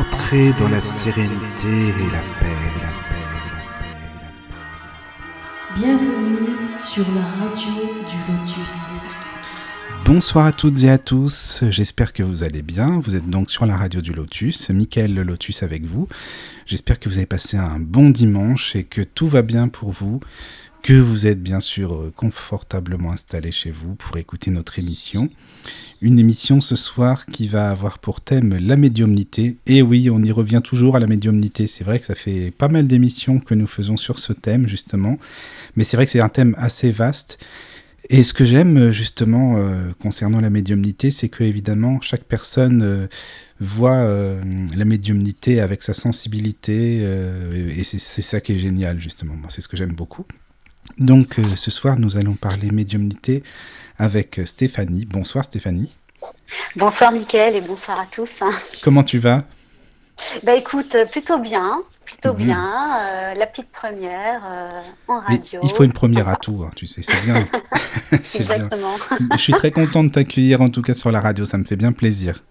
Entrez dans la sérénité et la paix, la paix, la paix, la paix. Bienvenue sur la radio du Lotus. Bonsoir à toutes et à tous, j'espère que vous allez bien. Vous êtes donc sur la radio du Lotus, Michael le Lotus avec vous. J'espère que vous avez passé un bon dimanche et que tout va bien pour vous, que vous êtes bien sûr euh, confortablement installé chez vous pour écouter notre émission. Une émission ce soir qui va avoir pour thème la médiumnité. Et oui, on y revient toujours à la médiumnité. C'est vrai que ça fait pas mal d'émissions que nous faisons sur ce thème justement, mais c'est vrai que c'est un thème assez vaste. Et ce que j'aime justement euh, concernant la médiumnité, c'est que évidemment chaque personne euh, voit euh, la médiumnité avec sa sensibilité, euh, et c'est ça qui est génial justement. C'est ce que j'aime beaucoup. Donc euh, ce soir, nous allons parler médiumnité avec Stéphanie. Bonsoir Stéphanie. Bonsoir Mickaël et bonsoir à tous. Comment tu vas? Bah écoute, euh, plutôt bien, plutôt Mhm. bien. euh, la petite première euh, en Mais radio. il faut une première à tout, hein, tu sais, c'est bien. c'est bien. Exactement. Je suis très content de t'accueillir en tout cas sur la radio, ça me fait bien plaisir.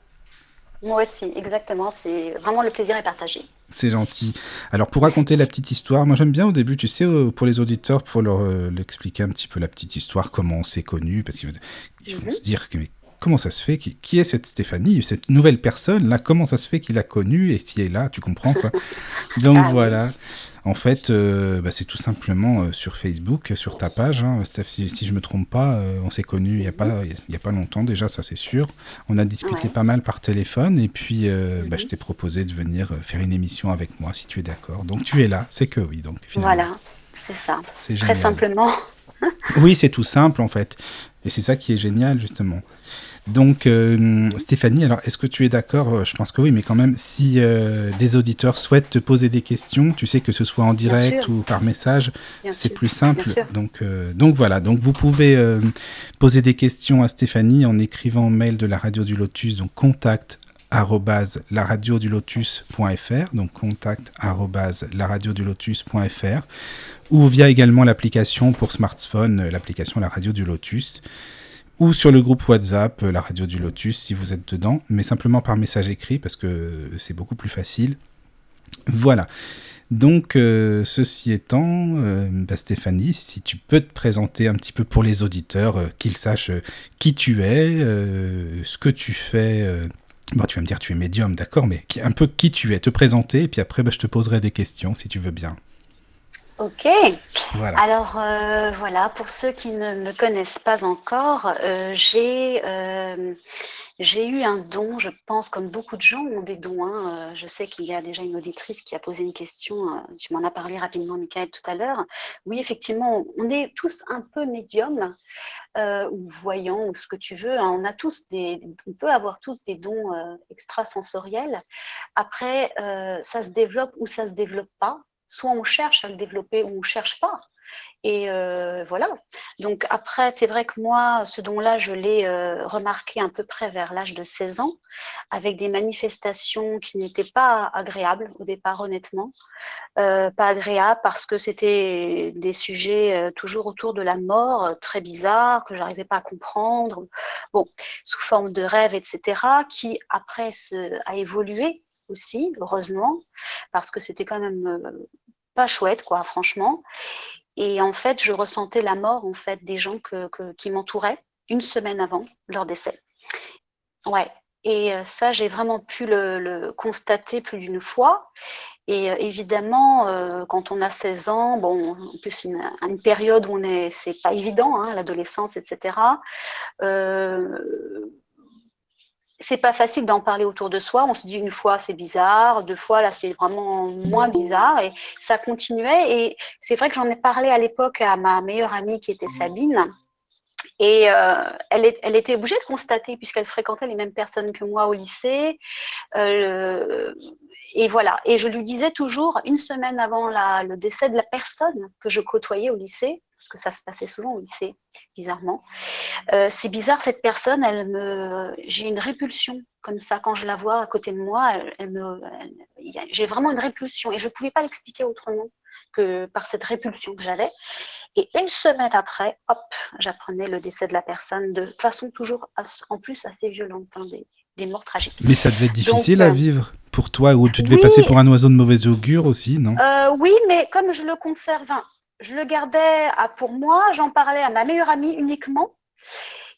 Moi aussi, exactement. C'est vraiment le plaisir est partagé. C'est gentil. Alors pour raconter la petite histoire, moi j'aime bien au début, tu sais, euh, pour les auditeurs, pour leur euh, l'expliquer un petit peu la petite histoire, comment on s'est connus, parce qu'ils vont- Mhm. se dire que mais comment ça se fait, qui, qui est cette Stéphanie, cette nouvelle personne là, comment ça se fait qu'il a connue et si elle est là, tu comprends quoi. Donc Ah oui. En fait, euh, bah, c'est tout simplement euh, sur Facebook, sur ta page, hein, Steph, si, si je me trompe pas, euh, on s'est connus il y a pas y a pas longtemps déjà, ça c'est sûr. On a discuté Ouais. pas mal par téléphone et puis bah, Mhm. je t'ai proposé de venir faire une émission avec moi si tu es d'accord. Donc tu es là, c'est que oui. Donc finalement, Voilà, c'est ça. c'est Très simplement. Oui, c'est tout simple en fait. Et c'est ça qui est génial justement. Donc euh, Stéphanie, alors est-ce que tu es d'accord euh, Je pense que oui, mais quand même, si euh, des auditeurs souhaitent te poser des questions, tu sais que ce soit en direct ou par message, c'est plus simple. Donc, euh, donc voilà, donc vous pouvez poser des questions à Stéphanie en écrivant au mail de la radio du Lotus, donc contact laradiodulotus.fr donc contact laradiodulotus.fr ou via également l'application pour smartphone, l'application La Radio du Lotus, ou sur le groupe WhatsApp, euh, La Radio du Lotus, si vous êtes dedans, mais simplement par message écrit, parce que c'est beaucoup plus facile. Voilà. Donc, euh, ceci étant, euh, bah, Stéphanie, si tu peux te présenter un petit peu pour les auditeurs, euh, qu'ils sachent euh, qui tu es, euh, ce que tu fais. euh, Bon, tu vas me dire tu es médium, d'accord, mais un peu qui tu es, te présenter, et puis après, bah, je te poserai des questions, si tu veux bien. Ok. Voilà. Alors euh, voilà, pour ceux qui ne me connaissent pas encore, euh, j'ai euh, j'ai eu un don, je pense, comme beaucoup de gens ont des dons. hein. Je sais qu'il y a déjà une auditrice qui a posé une question, tu m'en as parlé rapidement, Michael, tout à l'heure. Oui, effectivement, on est tous un peu médiums euh, ou voyants ou ce que tu veux. hein. On a tous des, on peut avoir tous des dons extrasensoriels. Après, ça se développe ou ça se développe pas. Soit on cherche à le développer ou on cherche pas. Et euh, voilà. Donc après, c'est vrai que moi, ce don-là, je l'ai euh, remarqué à peu près vers l'âge de 16 ans, avec des manifestations qui n'étaient pas agréables au départ, honnêtement. Euh, pas agréables parce que c'était des sujets toujours autour de la mort, très bizarres, que j'arrivais pas à comprendre. Bon, sous forme de rêves, etc., qui après a évolué aussi, heureusement, parce que c'était quand même euh, pas chouette, quoi, franchement. Et en fait, je ressentais la mort en fait des gens que, qui m'entouraient une semaine avant leur décès. Ouais. Et euh, ça, j'ai vraiment pu le, constater plus d'une fois. Et euh, évidemment, quand on a 16 ans, bon, en plus une, une période où on est, c'est pas évident, hein, l'adolescence, etc. c'est pas facile d'en parler autour de soi. On se dit une fois c'est bizarre, deux fois là c'est vraiment moins bizarre et ça continuait. Et c'est vrai que j'en ai parlé à l'époque à ma meilleure amie qui était Sabine. Et euh, elle, est- elle était obligée de constater, puisqu'elle fréquentait les mêmes personnes que moi au lycée. Euh, et voilà. Et je lui disais toujours, une semaine avant la- le décès de la personne que je côtoyais au lycée, parce que ça se passait souvent au lycée, bizarrement, euh, c'est bizarre, cette personne, elle me, j'ai une répulsion comme ça quand je la vois à côté de moi. Elle, elle me, elle- j'ai vraiment une répulsion et je ne pouvais pas l'expliquer autrement que par cette répulsion que j'avais. Et une semaine après, hop, j'apprenais le décès de la personne de façon toujours, en plus, assez violente, hein, des, des morts tragiques. Mais ça devait être difficile à euh, vivre pour toi, ou tu devais passer pour un oiseau de mauvais augure aussi, non? Euh, Oui, mais comme je le conserve, je le gardais à, pour moi, j'en parlais à ma meilleure amie uniquement.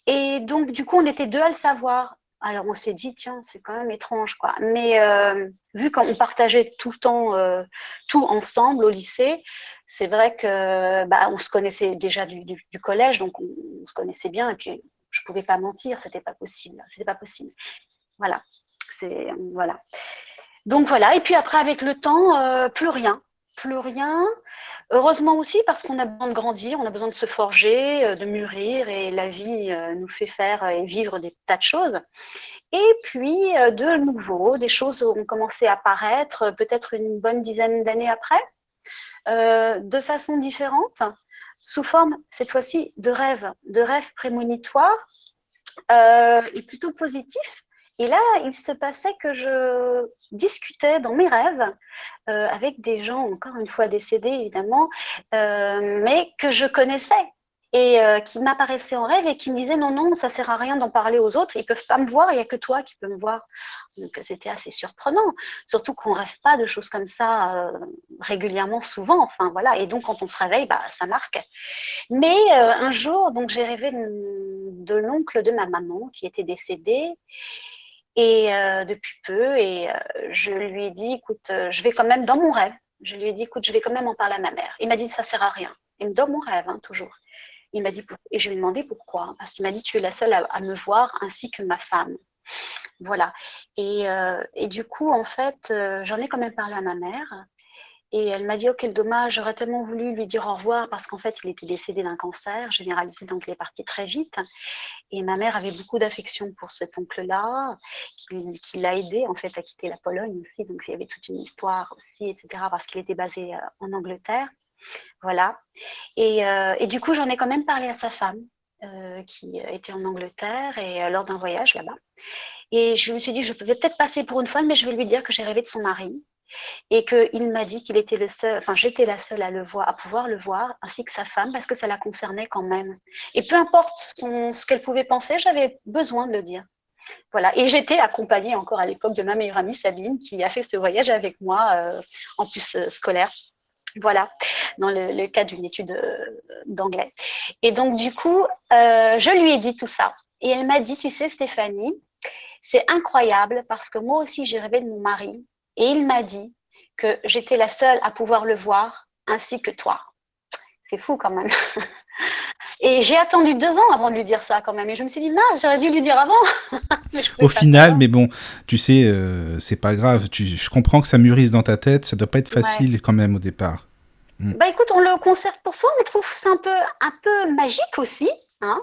Et donc, du coup, on était deux à le savoir. Alors, on s'est dit, tiens, c'est quand même étrange, quoi. Mais euh, vu qu'on partageait tout le temps, euh, tout ensemble au lycée, c'est vrai que bah, on se connaissait déjà du, collège, donc on, se connaissait bien. Et puis, je pouvais pas mentir, c'était pas possible. C'était pas possible. Voilà. Voilà. Donc voilà. Et puis après, avec le temps, euh, plus rien, plus rien. Heureusement aussi parce qu'on a besoin de grandir, on a besoin de se forger, euh, de mûrir et la vie euh, nous fait faire et vivre des tas de choses. Et puis de nouveau, des choses ont commencé à apparaître peut-être une bonne dizaine d'années après, de façon différente, sous forme cette fois-ci de rêves, de rêves prémonitoires et plutôt positifs et là, il se passait que je discutais dans mes rêves euh, avec des gens, encore une fois décédés évidemment, euh, mais que je connaissais et euh, qui m'apparaissaient en rêve et qui me disaient non, non, ça sert à rien d'en parler aux autres, ils peuvent pas me voir, il n'y a que toi qui peux me voir. Donc c'était assez surprenant, surtout qu'on rêve pas de choses comme ça régulièrement, souvent. Enfin voilà, et donc quand on se réveille, bah, ça marque. Mais un jour, j'ai rêvé de l'oncle de ma maman qui était décédé et euh, depuis peu. Et euh, je lui ai dit, écoute, euh, je vais quand même dans mon rêve. Je lui ai dit, écoute, je vais quand même en parler à ma mère. Il m'a dit, ça sert à rien. Et dans mon rêve, hein, toujours. Il m'a dit, et je lui ai demandé pourquoi. Parce qu'il m'a dit, tu es la seule à, me voir, ainsi que ma femme. Voilà. Et, et du coup, en fait, j'en ai quand même parlé à ma mère. Et elle m'a dit, oh quel dommage, j'aurais tellement voulu lui dire au revoir parce qu'en fait, il était décédé d'un cancer généralisé, donc il est parti très vite. Et ma mère avait beaucoup d'affection pour cet oncle-là, qui, l'a aidé en fait à quitter la Pologne aussi. Donc il y avait toute une histoire aussi, etc., parce qu'il était basé euh, en Angleterre. Voilà. Et, euh, et du coup, j'en ai quand même parlé à sa femme, euh, qui était en Angleterre et lors d'un voyage là-bas. Et je me suis dit, je peux peut-être passer pour une fois, mais je vais lui dire que j'ai rêvé de son mari et qu'il m'a dit qu'il était le seul, enfin j'étais la seule à le voir, à pouvoir le voir, ainsi que sa femme, parce que ça la concernait quand même. Et peu importe ce qu'elle pouvait penser, j'avais besoin de le dire. Voilà. Et j'étais accompagnée encore à l'époque de ma meilleure amie Sabine, qui a fait ce voyage avec moi, euh, en plus euh, scolaire. Voilà, dans le, cadre d'une étude euh, d'anglais. Et donc, du coup, je lui ai dit tout ça. Et elle m'a dit, tu sais, Stéphanie, c'est incroyable parce que moi aussi, j'ai rêvé de mon mari et il m'a dit que j'étais la seule à pouvoir le voir, ainsi que toi. C'est fou quand même. Et j'ai attendu deux ans avant de lui dire ça quand même. Et je me suis dit, non, j'aurais dû lui dire avant. Au final, mais bon, tu sais, euh, c'est pas grave. je comprends que ça mûrisse dans ta tête. Ça doit pas être facile quand même au départ. Mm. Bah écoute, on le conserve pour soi, mais je trouve c'est un peu, un peu magique aussi. Hein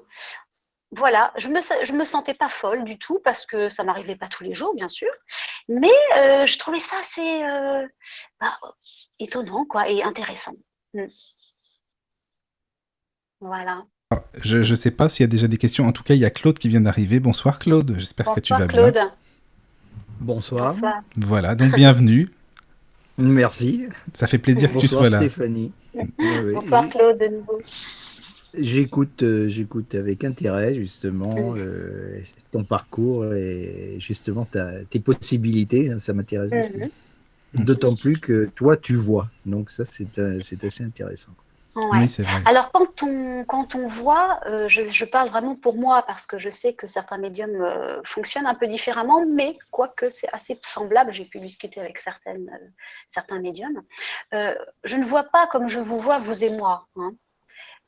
voilà, je me, je me sentais pas folle du tout parce que ça m'arrivait pas tous les jours, bien sûr, mais euh, je trouvais ça assez euh, bah, étonnant quoi et intéressant. Mm. Voilà. Ah, je ne sais pas s'il y a déjà des questions. En tout cas, il y a Claude qui vient d'arriver. Bonsoir Claude, j'espère que tu vas Claude. bien. Bonsoir. Bonsoir. Voilà, donc bienvenue. Merci. Ça fait plaisir que tu sois là. Stéphanie. Bonsoir Claude de nouveau. J'écoute, euh, j'écoute avec intérêt justement euh, ton parcours et justement tes possibilités. Hein, ça m'intéresse mhm. D'autant plus que toi, tu vois. Donc ça, c'est euh, assez intéressant. Oui, c'est vrai. Alors quand on, quand on voit, je, parle vraiment pour moi parce que je sais que certains médiums fonctionnent un peu différemment, mais quoique c'est assez semblable, j'ai pu discuter avec certaines, certains médiums, je ne vois pas comme je vous vois, vous et moi. Hein.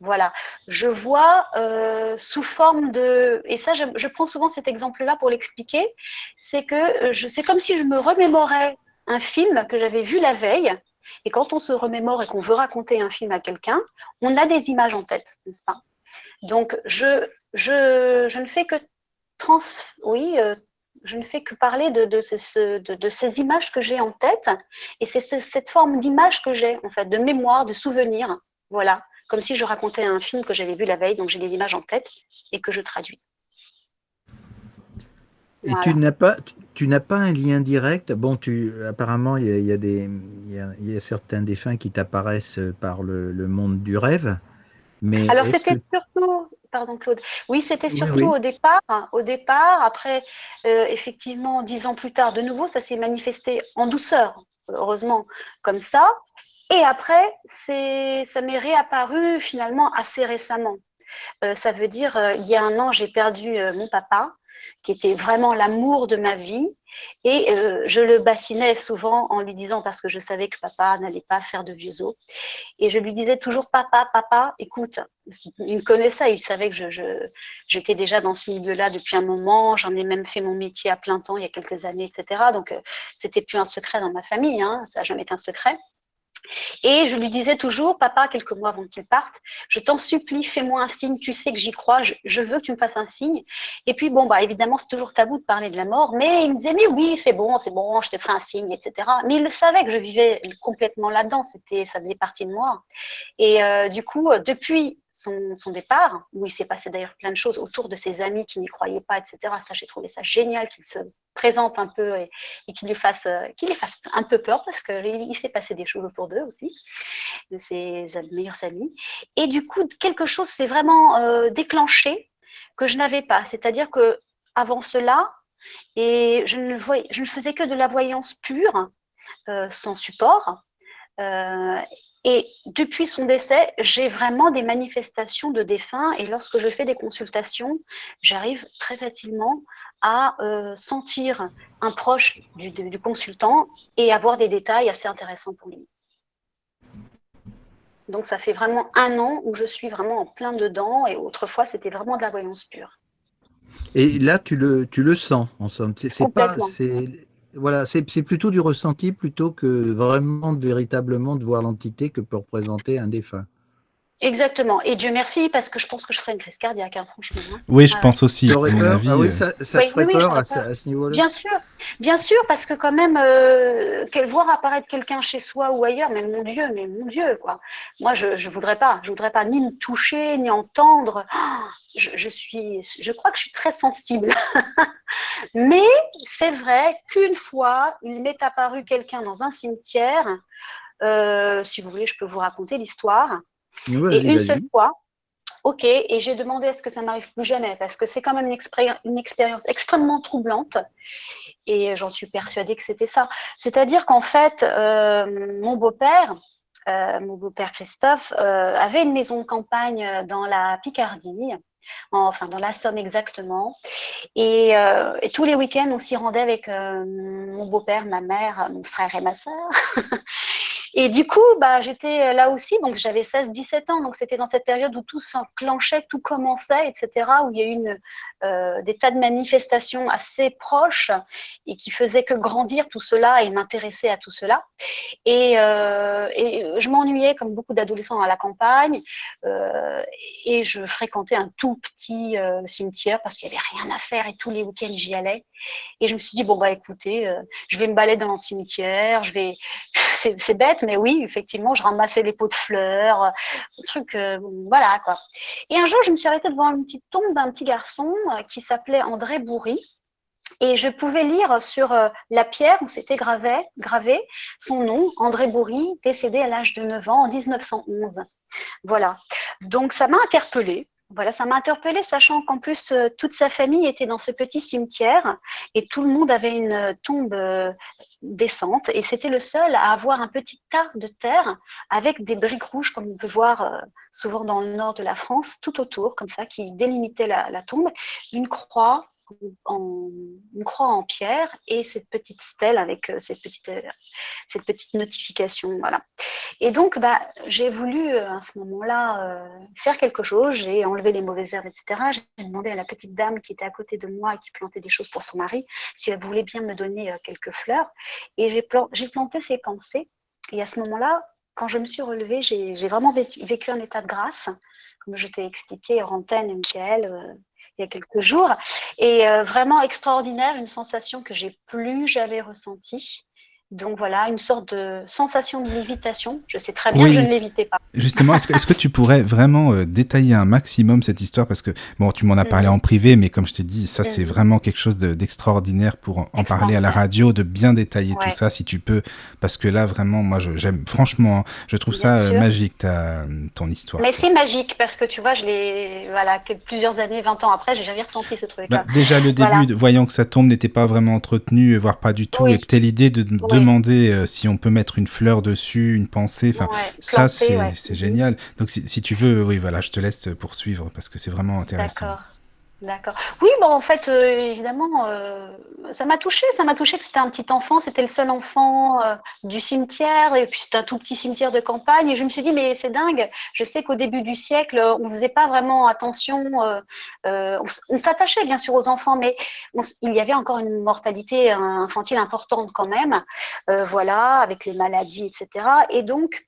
Voilà, je vois euh, sous forme de, et ça, je, prends souvent cet exemple-là pour l'expliquer, c'est que euh, c'est comme si je me remémorais un film que j'avais vu la veille, et quand on se remémore et qu'on veut raconter un film à quelqu'un, on a des images en tête, n'est-ce pas? Donc, je, je, je, ne fais que trans, oui, euh, je ne fais que parler de, de, de, de ces images que j'ai en tête, et c'est cette forme d'image que j'ai, en fait, de mémoire, de souvenir, voilà comme si je racontais un film que j'avais vu la veille, donc j'ai des images en tête et que je traduis. Et tu n'as pas, tu n'as pas un lien direct? Bon, tu apparemment il y, a, des, il y a, certains défunts qui t'apparaissent par le, monde du rêve. Mais alors c'était surtout, pardon Claude. Oui, c'était surtout au départ. Hein, au départ, après, euh, effectivement, dix ans plus tard, de nouveau, ça s'est manifesté en douceur, heureusement, comme ça. Et après, ça m'est réapparu finalement assez récemment. Euh, ça veut dire, euh, il y a un an, j'ai perdu mon papa qui était vraiment l'amour de ma vie. Et euh, je le bassinais souvent en lui disant, parce que je savais que papa n'allait pas faire de vieux os, et je lui disais toujours, papa, papa, écoute, il me connaissait, il savait que je, j'étais déjà dans ce milieu-là depuis un moment, j'en ai même fait mon métier à plein temps il y a quelques années, etc. Donc, euh, c'était plus un secret dans ma famille, hein, ça n'a jamais été un secret. Et je lui disais toujours, papa, quelques mois avant qu'il parte, je t'en supplie, fais-moi un signe, tu sais que j'y crois, je, veux que tu me fasses un signe. Et puis, bon, bah, évidemment, c'est toujours tabou de parler de la mort, mais il me disait, mais oui, c'est bon, c'est bon, je te ferai un signe, etc. Mais il le savait que je vivais complètement là-dedans, c'était, ça faisait partie de moi. Et euh, du coup, depuis son, départ, où il s'est passé d'ailleurs plein de choses autour de ses amis qui n'y croyaient pas, etc. Ça, j'ai trouvé ça génial qu'il se présente un peu et, qu'il lui fasse, euh, qu'il les fasse un peu peur parce qu'il il, s'est passé des choses autour d'eux aussi, de ses meilleurs amis. Et du coup, quelque chose s'est vraiment euh, déclenché que je n'avais pas. C'est-à-dire que avant cela, et je ne, je ne faisais que de la voyance pure, euh, sans support. Et depuis son décès, j'ai vraiment des manifestations de défunts. Et lorsque je fais des consultations, j'arrive très facilement à euh, sentir un proche du, du, consultant et avoir des détails assez intéressants pour lui. Donc ça fait vraiment un an où je suis vraiment en plein dedans. Et autrefois, c'était vraiment de la voyance pure. Et là, tu le, tu le sens, en somme. C'est pas, voilà, c'est plutôt du ressenti plutôt que vraiment véritablement de voir l'entité que peut représenter un défunt. Exactement. Et Dieu merci, parce que je pense que je ferais une crise cardiaque, hein, franchement. Hein. Oui, je pense aussi. Ah oui, ça, te ferait peur à, ce niveau-là? Bien sûr, bien sûr, parce que quand même, euh, voir apparaître quelqu'un chez soi ou ailleurs, mais mon Dieu, mais mon Dieu, quoi. Moi, je ne voudrais pas. Je voudrais pas ni me toucher, ni entendre. Oh, je, suis, je crois que je suis très sensible. mais c'est vrai qu'une fois, il m'est apparu quelqu'un dans un cimetière. Euh, si vous voulez, je peux vous raconter l'histoire et une seule fois, ok, et j'ai demandé à ce que ça m'arrive plus jamais, parce que c'est quand même une, expérience extrêmement troublante, et j'en suis persuadée que c'était ça. C'est-à-dire qu'en fait, euh, mon beau-père, euh, mon beau-père Christophe, euh, avait une maison de campagne dans la Picardie, enfin dans la Somme exactement. Et, et tous les week-ends, on s'y rendait avec mon beau-père, ma mère, mon frère et ma sœur. Et du coup, bah, j'étais euh, là aussi, donc j'avais 16-17 ans, donc c'était dans cette période où tout s'enclenchait, tout commençait, etc., où il y a eu une, euh, des tas de manifestations assez proches et qui faisaient que grandir tout cela et m'intéresser à tout cela. Et, euh, et je m'ennuyais, comme beaucoup d'adolescents à la campagne, euh, et je fréquentais un tout petit euh, cimetière parce qu'il n'y avait rien à faire et tous les week-ends j'y allais. Et je me suis dit, bon, bah écoutez, euh, je vais me balader dans le cimetière, je vais. C'est bête, mais oui, effectivement, je ramassais les pots de fleurs, euh, truc, euh, voilà quoi. Et un jour, je me suis arrêtée devant une petite tombe d'un petit garçon qui s'appelait André Bourri. Et je pouvais lire sur la pierre où c'était gravé, gravé son nom, André Bourri, décédé à l'âge de 9 ans en 1911. Voilà. Donc ça m'a interpellée. Voilà, ça m'a interpellée, sachant qu'en plus, euh, toute sa famille était dans ce petit cimetière et tout le monde avait une euh, tombe euh, décente. Et c'était le seul à avoir un petit tas de terre avec des briques rouges, comme on peut voir souvent dans le nord de la France, tout autour, comme ça, qui délimitait la, la tombe. Une croix une croix en pierre et cette petite stèle avec euh, cette petite, euh, cette petite notification. Voilà. Et donc, bah, j'ai voulu euh, à ce moment-là faire quelque chose. J'ai enlevé les mauvaises herbes, etc. J'ai demandé à la petite dame qui était à côté de moi et qui plantait des choses pour son mari si elle voulait bien me donner quelques fleurs. Et j'ai planté ses pensées. Et à ce moment-là, quand je me suis relevée, j'ai vraiment vécu, un état de grâce, comme je t'ai expliqué, Rantaine et Michael, il y quelques jours. Et euh, vraiment extraordinaire, une sensation que j'ai plus jamais ressentie. Donc voilà, une sorte de sensation de lévitation. Je sais très bien que je ne lévitais pas. Justement, est-ce que, tu pourrais vraiment euh, détailler un maximum cette histoire? Parce que, bon, tu m'en as parlé mhm. en privé, mais comme je t'ai dit, ça, c'est mhm. vraiment quelque chose d'extraordinaire pour en, parler à la radio, de bien détailler tout ça, si tu peux. Parce que là, vraiment, moi, j'aime, franchement, hein, je trouve ça euh, magique, ta, ton histoire. Mais c'est magique, parce que tu vois, je l'ai, voilà, plusieurs années, 20 ans après, j'ai jamais ressenti ce truc. Bah, déjà, le début, voyant que ça tombe, n'était pas vraiment entretenu, voire pas du tout, et que l'idée de demander euh, si on peut mettre une fleur dessus, une pensée. Enfin, ça, c'est génial. Donc, si, tu veux, oui, voilà, je te laisse poursuivre parce que c'est vraiment intéressant. D'accord. D'accord. Oui, bon, en fait, euh, évidemment, euh, ça m'a touché. Ça m'a touché que c'était un petit enfant. C'était le seul enfant du cimetière. Et puis, c'était un tout petit cimetière de campagne. Et je me suis dit, mais c'est dingue. Je sais qu'au début du siècle, on ne faisait pas vraiment attention. on, s'attachait, bien sûr, aux enfants, mais il y avait encore une mortalité infantile importante quand même. voilà, avec les maladies, etc. Et donc,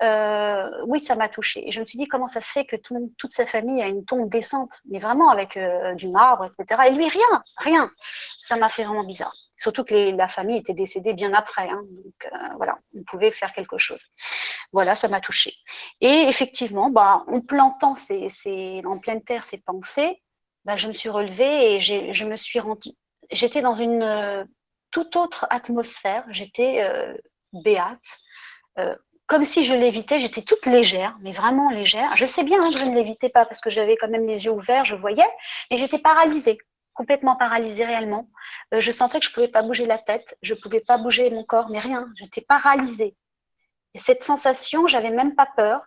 euh, oui, ça m'a touchée. Et je me suis dit, comment ça se fait que toute sa famille a une tombe décente, mais vraiment avec euh, du marbre, etc. Et lui, rien, rien. Ça m'a fait vraiment bizarre. Surtout que la famille était décédée bien après. Hein. donc euh, voilà, on pouvait faire quelque chose. Voilà, ça m'a touchée. Et effectivement, bah, en plantant en pleine terre ces pensées, bah, je me suis relevée et je me suis. J'étais dans une toute autre atmosphère. J'étais béate comme si je l'évitais, j'étais toute légère, mais vraiment légère. Je sais bien hein, que je ne l'évitais pas parce que j'avais quand même les yeux ouverts, je voyais, mais j'étais paralysée, complètement paralysée réellement. Euh, je sentais que je ne pouvais pas bouger la tête, je ne pouvais pas bouger mon corps, mais rien, j'étais paralysée. Et cette sensation, j'avais même pas peur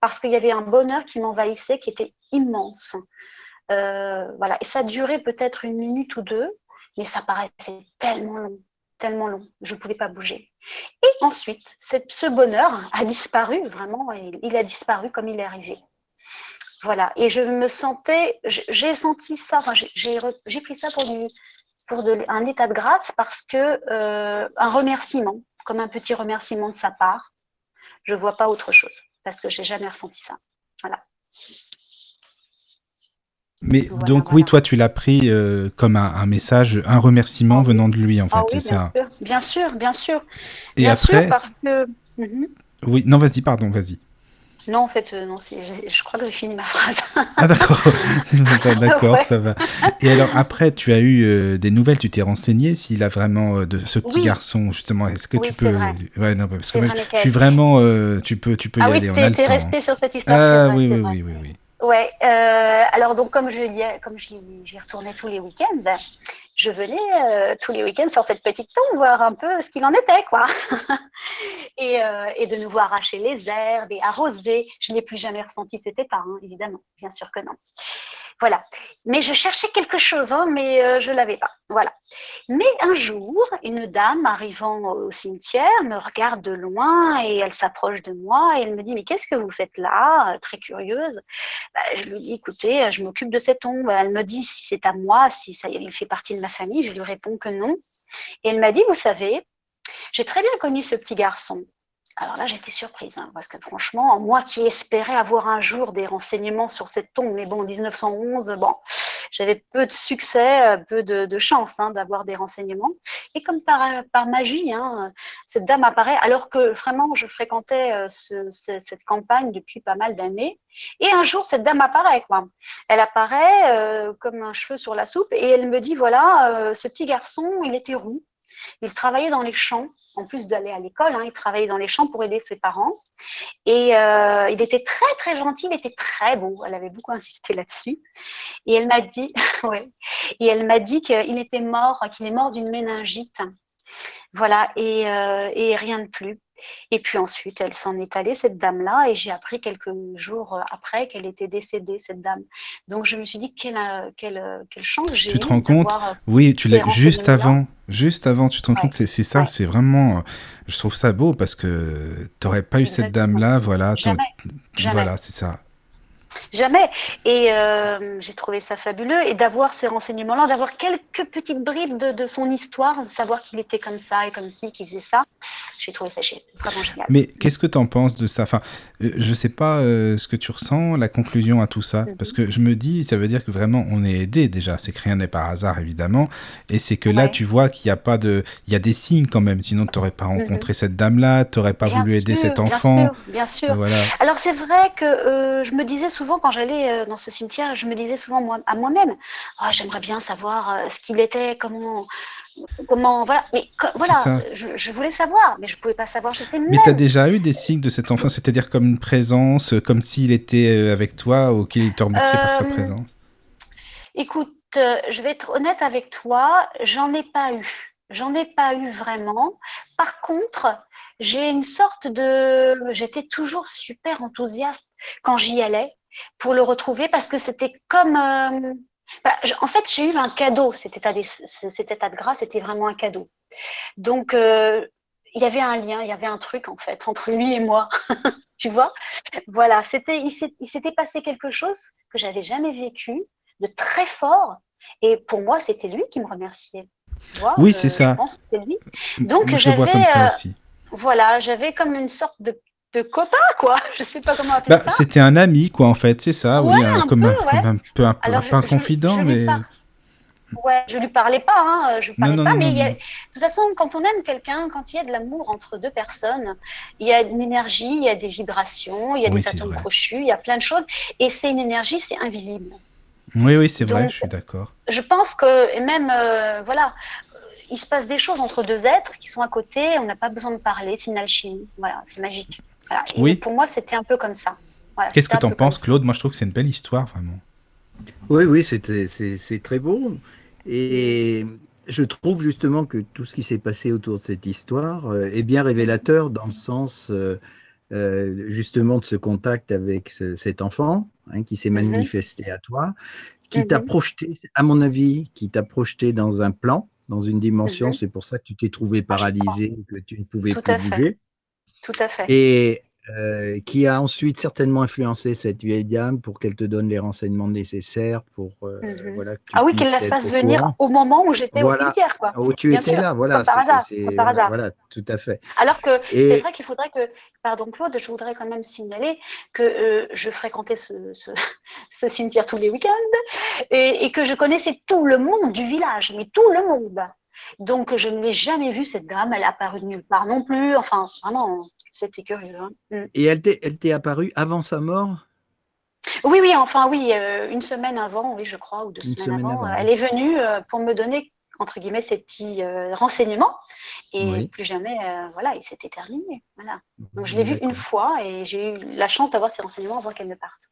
parce qu'il y avait un bonheur qui m'envahissait qui était immense. Euh, voilà, et ça durait peut-être une minute ou deux, mais ça paraissait tellement long, tellement long, je ne pouvais pas bouger. Et ensuite, ce bonheur a disparu, vraiment, il a disparu comme il est arrivé. Voilà, et je me sentais, j'ai senti ça, j'ai pris ça pour, pour un état de grâce parce que euh, un remerciement, comme un petit remerciement de sa part, je ne vois pas autre chose parce que j'ai jamais ressenti ça. Voilà. Mais donc oui, toi tu l'as pris euh, comme un, message, un remerciement venant de lui en fait, ah c'est ça Bien sûr, bien sûr. Et bien après, sûr parce que... Mhm. Oui, non vas-y, pardon, vas-y. Non, en fait, euh, non, je crois que j'ai fini ma phrase. ah d'accord, d'accord, ça va. Et alors après, tu as eu euh, des nouvelles, tu t'es renseigné s'il a vraiment de ce petit garçon justement. Est-ce que tu peux Ouais, non, parce que je suis vraiment, tu peux, tu peux ah y aller. on a le temps. resté sur cette histoire. Ah oui, oui, oui, oui, oui. Ouais, euh, alors donc comme je comme j'y retournais tous les week-ends, je venais euh, tous les week-ends sur cette petite tombe voir un peu ce qu'il en était, quoi. et, euh, et, de nouveau arracher les herbes et arroser. Je n'ai plus jamais ressenti cet état, hein, évidemment, bien sûr que non. Voilà. Mais je cherchais quelque chose, hein, mais euh, je ne l'avais pas. Voilà. Mais un jour, une dame arrivant au cimetière me regarde de loin et elle s'approche de moi et elle me dit Mais qu'est-ce que vous faites là Très curieuse? Bah, je lui dis Écoutez, je m'occupe de cette tombe. Elle me dit si c'est à moi, si ça il fait partie de ma famille. Je lui réponds que non. Et elle m'a dit Vous savez, j'ai très bien connu ce petit garçon. Alors là, j'étais surprise, hein, parce que franchement, moi qui espérais avoir un jour des renseignements sur cette tombe, mais bon, en 1911, bon, j'avais peu de succès, euh, peu de, chance hein, d'avoir des renseignements. Et comme par, magie, hein, cette dame apparaît, alors que vraiment, je fréquentais euh, cette campagne depuis pas mal d'années. Et un jour, cette dame apparaît. Quoi. Elle apparaît euh, comme un cheveu sur la soupe et elle me dit, voilà, ce petit garçon, il était roux. Il travaillait dans les champs, en plus d'aller à l'école, hein, il travaillait dans les champs pour aider ses parents. Et euh, il était très très gentil, il était très beau. Elle avait beaucoup insisté là-dessus. Et elle m'a dit, et elle m'a dit qu'il était mort, qu'il est mort d'une méningite. Voilà, et, euh, et rien de plus. Et puis ensuite, elle s'en est allée, cette dame-là, et j'ai appris quelques jours après qu'elle était décédée, cette dame. Donc je me suis dit, quelle, quelle, quelle chance j'ai Tu te rends compte euh, Oui, tu l'as juste avant. Juste avant, tu te rends compte, c'est ça, c'est vraiment. Je trouve ça beau parce que tu n'aurais pas eu cette dame-là, voilà. Jamais. Voilà, c'est ça. Jamais. Et euh, j'ai trouvé ça fabuleux. Et d'avoir ces renseignements-là, d'avoir quelques petites bribes de, de, son histoire, de savoir qu'il était comme ça et comme ci, qu'il faisait ça, j'ai trouvé ça vraiment génial. Mais qu'est-ce que tu en penses de ça? Enfin, euh, je sais pas euh, ce que tu ressens, la conclusion à tout ça, mhm. parce que je me dis, ça veut dire que vraiment on est aidé déjà. C'est que rien n'est par hasard évidemment, et c'est que là tu vois qu'il n'y a pas de, il y a des signes quand même. Sinon tu n'aurais pas mhm. rencontré cette dame-là, tu n'aurais pas voulu aider cet enfant. Bien sûr, bien sûr. Voilà. Alors c'est vrai que euh, je me disais souvent quand j'allais dans ce cimetière, je me disais souvent moi, à moi-même, oh, j'aimerais bien savoir ce qu'il était, comment comment voilà mais voilà je, voulais savoir mais je pouvais pas savoir j'étais mais tu as déjà eu des signes de cet enfant c'est-à-dire comme une présence comme s'il était euh, avec toi ou qu'il te remerciait par sa euh, présence? écoute euh, je vais être honnête avec toi j'en ai pas eu. J'en ai pas eu vraiment. Par contre j'ai une sorte de j'étais toujours super enthousiaste quand j'y allais pour le retrouver parce que c'était comme bah, en fait, j'ai eu un cadeau. Cet état, de, cet état de grâce était vraiment un cadeau. Donc, euh, il y avait un lien, il y avait un truc en fait entre lui et moi. tu vois? Voilà, c'était, il s'était passé quelque chose que j'avais jamais vécu, de très fort. Et pour moi, c'était lui qui me remerciait. oui, c'est ça. Je pense que lui. Donc, j'avais. Euh, voilà, j'avais comme une sorte de de copain, quoi. Je sais pas comment appeler bah, ça. C'était un ami, quoi, en fait, c'est ça, oui, comme, un, peu un, peu un confident, mais. Ouais, je lui parlais pas, hein, je lui parlais pas, mais de toute façon, quand on aime quelqu'un, quand il y a de l'amour entre deux personnes, il y a une énergie, il y a des vibrations, il y a des atomes crochus, il y a plein de choses, et c'est une énergie, c'est invisible. Oui, oui, c'est vrai, je suis d'accord. Je pense que, et même, euh, voilà, il se passe des choses entre deux êtres qui sont à côté, on n'a pas besoin de parler, c'est une alchimie, voilà, c'est magique oui. Pour moi, c'était un peu comme ça. Qu'est-ce que tu en penses, Claude? Moi, je trouve que c'est une belle histoire, vraiment. Oui, oui, c'est très beau. Et je trouve justement que tout ce qui s'est passé autour de cette histoire euh, est bien révélateur dans le sens euh, euh, justement de ce contact avec cet enfant hein, qui s'est mm-hmm. manifesté à toi, qui t'a mm-hmm. projeté, à mon avis, qui t'a projeté dans un plan, dans une dimension. Mm-hmm. C'est pour ça que tu t'es trouvé paralysé, que tu ne pouvais plus bouger. Tout à fait. Et euh, qui a ensuite certainement influencé cette vieille dame pour qu'elle te donne les renseignements nécessaires pour euh, mhm. voilà. ah oui, qu'elle la fasse venir au moment où j'étais au cimetière, quoi. Où tu étais là, voilà. par hasard, par hasard. Voilà, tout à fait. Alors que c'est vrai qu'il faudrait que, pardon Claude, je voudrais quand même signaler que euh, je fréquentais ce, ce, cimetière tous les week-ends et, et que je connaissais tout le monde du village, mais tout le monde. Donc, je ne l'ai jamais vue, cette dame. Elle a apparu de nulle part non plus. Enfin, vraiment, c'était curieux. Hein. Mm. Et elle t'est apparue avant sa mort? Oui, oui, enfin, oui, euh, une semaine avant, oui, je crois, ou deux semaines, avant. Elle est venue euh, pour me donner, entre guillemets, ces petits euh, renseignements. Et plus jamais, voilà, il s'était terminé. Voilà. Donc, je l'ai vue une fois et j'ai eu la chance d'avoir ces renseignements avant qu'elle ne parte.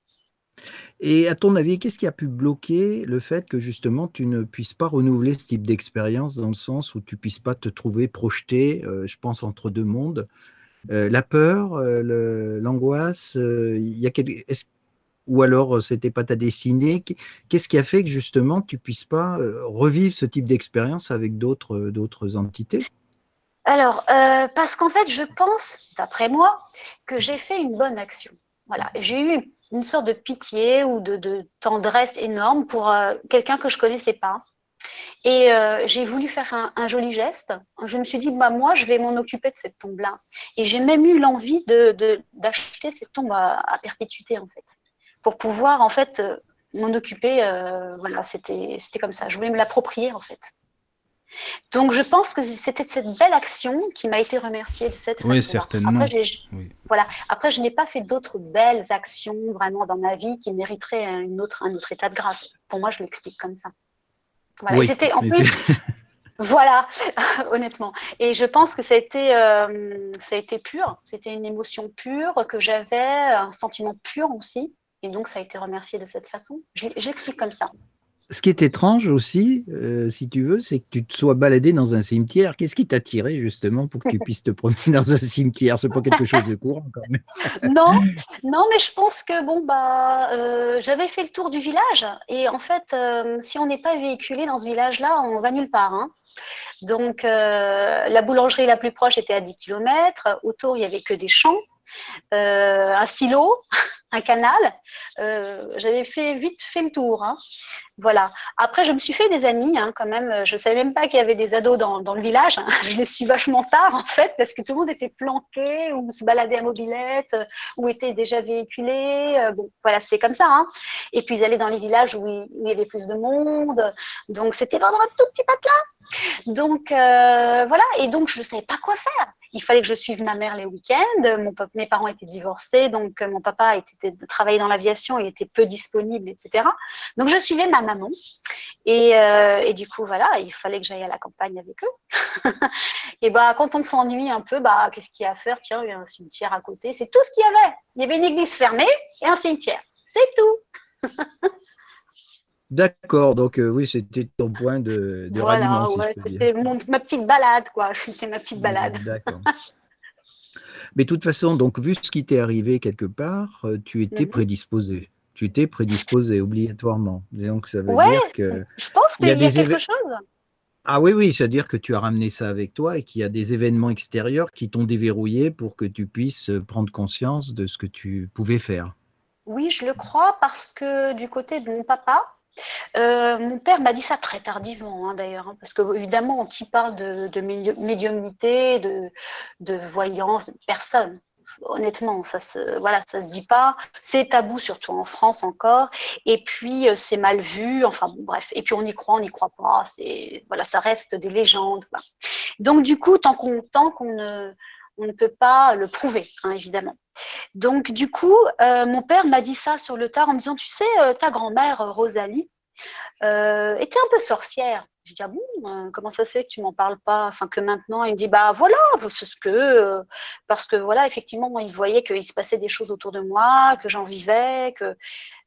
Et à ton avis, qu'est-ce qui a pu bloquer le fait que justement tu ne puisses pas renouveler ce type d'expérience dans le sens où tu puisses pas te trouver projeté, euh, je pense, entre deux mondes? Euh, La peur, euh, l'angoisse, il y ou alors c'était pas ta destinée? Qu'est-ce qui a fait que justement tu puisses pas revivre ce type d'expérience avec d'autres d'autres entités? Alors, parce qu'en fait, je pense, d'après moi, que j'ai fait une bonne action. Voilà, j'ai eu une sorte de pitié ou de, tendresse énorme pour euh, quelqu'un que je connaissais pas. Et euh, j'ai voulu faire un, joli geste. Je me suis dit, bah, moi, je vais m'en occuper de cette tombe-là. Et j'ai même eu l'envie d'acheter de, cette tombe à, perpétuité, en fait, pour pouvoir, en fait, euh, m'en occuper. voilà, c'était comme ça. Je voulais me l'approprier, en fait. Donc, je pense que c'était cette belle action qui m'a été remerciée de cette Oui, certainement. Après, Voilà. Après, je n'ai pas fait d'autres belles actions vraiment dans ma vie qui mériteraient une autre, un autre état de grâce. Pour moi, je l'explique comme ça. Voilà. C'était en plus. voilà, honnêtement. Et je pense que ça a été, euh, ça a été pur. C'était une émotion pure que j'avais, un sentiment pur aussi. Et donc, ça a été remercié de cette façon. J'explique comme ça ce qui est étrange aussi, euh, si tu veux, c'est que tu te sois baladé dans un cimetière. Qu'est-ce qui t'a tiré justement pour que tu puisses te promener dans un cimetière? C'est pas quelque chose de courant quand même. non, non, mais je pense que bon bah euh, j'avais fait le tour du village et en fait, euh, si on n'est pas véhiculé dans ce village-là, on va nulle part. Hein. Donc la boulangerie la plus proche était à 10 km. Autour, il y avait que des champs. Un stylo, un canal. J'avais fait vite fait le tour. Hein. Voilà. Après, je me suis fait des amis hein, quand même. Je savais même pas qu'il y avait des ados dans, dans le village. Hein. Je les suis vachement tard en fait parce que tout le monde était planqué ou se baladait à mobilette ou était déjà véhiculé. Voilà, c'est comme ça. Et puis ils allaient dans les villages où il, y avait plus de monde. Donc c'était vraiment un tout petit patelin. Donc euh, voilà, et donc je ne savais pas quoi faire. Il fallait que je suive ma mère les week-ends. Mes parents étaient divorcés, donc euh, mon papa était travaillait dans l'aviation, il était peu disponible, etc. Donc je suivais ma maman. Et, euh, et du coup, voilà, il fallait que j'aille à la campagne avec eux. et bah, quand on s'ennuie un peu, bah, qu'est-ce qu'il y a à faire? Tiens, il y a un cimetière à côté. C'est tout ce qu'il y avait. Il y avait une église fermée et un cimetière. C'est tout. D'accord, donc euh, oui, c'était ton point de, de voilà, ouais, c'était ma petite balade, quoi. C'était ma petite balade. D'accord. Mais de toute façon, donc vu ce qui t'est arrivé quelque part, euh, tu étais mhm. prédisposé. Tu étais prédisposé obligatoirement. donc ça veut dire que. Je pense qu'il y a, y a quelque chose. Ah oui, oui, c'est-à-dire que tu as ramené ça avec toi et qu'il y a des événements extérieurs qui t'ont déverrouillé pour que tu puisses prendre conscience de ce que tu pouvais faire. Oui, je le crois parce que du côté de mon papa, euh, mon père m'a dit ça très tardivement, hein, d'ailleurs, hein, parce que évidemment, qui parle de, médiumnité, de, de, voyance, personne. Honnêtement, ça se, voilà, ça se dit pas. C'est tabou, surtout en France encore. Et puis, euh, c'est mal vu. Enfin, bref. Et puis, on y croit, on n'y croit pas. C'est, voilà, ça reste des légendes. Donc, du coup, tant qu'on, ne peut pas le prouver, hein, évidemment. Donc, du coup, euh, mon père m'a dit ça sur le tard en me disant, tu sais, euh, ta grand-mère, euh, Rosalie, était un peu sorcière. Je dis, ah bon, comment ça se fait que tu m'en parles pas? Enfin, que maintenant, il me dit, bah voilà, c'est ce que. parce que, voilà, effectivement, il voyait qu'il se passait des choses autour de moi, que j'en vivais, que.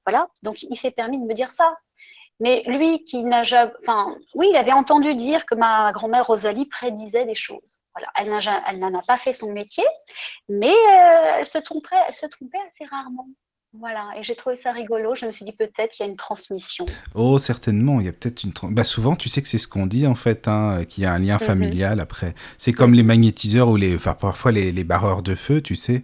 Voilà. Donc, il s'est permis de me dire ça. Mais lui qui n'a jamais. Enfin, oui, il avait entendu dire que ma grand-mère Rosalie prédisait des choses. Voilà. Elle n'en a, pas fait son métier, mais euh, elle, se trompait, elle se trompait assez rarement. Voilà, et j'ai trouvé ça rigolo. Je me suis dit peut-être qu'il y a une transmission. Oh, certainement, il y a peut-être une. Bah, souvent, tu sais que c'est ce qu'on dit en fait, hein, qu'il y a un lien mhm. familial après. C'est comme les magnétiseurs ou les, enfin, parfois les, les barreurs de feu, tu sais.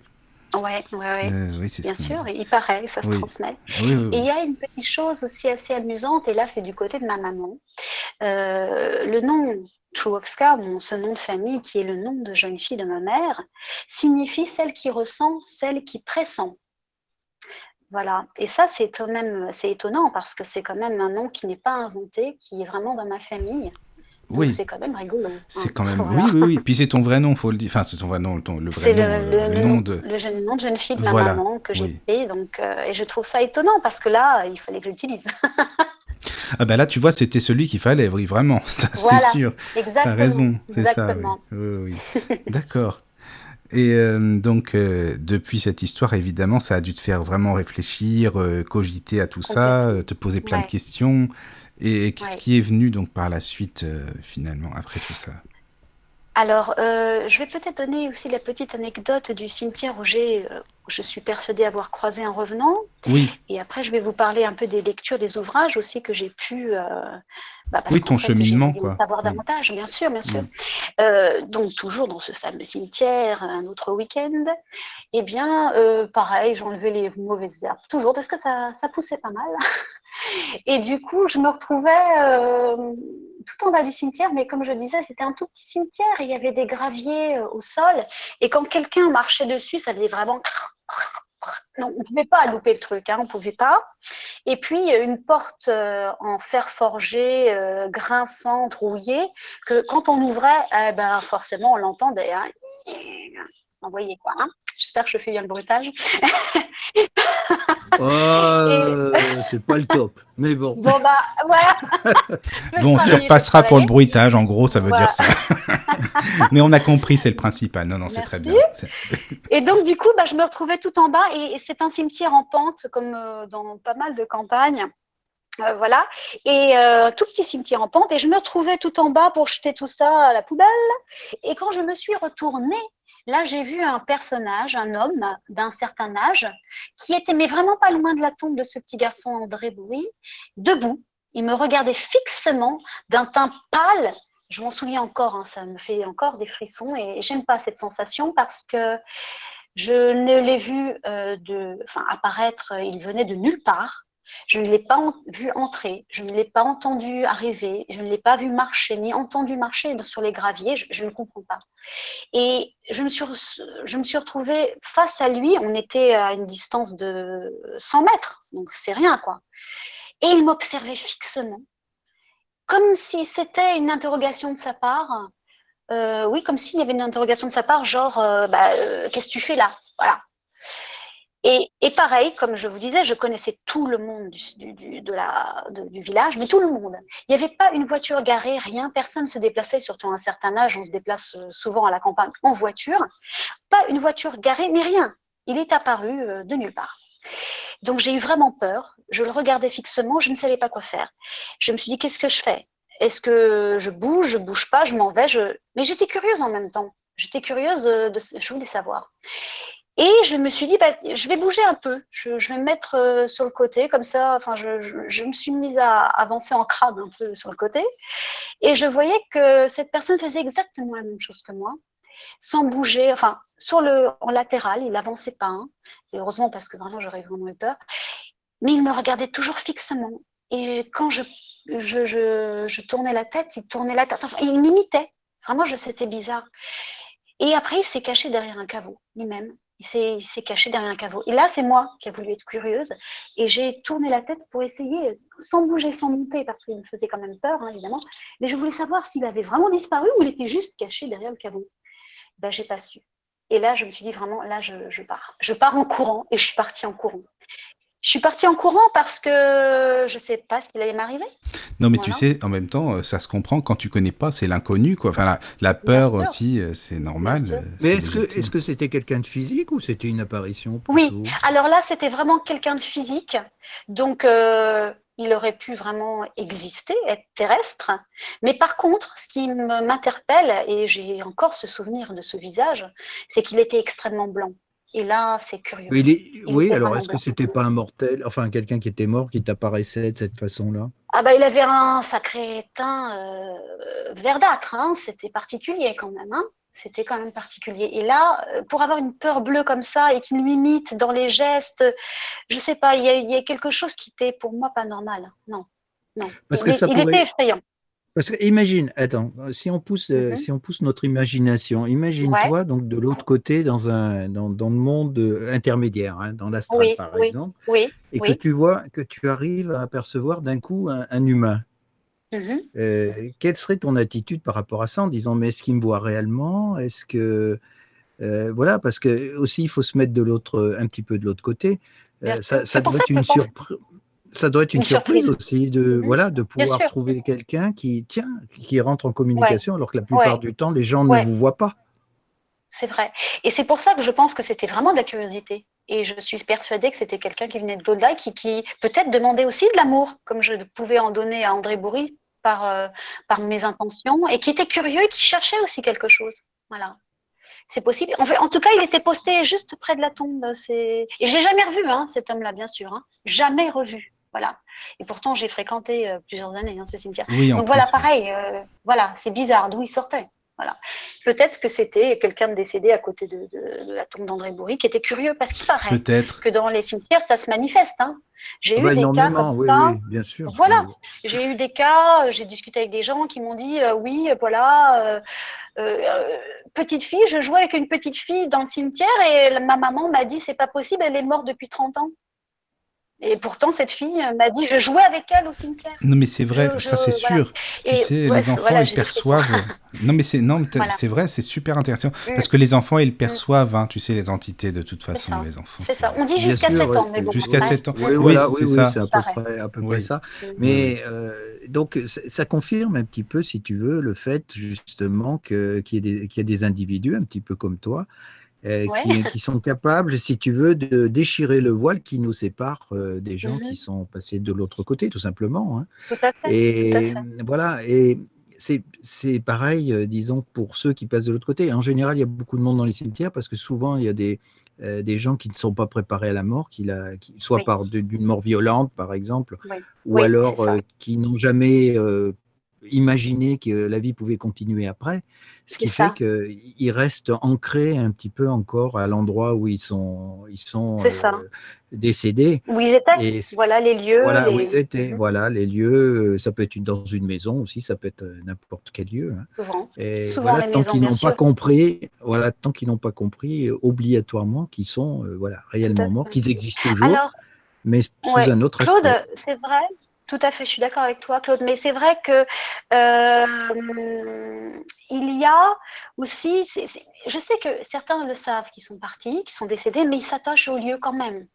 Ouais, ouais, ouais. Euh, oui, bien sûr, il paraît, ça se transmet. et il y a une petite chose aussi assez amusante, et là c'est du côté de ma maman. Euh, le nom Truowska, ce nom de famille qui est le nom de jeune fille de ma mère, signifie celle qui ressent, celle qui pressent. Voilà. Et ça, c'est quand même, c'est étonnant parce que c'est quand même un nom qui n'est pas inventé, qui est vraiment dans ma famille oui. C'est quand même rigolo. C'est quand même. Oui, oui, oui. Puis c'est ton vrai nom, faut le dire. Enfin, c'est ton vrai nom, le vrai nom, le, nom de. Le jeune nom de jeune fille de ma maman que j'ai payé. Donc, euh, et je trouve ça étonnant parce que là, il fallait que j'utilise. ah ben là, tu vois, c'était celui qu'il fallait, oui, vraiment. c'est sûr. Exactement. T'as raison. C'est ça. Oui, oui. D'accord. Et euh, donc, euh, depuis cette histoire, évidemment, ça a dû te faire vraiment réfléchir, cogiter à tout ça, te poser plein de questions. Et qu'est-ce qui est venu donc par la suite, euh, finalement, après tout ça? Alors, euh, je vais peut-être donner aussi la petite anecdote du cimetière où, j'ai, euh, je suis persuadée avoir croisé un revenant. Oui. Et après, je vais vous parler un peu des lectures, des ouvrages aussi que j'ai pu. Bah, oui, ton cheminement, quoi. Savoir davantage, bien sûr, bien sûr. donc, toujours dans ce fameux cimetière, un autre week-end. Eh bien, pareil, j'enlevais les mauvaises herbes, toujours parce que ça, ça poussait pas mal. Et du coup, je me retrouvais euh, tout en bas du cimetière, mais comme je disais, c'était un tout petit cimetière. Il y avait des graviers euh, au sol. Et quand quelqu'un marchait dessus, ça faisait vraiment. Non, on ne pouvait pas louper le truc, hein, on ne pouvait pas. Et puis, une porte euh, en fer forgé, grinçante, rouillée, que quand on ouvrait, eh ben, forcément, on l'entendait. Hein. Vous voyez quoi hein J'espère que je fais bien le bruitage. oh, c'est pas le top, mais bon. Bon, bah, voilà. bon, tu repasseras pour le bruitage, en gros, ça veut dire ça. mais on a compris, c'est le principal. Non, non, c'est très bien. Et donc, du coup, bah, je me retrouvais tout en bas, et c'est un cimetière en pente, comme euh, dans pas mal de campagnes. Euh, voilà, et euh, tout petit cimetière en pente, et je me retrouvais tout en bas pour jeter tout ça à la poubelle. Et quand je me suis retournée, là j'ai vu un personnage, un homme d'un certain âge, qui était mais vraiment pas loin de la tombe de ce petit garçon André Bourri, debout. Il me regardait fixement d'un teint pâle. Je m'en souviens encore, hein, ça me fait encore des frissons et j'aime pas cette sensation parce que Je ne l'ai vu euh, de, enfin, apparaître, il venait de nulle part. Je ne l'ai pas vu entrer, je ne l'ai pas entendu arriver, je ne l'ai pas vu marcher, ni entendu marcher sur les graviers, je, ne comprends pas. Et je me, suis, retrouvée face à lui, on était à une distance de 100 mètres, donc c'est rien quoi. Et il m'observait fixement, comme si c'était une interrogation de sa part. Euh, oui, comme s'il y avait une interrogation de sa part, genre, euh, bah, euh, qu'est-ce que tu fais là? Voilà. Et, pareil, comme je vous disais, je connaissais tout le monde du, village, mais tout le monde. Il n'y avait pas une voiture garée, rien, personne ne se déplaçait, surtout à un certain âge, on se déplace souvent à la campagne en voiture. Pas une voiture garée, ni rien. Il est apparu de nulle part. Donc j'ai eu vraiment peur. Je le regardais fixement, je ne savais pas quoi faire. Je me suis dit, qu'est-ce que je fais? Est-ce que je bouge, je bouge pas, je m'en vais. Mais j'étais curieuse en même temps. J'étais curieuse de, je voulais savoir. Et je me suis dit, bah, je vais bouger un peu. Je, vais me mettre euh, sur le côté, comme ça. Enfin, je, je, me suis mise à avancer en crâne un peu sur le côté. Et je voyais que cette personne faisait exactement la même chose que moi sans bouger, enfin, sur le, en latéral, il n'avançait pas, hein. et heureusement parce que vraiment j'aurais vraiment eu peur, mais il me regardait toujours fixement. Et quand je, je, je, tournais la tête, il tournait la tête, enfin, il m'imitait. Vraiment, je, c'était bizarre. Et après, il s'est caché derrière un caveau, lui-même. Il s'est, caché derrière un caveau. Et là, c'est moi qui ai voulu être curieuse. Et j'ai tourné la tête pour essayer, sans bouger, sans monter, parce qu'il me faisait quand même peur, hein, évidemment. Mais je voulais savoir s'il avait vraiment disparu ou il était juste caché derrière le caveau ben, j'ai pas su. Et là, je me suis dit vraiment, là, je, pars. Je pars en courant et je suis partie en courant. Je suis partie en courant parce que je sais pas ce qu'il allait m'arriver. Non, mais tu sais, en même temps, ça se comprend quand tu connais pas, c'est l'inconnu, quoi. Enfin, la, peur aussi, euh, c'est normal. Euh, mais est-ce que est-ce que c'était quelqu'un de physique ou c'était une apparition Oui. Alors là, c'était vraiment quelqu'un de physique. Donc, euh, il aurait pu vraiment exister, être terrestre. Mais par contre, ce qui m'interpelle, et j'ai encore ce souvenir de ce visage, c'est qu'il était extrêmement blanc. Et là, c'est curieux. oui, alors est-ce que c'était pas un mortel, enfin quelqu'un qui était mort, qui t'apparaissait de cette façon-là? Ah bah il avait un sacré teint euh, verdâtre, hein. c'était particulier quand même. Hein c'était quand même particulier. Et là, euh, pour avoir une peur bleue comme ça et qu'il m'imite dans les gestes, je sais pas, il y, a quelque chose qui était pour moi pas normal. Non, non. Parce que ça il était effrayant. Parce que imagine, attends, si on pousse, euh, mhm. si on pousse notre imagination, imagine-toi donc de l'autre côté dans un dans, dans le monde euh, intermédiaire, hein, dans l'astral par exemple, oui, et que tu vois que tu arrives à apercevoir d'un coup un humain. Mmh euh, quelle serait ton attitude par rapport à ça en disant mais est-ce qu'il me voit réellement? Est-ce que euh, voilà parce que aussi il faut se mettre de l'autre un petit peu de l'autre côté. Euh, ça, doit être une surprise. Ça doit être une, surprise. aussi de mmh voilà de pouvoir trouver quelqu'un qui tient qui rentre en communication alors que la plupart du temps les gens ne vous voient pas. C'est vrai. Et c'est pour ça que je pense que c'était vraiment de la curiosité. Et je suis persuadée que c'était quelqu'un qui venait de l'au-delà, qui, qui peut-être demandait aussi de l'amour, comme je pouvais en donner à André Bourri par, euh, par mes intentions et qui était curieux et qui cherchait aussi quelque chose. Voilà. C'est possible. En, fait, en tout cas, il était posté juste près de la tombe. Et je l'ai jamais revu, hein, cet homme-là, bien sûr. Hein. Jamais revu. Voilà. Et pourtant, j'ai fréquenté euh, plusieurs années hein, ce cimetière. Donc voilà, pareil. Euh, voilà, c'est bizarre d'où il sortait. Voilà. Peut-être que c'était quelqu'un de décédé à côté de, la tombe d'André Bourri qui était curieux parce qu'il paraît que dans les cimetières, ça se manifeste. Hein. J'ai eu des cas comme ça. bien sûr. Voilà, j'ai eu des cas, j'ai discuté avec des gens qui m'ont dit euh, oui, voilà, euh, petite fille, je jouais avec une petite fille dans le cimetière et ma maman m'a dit c'est pas possible, elle est morte depuis 30 ans. Et pourtant, cette fille m'a dit, je jouais avec elle au cimetière. Non, mais c'est vrai, ça c'est sûr. Tu sais, les enfants, ils perçoivent. non, mais c'est non, c'est vrai, c'est super intéressant mm. parce que les enfants, ils mm. perçoivent, hein, tu sais, les entités de toute façon, les enfants. C'est ça. On dit jusqu'à 7 ans, mais bon. Jusqu'à 7 ans. Oui, oui, c'est ça. C'est à peu près, à peu près ça. Mm. Mais euh, donc, ça confirme un petit peu, si tu veux, le fait justement qu'il y, a des individus un petit peu comme toi euh, qui, sont capables, si tu veux, de déchirer le voile qui nous sépare euh, des gens qui mhm. sont passés de l'autre côté, tout simplement. Hein. Tout à fait, et voilà, et c'est pareil, euh, disons, pour ceux qui passent de l'autre côté. En général, il y a beaucoup de monde dans les cimetières parce que souvent, il y a des, des gens qui ne sont pas préparés à la mort, qui la, qui, soit par d'une mort violente, par exemple, ou alors qui n'ont jamais imaginer que la vie pouvait continuer après, ce qui fait qu'ils restent ancrés un petit peu encore à l'endroit où ils sont, ils sont euh, décédés. Où ils étaient. voilà les lieux. Voilà où ils étaient. Mhm. Voilà les lieux. Ça peut être dans une maison aussi, ça peut être n'importe quel lieu. Hein. Souvent. Et voilà, tant qu'ils n'ont pas compris, voilà, tant qu'ils n'ont pas compris obligatoirement qu'ils sont, euh, voilà, réellement morts, qu'ils existent toujours, mais sous un autre Claude, c'est vrai. Tout à fait, je suis d'accord avec toi, Claude. Mais c'est vrai que euh, il y a aussi, je sais que certains le savent, qui sont partis, qui sont décédés, mais ils s'attachent au lieu quand même.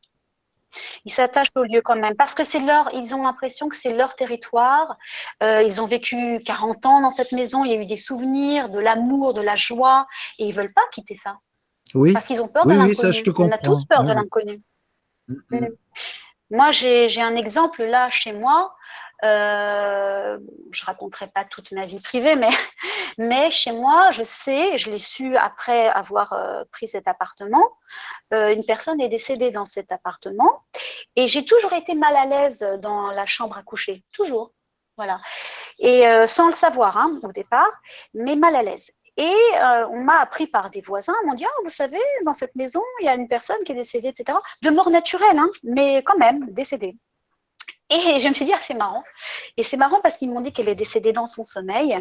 Ils s'attachent au lieu quand même parce que c'est leur, ils ont l'impression que c'est leur territoire. Euh, ils ont vécu 40 ans dans cette maison. Il y a eu des souvenirs, de l'amour, de la joie, et ils veulent pas quitter ça. Oui. Parce qu'ils ont peur de l'inconnu. On a tous peur de l'inconnu. Mm, mm. Mm. Moi, j'ai un exemple là chez moi. Euh, je raconterai pas toute ma vie privée, mais, mais chez moi, je sais, je l'ai su après avoir euh, pris cet appartement, euh, une personne est décédée dans cet appartement et j'ai toujours été mal à l'aise dans la chambre à coucher, toujours. Voilà. Et euh, sans le savoir hein, au départ, mais mal à l'aise. Et euh, on m'a appris par des voisins, m'ont dit, ah, vous savez, dans cette maison, il y a une personne qui est décédée, etc. De mort naturelle, hein, mais quand même décédée. Et je me suis dit, ah, c'est marrant. Et c'est marrant parce qu'ils m'ont dit qu'elle est décédée dans son sommeil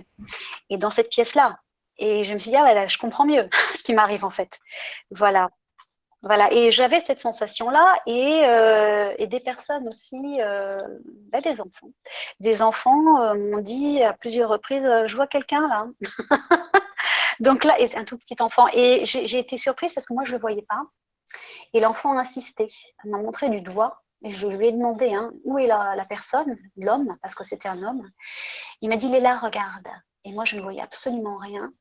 et dans cette pièce-là. Et je me suis dit, ah, je comprends mieux ce qui m'arrive en fait. Voilà. Voilà, et j'avais cette sensation-là, et, euh, des personnes aussi, euh, bah, des enfants. Des enfants m'ont dit à plusieurs reprises, je vois quelqu'un là. Donc là, un tout petit enfant. Et j'ai été surprise parce que moi, je ne le voyais pas. Et l'enfant a insisté. M'a montré du doigt. Et je lui ai demandé hein, où est la, personne, l'homme, parce que c'était un homme. Il m'a dit, il là, regarde. Et moi, je ne voyais absolument rien.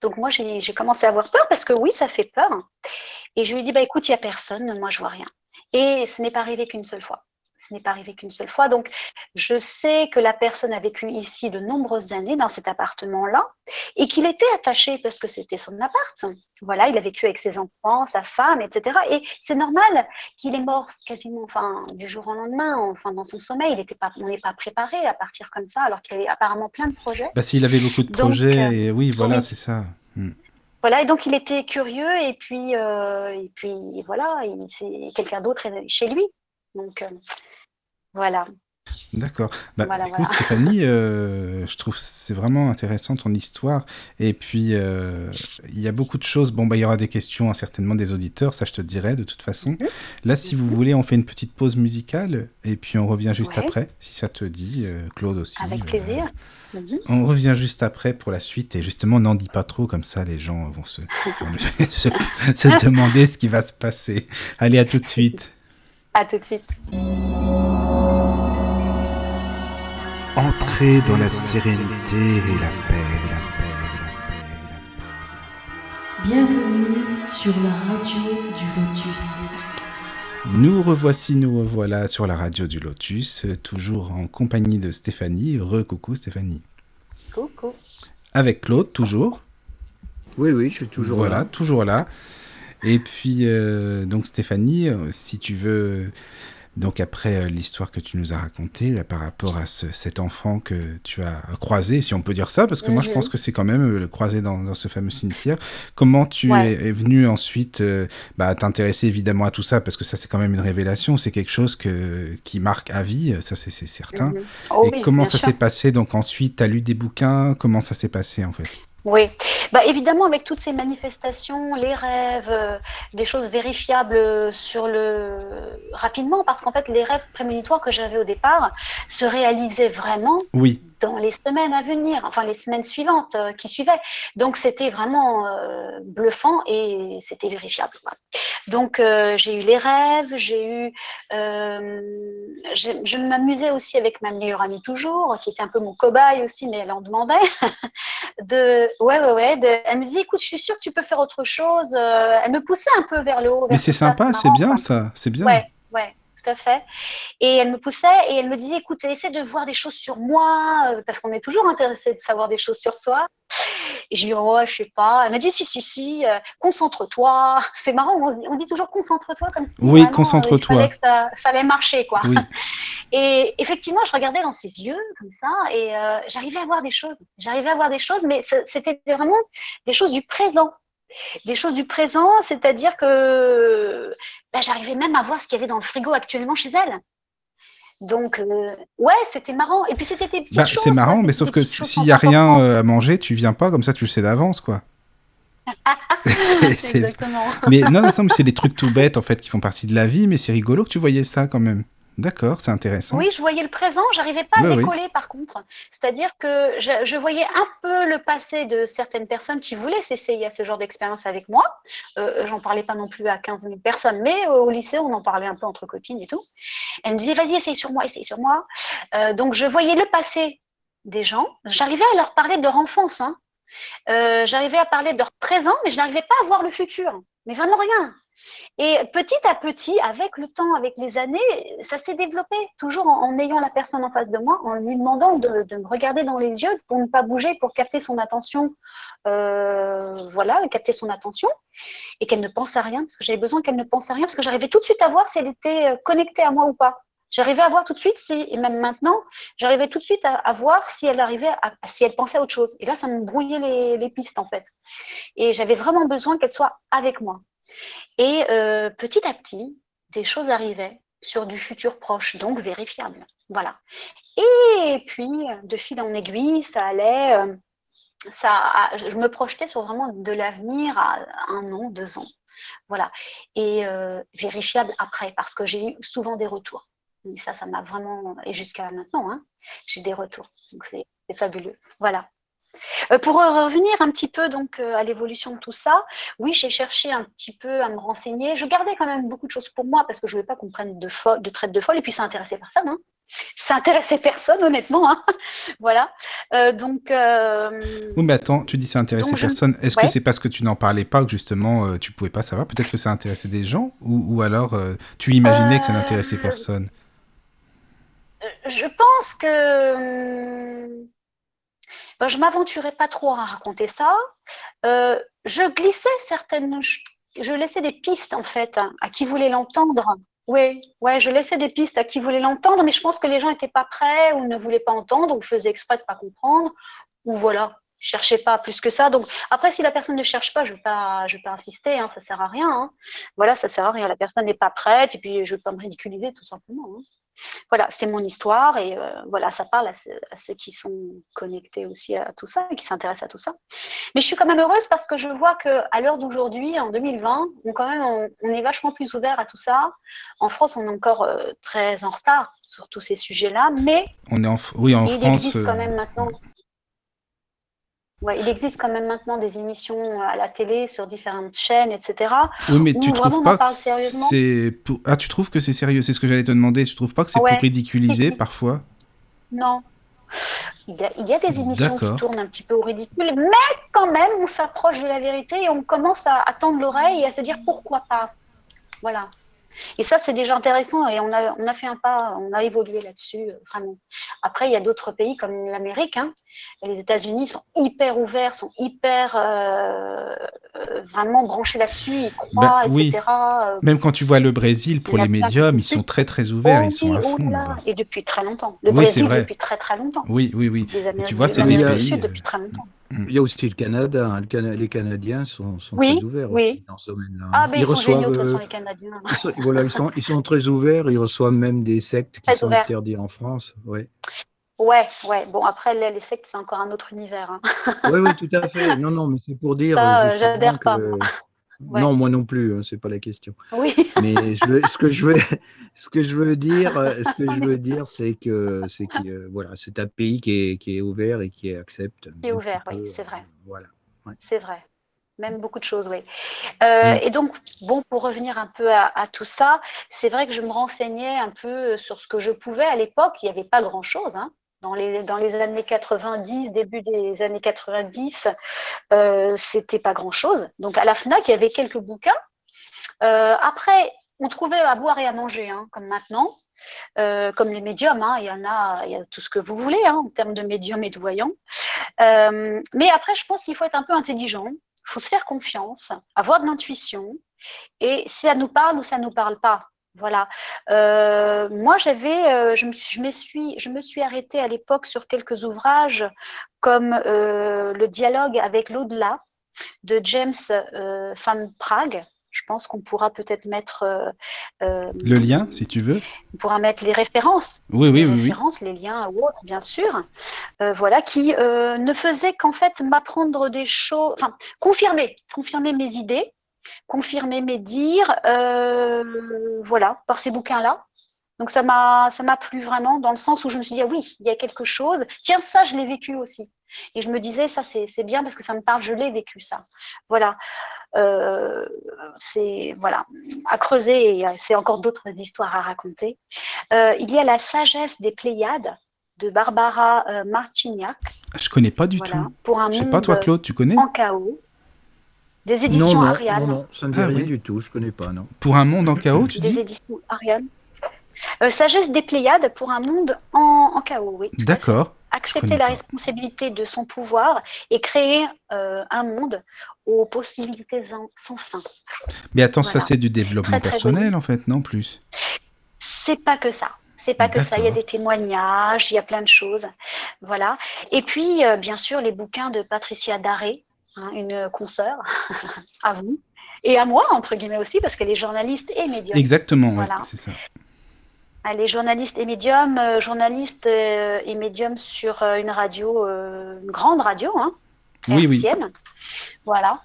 Donc moi, j'ai commencé à avoir peur parce que oui, ça fait peur. Et je lui ai dit, bah, écoute, il n'y a personne, moi, je vois rien. Et ce n'est pas arrivé qu'une seule fois ce n'est pas arrivé qu'une seule fois. Donc, je sais que la personne a vécu ici de nombreuses années dans cet appartement-là et qu'il était attaché parce que c'était son appart. Voilà, il a vécu avec ses enfants, sa femme, etc. Et c'est normal qu'il est mort quasiment enfin, du jour au lendemain, enfin, dans son sommeil. Il était pas, on n'est pas préparé à partir comme ça alors qu'il avait apparemment plein de projets. Bah, s'il avait beaucoup de projets, euh, et oui, voilà, c'est ça. Hmm. Voilà, et donc il était curieux, et puis, euh, et puis voilà, c'est quelqu'un d'autre chez lui. Donc, euh, voilà. D'accord. Bah, écoute, Stéphanie, euh, je trouve c'est vraiment intéressant ton histoire. Et puis, euh, il y a beaucoup de choses. Bon, bah, il y aura des questions, hein, certainement, des auditeurs, ça je te dirai de toute façon. Mhm. Là, si vous mhm. voulez, on fait une petite pause musicale et puis on revient juste après, si ça te dit, Claude aussi. Avec plaisir. On revient juste après pour la suite. Et justement, n'en dis pas trop, comme ça, les gens vont se, se demander ce qui va se passer. Allez, à tout de suite. À tout de suite. Entrez dans la sérénité et la paix, la paix, la paix, la paix. Bienvenue sur la radio du Lotus. Nous revoici, nous revoilà sur la radio du Lotus, toujours en compagnie de Stéphanie. Re-coucou Stéphanie. Coucou. Avec Claude, toujours. Oui, oui, je suis toujours là. Voilà, toujours là. Et puis, euh, donc Stéphanie, euh, si tu veux, donc après euh, l'histoire que tu nous as racontée par rapport à cet enfant que tu as croisé, si on peut dire ça, parce que moi je mhm. pense que c'est quand même le croisé dans, ce fameux cimetière. Comment tu es, venu ensuite bah, t'intéresser évidemment à tout ça, parce que ça c'est quand même une révélation, c'est quelque chose que, qui marque à vie, ça c'est certain. Mhm. Oh Et comment ça s'est passé Donc ensuite, tu as lu des bouquins, comment ça s'est passé en fait? Oui, bah, évidemment avec toutes ces manifestations, les rêves, euh, des choses vérifiables sur le rapidement, parce qu'en fait les rêves prémonitoires que j'avais au départ se réalisaient vraiment. Oui dans les semaines à venir, enfin les semaines suivantes euh, qui suivaient. Donc c'était vraiment euh, bluffant et c'était vérifiable. Donc euh, j'ai eu les rêves, j'ai eu, je m'amusais aussi avec ma meilleure amie toujours, qui était un peu mon cobaye aussi, mais elle en demandait. de, ouais ouais ouais, de, elle me disait écoute, je suis sûre que tu peux faire autre chose. elle me poussait un peu vers le haut. mais c'est sympa, c'est bien ça, c'est bien. Ouais ouais tout à fait. Et elle me poussait et elle me disait, écoute, essaie de voir des choses sur moi, euh, parce qu'on est toujours intéressé de savoir des choses sur soi. Et je lui dis, oh, je sais pas. Elle m'a dit, si, si, si, euh, concentre-toi. C'est marrant, on dit, toujours concentre-toi comme si oui, concentre-toi. Ça, ça, allait marcher, quoi. Et effectivement, je regardais dans ses yeux comme ça et euh, j'arrivais à voir des choses. J'arrivais à voir des choses, mais c'était vraiment des choses du présent. Des choses du présent, c'est-à-dire que bah, j'arrivais même à voir ce qu'il y avait dans le frigo actuellement chez elle. Donc, euh, ouais, c'était marrant. Et puis, c'était des petites bah, C'est marrant, mais sauf que s'il n'y a rien euh, à manger, tu viens pas, comme ça, tu le sais d'avance, quoi. Exactement. Mais non, non, mais c'est des trucs tout bêtes, en fait, qui font partie de la vie, mais c'est rigolo que tu voyais ça, quand même. D'accord, c'est intéressant. Oui, je voyais le présent, j'arrivais pas à décoller par contre. C'est-à-dire que je, voyais un peu le passé de certaines personnes qui voulaient s'essayer à ce genre d'expérience avec moi. Euh, J'en parlais pas non plus à 15 000 personnes, mais au lycée, on en parlait un peu entre copines et tout. Elle me disait, vas-y, essaye sur moi, essaye sur moi. Euh, donc, je voyais le passé des gens. J'arrivais à leur parler de leur enfance. Hein. Euh, j'arrivais à parler de leur présent, mais je n'arrivais pas à voir le futur. Mais vraiment rien. Et petit à petit, avec le temps, avec les années, ça s'est développé, toujours en, ayant la personne en face de moi, en lui demandant de, me regarder dans les yeux pour ne pas bouger, pour capter son attention, euh, voilà, capter son attention, et qu'elle ne pense à rien, parce que j'avais besoin qu'elle ne pense à rien, parce que j'arrivais tout de suite à voir si elle était euh, connectée à moi ou pas. J'arrivais à voir tout de suite, si, et même maintenant, j'arrivais tout de suite à, voir si elle arrivait, si elle pensait à autre chose. Et là, ça me brouillait les pistes en fait. Et j'avais vraiment besoin qu'elle soit avec moi. Et euh, petit à petit, des choses arrivaient sur du futur proche, donc vérifiable. Voilà. Et puis, de fil en aiguille, ça allait. Euh, ça, je me projetais sur vraiment de l'avenir à un an, deux ans. Voilà. Et euh, vérifiable après, parce que j'ai eu souvent des retours. Et ça, ça m'a vraiment. Et jusqu'à maintenant, hein, j'ai des retours. Donc, c'est fabuleux. Voilà. Euh, pour revenir un petit peu donc euh, à l'évolution de tout ça, oui, j'ai cherché un petit peu à me renseigner. Je gardais quand même beaucoup de choses pour moi parce que je ne voulais pas qu'on prenne de, de traite de folle. Et puis ça intéressait personne. Hein. Ça intéressait personne, honnêtement. Hein. voilà. Euh, donc. Oui, mais attends, tu dis ça intéressait personne. Est-ce que c'est parce que tu n'en parlais pas que justement tu pouvais pas savoir? Peut-être que ça intéressait des gens ou, ou alors tu imaginais que ça n'intéressait personne? Je pense que ben, je m'aventurais pas trop à raconter ça. Euh, je glissais certaines, je laissais des pistes en fait à qui voulait l'entendre. Oui, je laissais des pistes à qui voulait l'entendre, mais je pense que les gens n'étaient pas prêts ou ne voulaient pas entendre ou faisaient exprès de pas comprendre ou voilà cherchez pas plus que ça. Donc après, si la personne ne cherche pas, je vais pas, je vais pas insister, hein, ça sert à rien. Hein. Voilà, ça sert à rien. La personne n'est pas prête et puis je vais pas me ridiculiser tout simplement. Hein. Voilà, c'est mon histoire et euh, voilà, ça parle à, ceux qui sont connectés aussi à tout ça et qui s'intéressent à tout ça. Mais je suis quand même heureuse parce que je vois que à l'heure d'aujourd'hui, en 2020, on quand même on, est vachement plus ouvert à tout ça. En France, on est encore euh, très en retard sur tous ces sujets-là, mais on est en, oui en il France. Existe quand euh, même maintenant il existe quand même maintenant des émissions à la télé sur différentes chaînes, etc. Oui, mais tu trouves pas que c'est ah tu trouves que c'est sérieux? C'est ce que j'allais te demander. Tu trouves pas que c'est pour ridiculiser parfois? Non. Il y, a, des émissions qui tournent un petit peu au ridicule, mais quand même, on s'approche de la vérité et on commence à, à tendre l'oreille et à se dire pourquoi pas. Voilà. Et ça, c'est déjà intéressant et on a, on a fait un pas, on a évolué là-dessus, euh, vraiment. Après, il y a d'autres pays comme l'Amérique. Hein. Les États-Unis sont hyper ouverts, sont hyper euh, euh, vraiment branchés là-dessus, ils croient, bah, etc. Même quand tu vois le Brésil, pour les médiums, ils sont très très ouverts, ils sont à oh fond. Et depuis très longtemps. Le Brésil, depuis très très longtemps. Oui, oui, oui. et tu vois, c'est des pays. depuis très longtemps. Mm. Il y a aussi le Canada. Hein. les Canadiens sont, très ouverts oui. dans ce domaine-là. Ah, mais ils, sont géniaux, de toute façon, les Canadiens. Ils sont, voilà, ils, sont, ils sont, très ouverts. Ils reçoivent même des sectes qui sont interdites en France. Ouais. Ouais, ouais. Bon, après, les, sectes, c'est encore un autre univers. Hein. Oui, oui, tout à fait. Non, non, mais c'est pour dire. Ça, j'adhère pas. Non, moi non plus, hein, c'est pas la question. Oui. Mais ce que je veux, ce que je veux dire, euh, ce que je veux dire, c'est que c'est que voilà, c'est un pays qui est, qui est ouvert et qui accepte. Qui est ouvert, oui, c'est vrai. Euh, voilà. C'est vrai. Même beaucoup de choses, oui. Euh, mm. Et donc, bon, pour revenir un peu à, tout ça, c'est vrai que je me renseignais un peu sur ce que je pouvais à l'époque. Il n'y avait pas grand-chose. Hein dans les, années 90, début des années 90, euh, c'était pas grand-chose. Donc à la FNAC, il y avait quelques bouquins. Euh, après, on trouvait à boire et à manger, hein, comme maintenant. comme les médiums. Hein. il y en a, il y a tout ce que vous voulez hein, en termes de médiums et de voyants. mais après, je pense qu'il faut être un peu intelligent. Il faut se faire confiance, avoir de l'intuition. Et si ça nous parle ou ça ne nous parle pas, voilà. moi, j'avais, je, me, je, me suis, je me suis arrêtée à l'époque sur quelques ouvrages comme Le dialogue avec l'au-delà de James Van Prague, je pense qu'on pourra peut-être mettre euh, euh, le lien, si tu veux. On pourra mettre les références. Oui, oui, les oui, références, les liens ou autres, bien sûr. Euh, voilà, qui ne faisait qu'en fait m'apprendre des choses, enfin confirmer, confirmer mes idées, confirmer mes dires, voilà, par ces bouquins-là. Donc ça m'a, ça m'a plu vraiment dans le sens où je me suis dit ah oui, il y a quelque chose. Tiens, ça, je l'ai vécu aussi. Et je me disais ça, c'est, c'est bien parce que ça me parle, je l'ai vécu ça. Voilà. Euh, c'est voilà à creuser et c'est encore d'autres histoires à raconter. Euh, il y a la sagesse des Pléiades de Barbara euh, Marcignac. Je connais pas du tout. Pour un Je sais pas toi Claude, tu connais? En chaos. Des éditions Ariane. Non, non, ça ne dit ah rien du tout, je connais pas, non. Pour un monde en chaos, tu dis Des éditions Ariane. sagesse des Pléiades pour un monde en, en chaos, oui. D'accord accepter la responsabilité de son pouvoir et créer euh, un monde aux possibilités sans fin. Mais attends, ça c'est du développement personnel en fait, non plus? C'est pas que ça. C'est pas que ça. Il y a des témoignages, il y a plein de choses, voilà. Et puis euh, bien sûr les bouquins de Patricia Daré, hein, une consoeur, à vous et à moi entre guillemets aussi parce qu'elle est journaliste et médium. Exactement, voilà. c'est ça. Elle est journaliste et médium, euh, journaliste euh, et médium sur euh, une radio, une grande radio, hein, oui, oui. Voilà.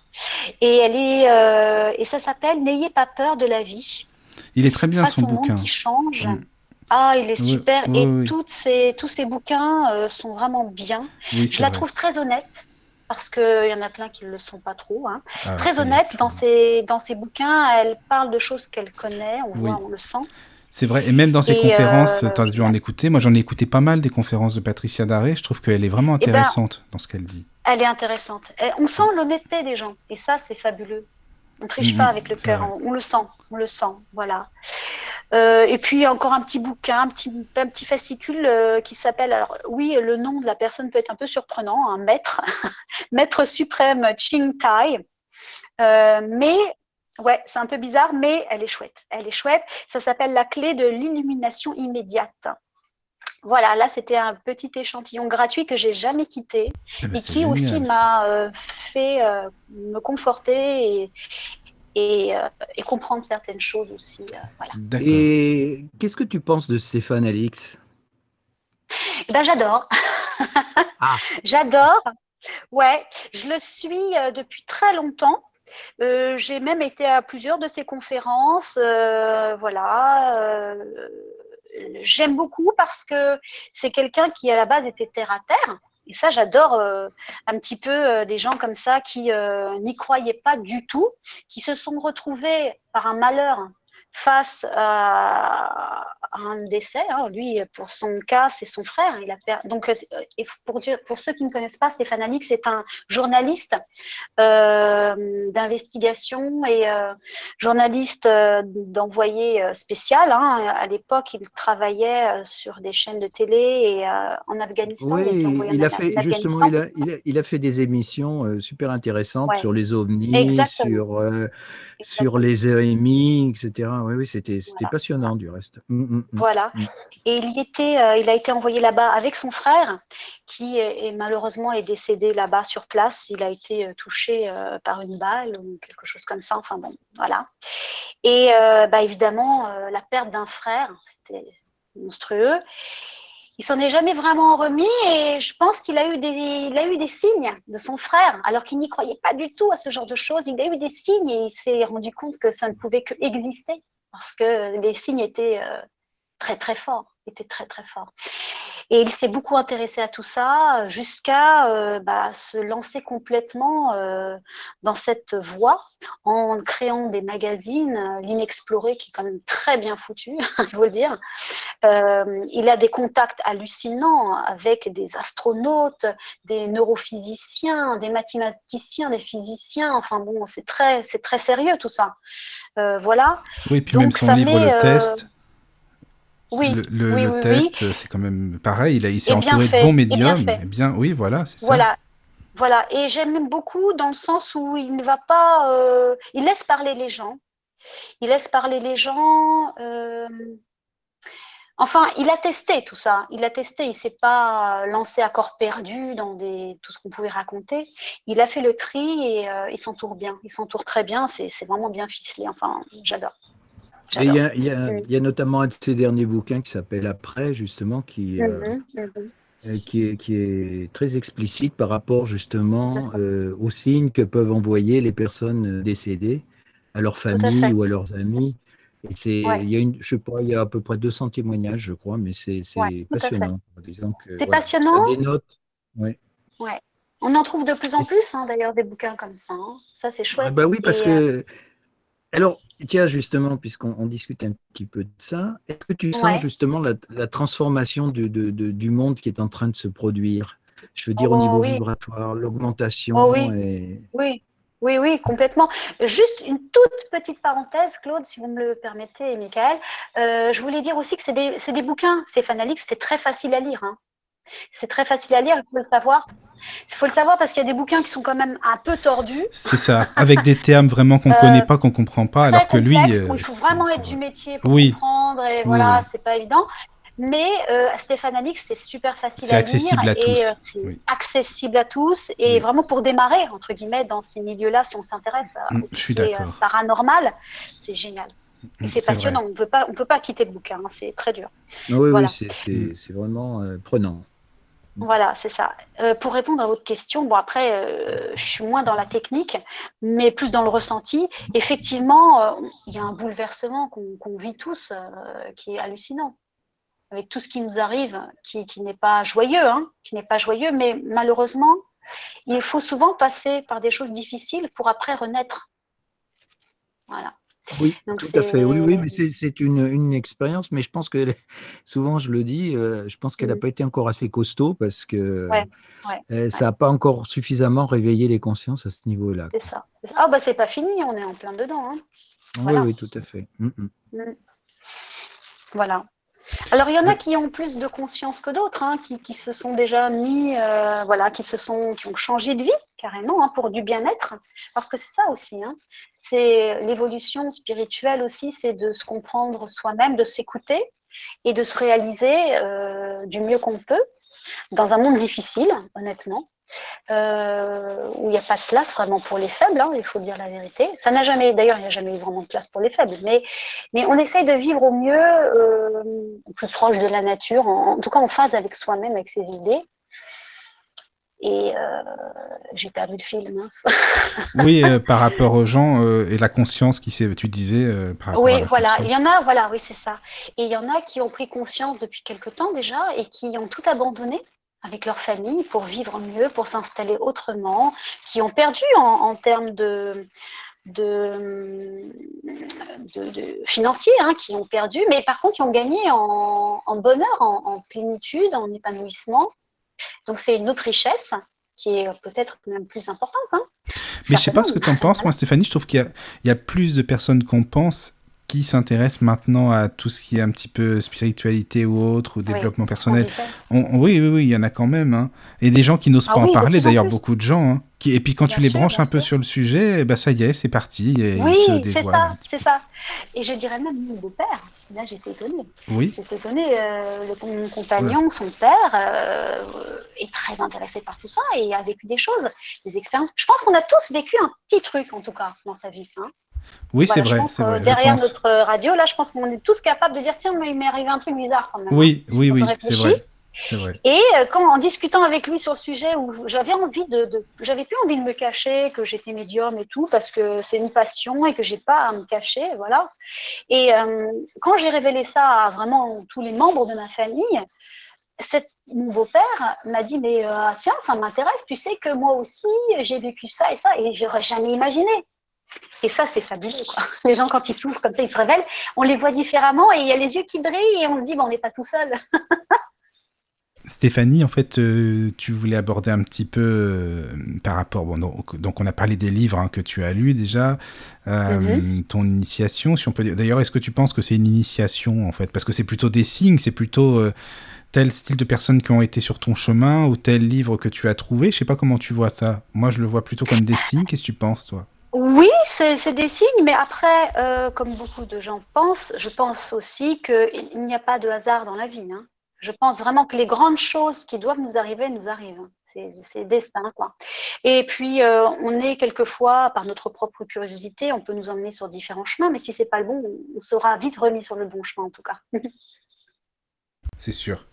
Et elle est, et ça s'appelle N'ayez pas peur de la vie. Il est très bien son bouquin. Qui change. Mm. Ah, il est super. et toutes ces, tous ces bouquins sont vraiment bien. Je la trouve très honnête parce qu'il y en a plein qui ne le sont pas trop. Hein. Ah, très honnête dans ses, dans ses bouquins. Elle parle de choses qu'elle connaît, on voit, on le sent. C'est vrai, et même dans ses conférences, euh, tu as dû en écouter. Moi, j'en ai écouté pas mal des conférences de Patricia Daré. Je trouve qu'elle est vraiment eh ben, intéressante dans ce qu'elle dit. Elle est intéressante. On sent l'honnêteté des gens, et ça, c'est fabuleux. On triche pas mm, avec le cœur, on, le sent, on le sent, voilà. Euh, et puis encore un petit bouquin, un petit, un petit fascicule euh, qui s'appelle, alors oui, le nom de la personne peut être un peu surprenant, un maître, maître suprême Ching Tai, mais Ouais, c'est un peu bizarre, mais elle est chouette. Elle est chouette. Ça s'appelle la clé de l'illumination immédiate. Voilà, là c'était un petit échantillon gratuit que j'ai jamais quitté eh ben, et qui aussi m'a euh, fait euh, me conforter et, euh, et, comprendre certaines choses aussi. voilà. Et qu'est-ce que tu penses de Stéphane Alix? Ben, J'adore. Ah. J'adore. Ouais, je le suis depuis très longtemps. Euh, j'ai même été à plusieurs de ses conférences. Euh, voilà. Euh, j'aime beaucoup parce que c'est quelqu'un qui, à la base, était terre à terre. Et ça, j'adore un petit peu des gens comme ça qui n'y croyaient pas du tout, qui se sont retrouvés par un malheur face à un décès. Hein. Lui, pour son cas, c'est son frère. Il a Donc, euh, pour, pour ceux qui ne connaissent pas, Stéphane Alix c'est un journaliste euh, d'investigation et euh, journaliste d'envoyé spécial. Hein. À l'époque, il travaillait sur des chaînes de télé et en Afghanistan. Oui, il, a fait justement, il a, il a, fait des émissions super intéressantes sur les ovnis, sur sur les EMI, etc. Oui, oui, c'était passionnant du reste. Mmh, mmh, mmh. Voilà. Et il, était, euh, il a été envoyé là-bas avec son frère, qui est, malheureusement est décédé là-bas sur place. Il a été euh, touché euh, par une balle ou quelque chose comme ça. Enfin bon, voilà. Et bah, évidemment, la perte d'un frère, c'était monstrueux il s'en est jamais vraiment remis et je pense qu'il a eu des, il a eu des signes de son frère, alors qu'il n'y croyait pas du tout à ce genre de choses. Il a eu des signes et il s'est rendu compte que ça ne pouvait que exister parce que les signes étaient euh, très très forts, étaient très très forts. Et il s'est beaucoup intéressé à tout ça jusqu'à euh, bah, se lancer complètement euh, dans cette voie en créant des magazines, euh, l'inexploré qui est quand même très bien foutu, il faut le dire. il a des contacts hallucinants avec des astronautes, des neurophysiciens, des mathématiciens, des physiciens. Enfin bon, c'est très, c'est très sérieux tout ça. voilà. Oui, puis même son livre Le Test Oui, le, oui, le oui, test, c'est quand même pareil. Il, il s'est bien entouré fait, de bons et bien médiums. Eh bien, oui, voilà, c'est ça. Voilà, voilà. Et j'aime beaucoup dans le sens où il ne va pas, euh, il laisse parler les gens. Il laisse parler les gens. euh, Enfin, il a testé tout ça. Il a testé. Il s'est pas lancé à corps perdu dans des tout ce qu'on pouvait raconter. Il a fait le tri et euh, il s'entoure bien. Il s'entoure très bien. C'est vraiment bien ficelé. Enfin, j'adore. Et il y a, il y a- Mm. il y a notamment un de ses derniers bouquins qui s'appelle Après, justement, qui, euh, Mhm, mhm. euh, qui, est, qui est très explicite par rapport justement euh, aux signes que peuvent envoyer les personnes décédées à leur à famille ou à leurs amis. Et c'est, Ouais. il y a une, je sais pas, il y a à peu près 200 témoignages, je crois, mais c'est, Ouais, passionnant. Disons que, C'est voilà, passionnant. Ça dénote. Ouais. Ouais. On en trouve de plus en plus, hein, d'ailleurs, des bouquins comme ça. hein. Ça, c'est Ah chouette. bah oui, parce Et, que. Alors, tiens, justement, puisqu'on on discute un petit peu de ça, est-ce que tu sens Ouais. justement la, la transformation du, de- de- du monde qui est en train de se produire? Je veux dire, au Oh niveau oui. vibratoire, l'augmentation. Oh oui. et... Oui, oui, oui, complètement. Juste une toute petite parenthèse, Claude, si vous me le permettez, et Michael. Euh, je voulais dire aussi que c'est des, c'est des bouquins, Stéphane Alix, c'est très facile à lire. hein. C'est très facile à lire, il faut le savoir. Il faut le savoir parce qu'il y a des bouquins qui sont quand même un peu tordus. C'est ça, avec des termes vraiment qu'on Euh, connaît pas, qu'on comprend pas, alors que lui. euh, où il faut vraiment être du vrai. métier pour Oui. comprendre, et Oui, voilà, oui. c'est pas évident. Mais euh, Stéphane Alix, c'est super facile C'est à accessible lire à tous, et euh, c'est oui. accessible à tous et Oui. vraiment pour démarrer entre guillemets dans ces milieux-là, si on s'intéresse à Mm, qui est, euh, d'accord. paranormal, c'est génial. Et Mm, c'est passionnant. On peut pas, on peut pas quitter le bouquin. hein, c'est très dur. Oui, Voilà. oui, c'est, Mm. vraiment euh, prenant. Voilà, c'est ça. Euh, pour répondre à votre question, bon après, euh, je suis moins dans la technique, mais plus dans le ressenti. Effectivement, euh, il y a un bouleversement qu'on vit tous, qui est hallucinant, avec tout ce qui nous arrive, qui, qui n'est pas joyeux, hein, qui n'est pas joyeux, mais malheureusement, il faut souvent passer par des choses difficiles pour après renaître. Voilà. Oui, Donc tout à fait. Oui, oui, c'est- mais c'est, une, une expérience, mais je pense que souvent je le dis, euh, je pense qu'elle n'a Mm. pas été encore assez costaud parce que Ouais, ouais, euh, ça n'a pas encore suffisamment réveillé les consciences à ce niveau-là. C'est ça. Ah bah c'est pas fini, on est en plein dedans. hein. Oui, Voilà. oui, tout à fait. Mm, mm. Voilà. Alors, il y en a qui ont plus de conscience que d'autres, hein, qui, qui se sont déjà mis, euh, voilà, qui se sont, qui ont changé de vie carrément hein, pour du bien-être, parce que c'est ça aussi. Hein. C'est l'évolution spirituelle aussi, c'est de se comprendre soi-même, de s'écouter et de se réaliser euh, du mieux qu'on peut dans un monde difficile, honnêtement. Euh, où il n'y a pas de place vraiment pour les faibles, hein, il faut dire la vérité. Ça n'a jamais, d'ailleurs, il n'y a jamais eu vraiment de place pour les faibles, mais, mais on essaye de vivre au mieux, euh, plus proche de la nature, en, en tout cas en phase avec soi-même, avec ses idées. Et euh, j'ai perdu le fil, mince. Oui, euh, par rapport aux gens euh, et la conscience qui s'est, tu disais, par rapport à Oui, la voilà, il y en a, voilà, oui, c'est ça. Et il y en a qui ont pris conscience depuis quelque temps déjà et qui ont tout abandonné avec leur famille pour vivre mieux, pour s'installer autrement, qui ont perdu en, en termes de, de, de, de financiers, hein, qui ont perdu, mais par contre, ils ont gagné en, en bonheur, en, en plénitude, en épanouissement. Donc, c'est une autre richesse qui est peut-être même plus importante. Hein, Mais je sais pas ce que tu en penses, moi, Stéphanie. Je trouve qu'il y a plus de personnes qu'on pense qui s'intéressent maintenant à tout ce qui est un petit peu spiritualité ou autre, ou développement on personnel. disait. On- on- oui, oui, oui, il y en a quand même. hein. Et des gens qui n'osent Ah pas oui, en parler, d'ailleurs, beaucoup de gens. hein, qui, et puis quand Bien tu les sûr, branches un peu sûr. sur le sujet, ben, ça y est, c'est parti. Et Oui, ils se c'est ça, c'est ça. Et je dirais même mon beau-père. Là, j'étais étonnée. Oui, J'étais étonnée. euh, le, mon compagnon, son père, euh, est très intéressé par tout ça et a vécu des choses, des expériences. Je pense qu'on a tous vécu un petit truc, en tout cas, dans sa vie. hein. Oui, Voilà, c'est vrai, pense vrai. derrière notre radio, là, je pense qu'on est tous capables de dire tiens, mais il m'est arrivé un truc bizarre quand même. hein. Oui, oui, Quand oui, c'est vrai. Et euh, quand en discutant avec lui sur le sujet où j'avais envie de, de- j'avais plus envie de me cacher que j'étais médium et tout parce que c'est une passion et que j'ai pas à me cacher, voilà. Et euh, quand j'ai révélé ça à vraiment tous les membres de ma famille, cette- mon beau-père m'a dit mais euh, tiens ça m'intéresse, tu sais que moi aussi j'ai vécu ça et ça et j'aurais jamais imaginé. Et ça, c'est fabuleux. Quoi. Les gens, quand ils souffrent comme ça, ils se révèlent, on les voit différemment et il y a les yeux qui brillent et on se dit, bon, on n'est pas tout seul. Stéphanie, en fait, euh, tu voulais aborder un petit peu euh, par rapport. Bon, donc, donc, on a parlé des livres hein, que tu as lus déjà, euh, Mhm. ton initiation, si on peut dire. D'ailleurs, est-ce que tu penses que c'est une initiation en fait? Parce que c'est plutôt des signes, c'est plutôt tel style de personnes qui ont été sur ton chemin ou tel livre que tu as trouvé? Je sais pas comment tu vois ça. Moi, je le vois plutôt comme des signes. Qu'est-ce que tu penses, toi? Oui, c'est des signes, mais après, euh, comme beaucoup de gens pensent, je pense aussi qu'il n'y a pas de hasard dans la vie. hein. Je pense vraiment que les grandes choses qui doivent nous arriver nous arrivent. hein. C'est c'est destin, quoi. Et puis, euh, on est quelquefois, par notre propre curiosité, on peut nous emmener sur différents chemins, mais si c'est pas le bon, on sera vite remis sur le bon chemin, en tout cas. C'est sûr.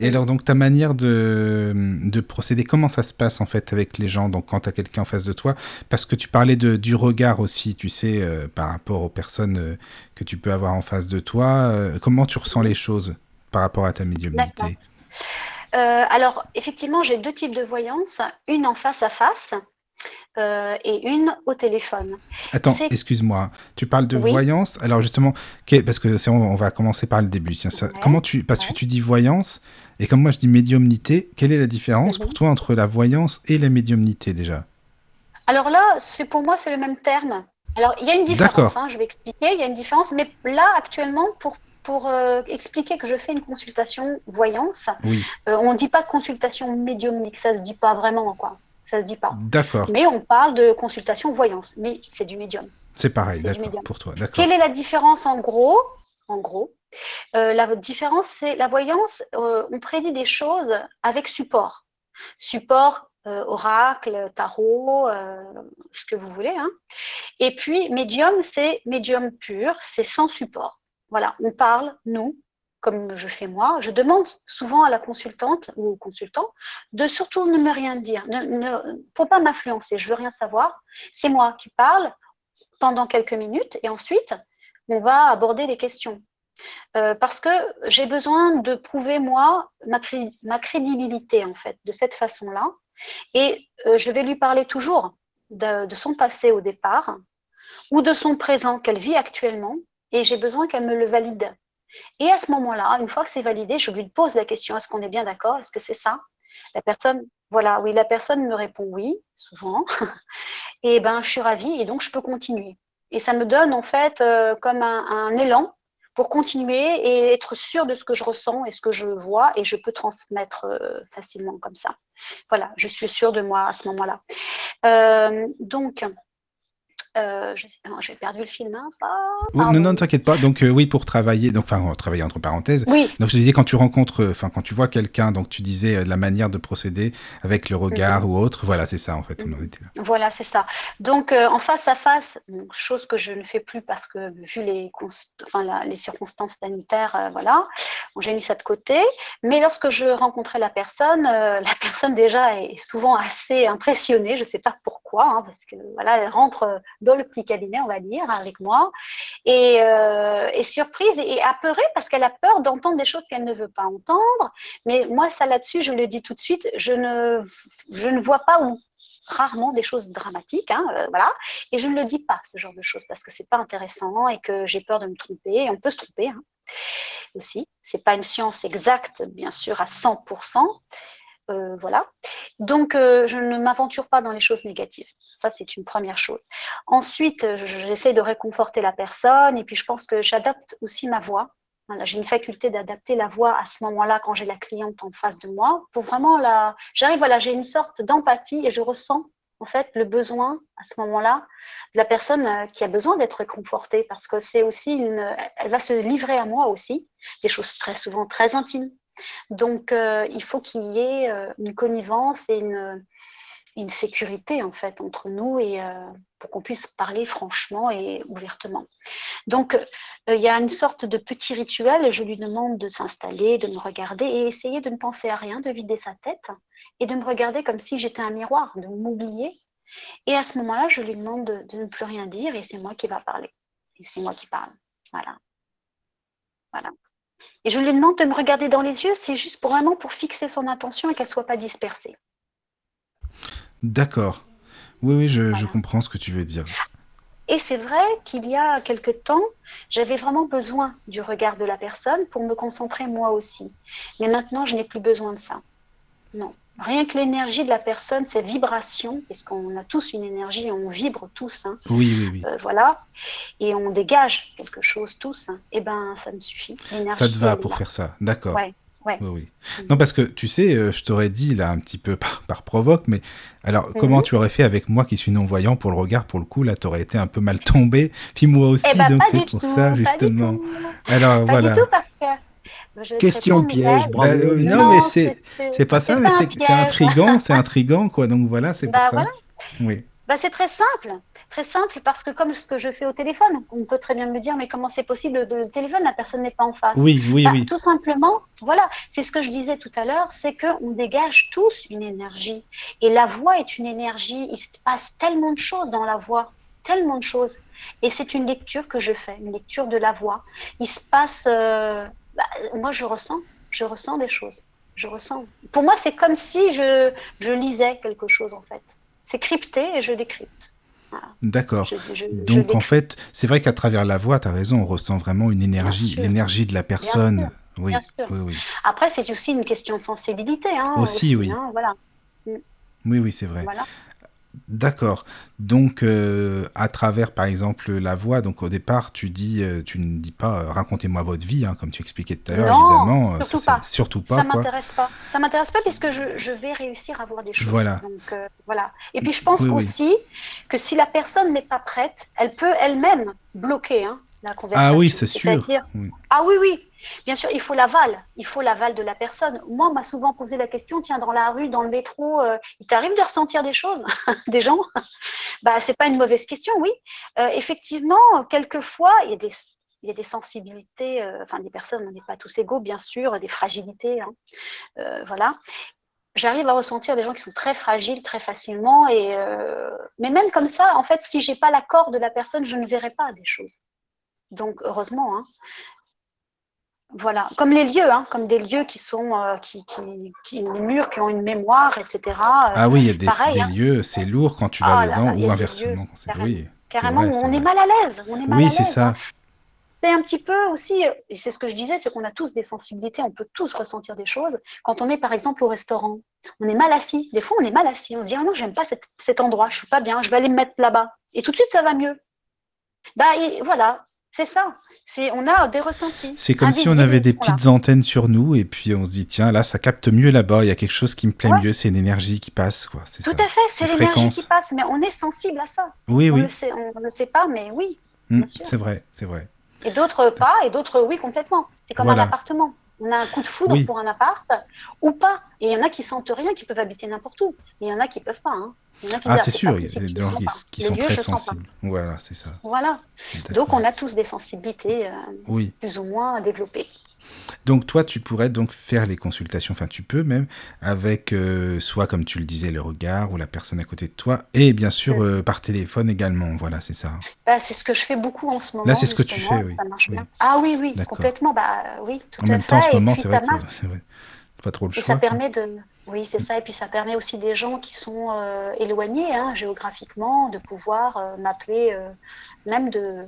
Et alors, donc, ta manière de, de procéder, comment ça se passe en fait avec les gens, donc quand tu as quelqu'un en face de toi? Parce que tu parlais de, du regard aussi, tu sais, euh, par rapport aux personnes euh, que tu peux avoir en face de toi. euh, comment tu ressens les choses par rapport à ta médiumnité? Alors, effectivement, j'ai deux types de voyance, une en face à face euh, et une au téléphone. Attends, excuse-moi, tu parles de Oui. voyance? Alors justement, parce que c'est- on, on va commencer par le début. tiens, ça- Ouais, comment tu, parce que tu dis voyance et comme moi je dis médiumnité, quelle est la différence Mhm. pour toi entre la voyance et la médiumnité déjà? Alors là, c'est pour moi, c'est le même terme. Alors, il y a une différence, D'accord. hein, je vais expliquer, il y a une différence, mais là, actuellement, pour, pour euh, expliquer que je fais une consultation voyance, Oui, euh, on ne dit pas consultation médiumnique, ça se dit pas vraiment, quoi. Ça se dit pas. d'accord, Mais on parle de consultation voyance, mais c'est du médium. c'est pareil, d'accord, pour toi. Quelle est la différence en gros En gros, euh, la différence, c'est la voyance, euh, on prédit des choses avec support. Support, euh, oracle, tarot, ce que vous voulez. hein. Et puis, médium, c'est médium pur, c'est sans support. Voilà, on parle, nous, comme je fais moi, je demande souvent à la consultante ou au consultant de surtout ne me rien dire, ne, ne, pour pas m'influencer, je veux rien savoir. C'est moi qui parle pendant quelques minutes et ensuite on va aborder les questions. Euh, parce que j'ai besoin de prouver moi ma, cré- ma crédibilité en fait de cette façon-là et euh, je vais lui parler toujours de son passé au départ ou de son présent qu'elle vit actuellement et j'ai besoin qu'elle me le valide. Et à ce moment-là, une fois que c'est validé, je lui pose la question est-ce qu'on est bien d'accord? Est-ce que c'est ça? La personne, voilà, oui, la personne me répond oui, souvent. et ben, je suis ravie et donc je peux continuer. Et ça me donne en fait euh, comme un, élan pour continuer et être sûr de ce que je ressens et ce que je vois et je peux transmettre euh, facilement comme ça. Voilà, je suis sûre de moi à ce moment-là. Euh, donc, euh, je sais- j'ai perdu le film, hein, ça. Oui, non, non, t'inquiète pas. Donc euh, oui, pour travailler, donc enfin travailler entre parenthèses. Oui, Donc je disais quand tu rencontres, euh, enfin quand tu vois quelqu'un, donc tu disais euh, la manière de procéder avec le regard ou autre. Voilà, c'est ça en fait. On en était là. Voilà, c'est ça. Donc, en face à face, donc, chose que je ne fais plus parce que, vu les, enfin, la- les circonstances sanitaires, voilà, bon, j'ai mis ça de côté. Mais lorsque je rencontrais la personne, la personne déjà est souvent assez impressionnée, je ne sais pas pourquoi, hein, parce que voilà, elle rentre euh, dans le petit cabinet, on va dire, avec moi, et euh, est surprise et apeurée parce qu'elle a peur d'entendre des choses qu'elle ne veut pas entendre. Mais moi, ça là-dessus, je le dis tout de suite, je ne, je ne vois pas ou rarement des choses dramatiques, hein, euh, voilà, et je ne le dis pas ce genre de choses parce que c'est pas intéressant et que j'ai peur de me tromper. Et on peut se tromper hein, aussi. C'est pas une science exacte, bien sûr, à 100%. Euh, voilà. Donc, euh, je ne m'aventure pas dans les choses négatives. Ça, c'est une première chose. Ensuite, euh, j'essaie de réconforter la personne et puis je pense que j'adapte aussi ma voix. J'ai une faculté d'adapter la voix à ce moment-là quand j'ai la cliente en face de moi pour vraiment la. J'arrive, voilà, j'ai une sorte d'empathie et je ressens en fait le besoin à ce moment-là de la personne qui a besoin d'être réconfortée parce que c'est aussi une. Elle va se livrer à moi aussi des choses très souvent très intimes. Donc, euh, il faut qu'il y ait euh, une connivence et une, sécurité en fait entre nous et euh, pour qu'on puisse parler franchement et ouvertement. Donc, il y a une sorte de petit rituel. Je lui demande de s'installer, de me regarder et essayer de ne penser à rien, de vider sa tête et de me regarder comme si j'étais un miroir, de m'oublier. Et à ce moment-là, je lui demande de, de ne plus rien dire et c'est moi qui va parler. Et c'est moi qui parle. Voilà. Voilà. Et je lui demande de me regarder dans les yeux, c'est juste pour vraiment pour fixer son attention et qu'elle ne soit pas dispersée. D'accord. Oui, oui, je, je comprends ce que tu veux dire. Et c'est vrai qu'il y a quelque temps, j'avais vraiment besoin du regard de la personne pour me concentrer moi aussi. Mais maintenant, je n'ai plus besoin de ça. Non. Rien que l'énergie de la personne, ses vibrations, puisqu'on a tous une énergie, on vibre tous. Hein, oui, oui, oui. euh, voilà. Et on dégage quelque chose tous. Hein, et ben, ça me suffit. Ça te va pour faire ça, d'accord. Ouais, ouais. Oui, oui. Non, parce que tu sais, euh, je t'aurais dit là un petit peu par, par provoque, mais alors comment Mhm. tu aurais fait avec moi qui suis non-voyant pour le regard Pour le coup, là, t'aurais été un peu mal tombé, puis moi aussi, Eh ben, donc c'est pour tout, ça justement. Alors Pas voilà. du tout parce que. Je Question piège, bravo. Bah, euh, non, Non, mais c'est pas ça, mais c'est intriguant, c'est intriguant quoi. Donc voilà, c'est pour Bah, ça. Oui. Bah, c'est très simple, très simple parce que comme ce que je fais au téléphone, on peut très bien me dire mais comment c'est possible de le téléphone, la personne n'est pas en face. Oui, oui, Bah, oui. Tout simplement, voilà, c'est ce que je disais tout à l'heure, c'est qu'on dégage tous une énergie. Et la voix est une énergie, il se passe tellement de choses dans la voix, tellement de choses. Et c'est une lecture que je fais, une lecture de la voix. Il se passe, euh, bah, moi je ressens, je ressens des choses, je ressens. Pour moi, c'est comme si je, je lisais quelque chose en fait. C'est crypté et je décrypte. D'accord. Donc en fait, c'est vrai qu'à travers la voix, tu as raison, on ressent vraiment une énergie, l'énergie de la personne. sûr, Oui, bien sûr. oui, oui. Après, c'est aussi une question de sensibilité. Hein, Aussi, oui. hein, voilà. Oui, oui, c'est vrai. voilà. D'accord. Donc, euh, à travers, par exemple, la voix, donc au départ, tu dis, euh, tu ne dis pas, euh, racontez-moi votre vie, hein, comme tu expliquais tout à l'heure, Non, évidemment. surtout ça, pas. surtout ça pas, quoi. m'intéresse pas. Ça m'intéresse pas puisque je, je vais réussir à voir des choses. Voilà. Donc euh, voilà. Et puis je pense Oui, oui. aussi que si la personne n'est pas prête, elle peut elle-même bloquer hein, la conversation. Ah oui, c'est sûr. Oui. Ah oui, oui. Bien sûr, il faut l'aval. Il faut l'aval de la personne. Moi, on m'a souvent posé la question, tiens, dans la rue, dans le métro, euh, il t'arrive de ressentir des choses, des gens? Bah, c'est pas une mauvaise question, oui. Euh, effectivement, quelquefois, il y a des, il y a des sensibilités, euh, enfin, des personnes, on n'est pas tous égaux, bien sûr, des fragilités, hein. Euh, voilà. J'arrive à ressentir des gens qui sont très fragiles très facilement, et mais même comme ça, en fait, si j'ai pas l'accord de la personne, je ne verrai pas des choses. Donc, heureusement, hein. Voilà, comme les lieux, hein, comme des lieux qui sont, euh, qui, qui, qui, des murs qui ont une mémoire, etc. euh, Ah oui, il y a des, pareil, des hein. lieux, c'est lourd quand tu vas Ah dedans, là, ou inversement. carrément. oui, Carrément, vrai, on est mal à l'aise. On est mal à Oui, c'est ça. hein. C'est un petit peu aussi, et c'est ce que je disais, c'est qu'on a tous des sensibilités, on peut tous ressentir des choses. Quand on est par exemple au restaurant, on est mal assis. Des fois, on est mal assis. On se dit, ah non, j'aime pas cet, cet endroit, je suis pas bien, je vais aller me mettre là-bas. Et tout de suite, ça va mieux. Bah et voilà, c'est ça. C'est, on a des ressentis. C'est comme si on avait des là. petites antennes sur nous et puis on se dit tiens là ça capte mieux là-bas, il y a quelque chose qui me plaît Ouais. mieux, c'est une énergie qui passe quoi. C'est Tout ça. à fait, c'est l'énergie qui passe, mais on est sensible à ça. Oui On oui, le sait, on ne le sait pas, mais oui. Hmm, c'est vrai, c'est vrai. Et d'autres pas, et d'autres oui complètement. C'est comme Voilà. un appartement. On a un coup de foudre Oui. pour un appart ou pas. Et il y en a qui sentent rien, qui peuvent habiter n'importe où. Mais il y en a qui peuvent pas. hein. Ah c'est sûr, il y a des gens qui, sont très sensibles. Voilà, c'est ça. Voilà. Donc on a tous des sensibilités euh, Oui. plus ou moins développées. Donc toi, tu pourrais donc faire les consultations, enfin tu peux même, avec euh, soit comme tu le disais, le regard ou la personne à côté de toi, et bien sûr euh, par téléphone également, voilà, c'est ça. Bah, c'est ce que je fais beaucoup en ce moment. Là, c'est ce que tu fais, oui. Ça marche Oui. bien. Ah oui, oui, complètement. Bah oui, tout En même fait. temps, en ce moment, c'est vrai que vrai. Pas trop le Et choix. ça permet de, oui, c'est ça. Et puis ça permet aussi des gens qui sont euh, éloignés hein, géographiquement de pouvoir euh, m'appeler, euh, même de,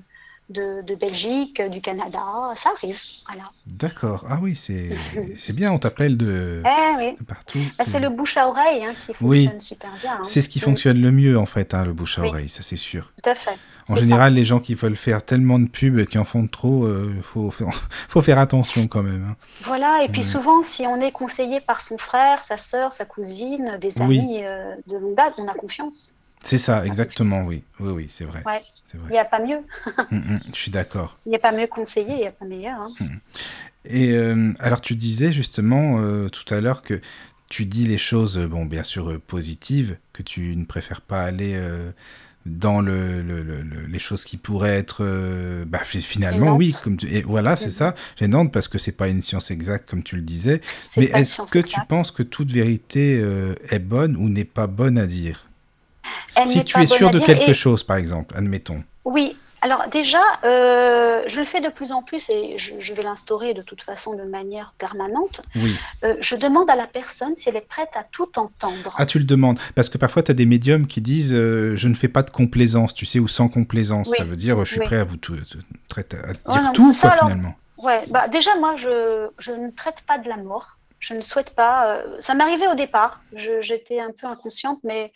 de, de Belgique, du Canada. Ça arrive. Voilà. D'accord. Ah oui, c'est bien, on t'appelle de, Eh oui. de partout. Bah, c'est- le bouche à oreille hein, qui Oui. fonctionne super bien. hein. C'est ce qui Mm, fonctionne le mieux en fait, hein, le bouche à Oui. oreille, ça c'est sûr. Tout à fait. En général, les gens qui veulent faire tellement de pubs qui en font trop, euh, faut, faut, faire attention quand même. Voilà. Et puis Ouais. souvent, si on est conseillé par son frère, sa sœur, sa cousine, des Oui. amis euh, de longue date, on a confiance. C'est ça, exactement, oui. Oui, oui, c'est vrai. Ouais. C'est Il vrai. n'y a pas mieux. Mm, mm, je suis d'accord. Il n'y a pas mieux conseillé, il n'y a pas meilleur. hein. Et euh, alors, tu disais justement euh, tout à l'heure que tu dis les choses, euh, bon, bien sûr, euh, positives, que tu ne préfères pas aller dans le, le- le- le- les choses qui pourraient être, euh, bah, fi- finalement, oui, comme tu, et voilà, c'est ça, gênante parce que c'est pas une science exacte, comme tu le disais. Mais est-ce que tu penses que toute vérité euh, est bonne ou n'est pas bonne à dire? Elle Si tu es sûr de quelque et- chose, par exemple, admettons. Oui, Alors déjà, euh, je le fais de plus en plus et je, vais l'instaurer de toute façon de manière permanente. Oui. Euh, je demande à la personne si elle est prête à tout entendre. Ah, tu le demandes Parce que parfois, tu as des médiums qui disent euh, Je ne fais pas de complaisance, tu sais, ou sans complaisance. Ça veut dire Je suis prêt à vous tout, à dire tout, quoi, finalement. Ouais, bah, déjà, moi, je, je ne traite pas de la mort je ne souhaite pas. ça m'arrivait au départ. J'étais un peu inconsciente, mais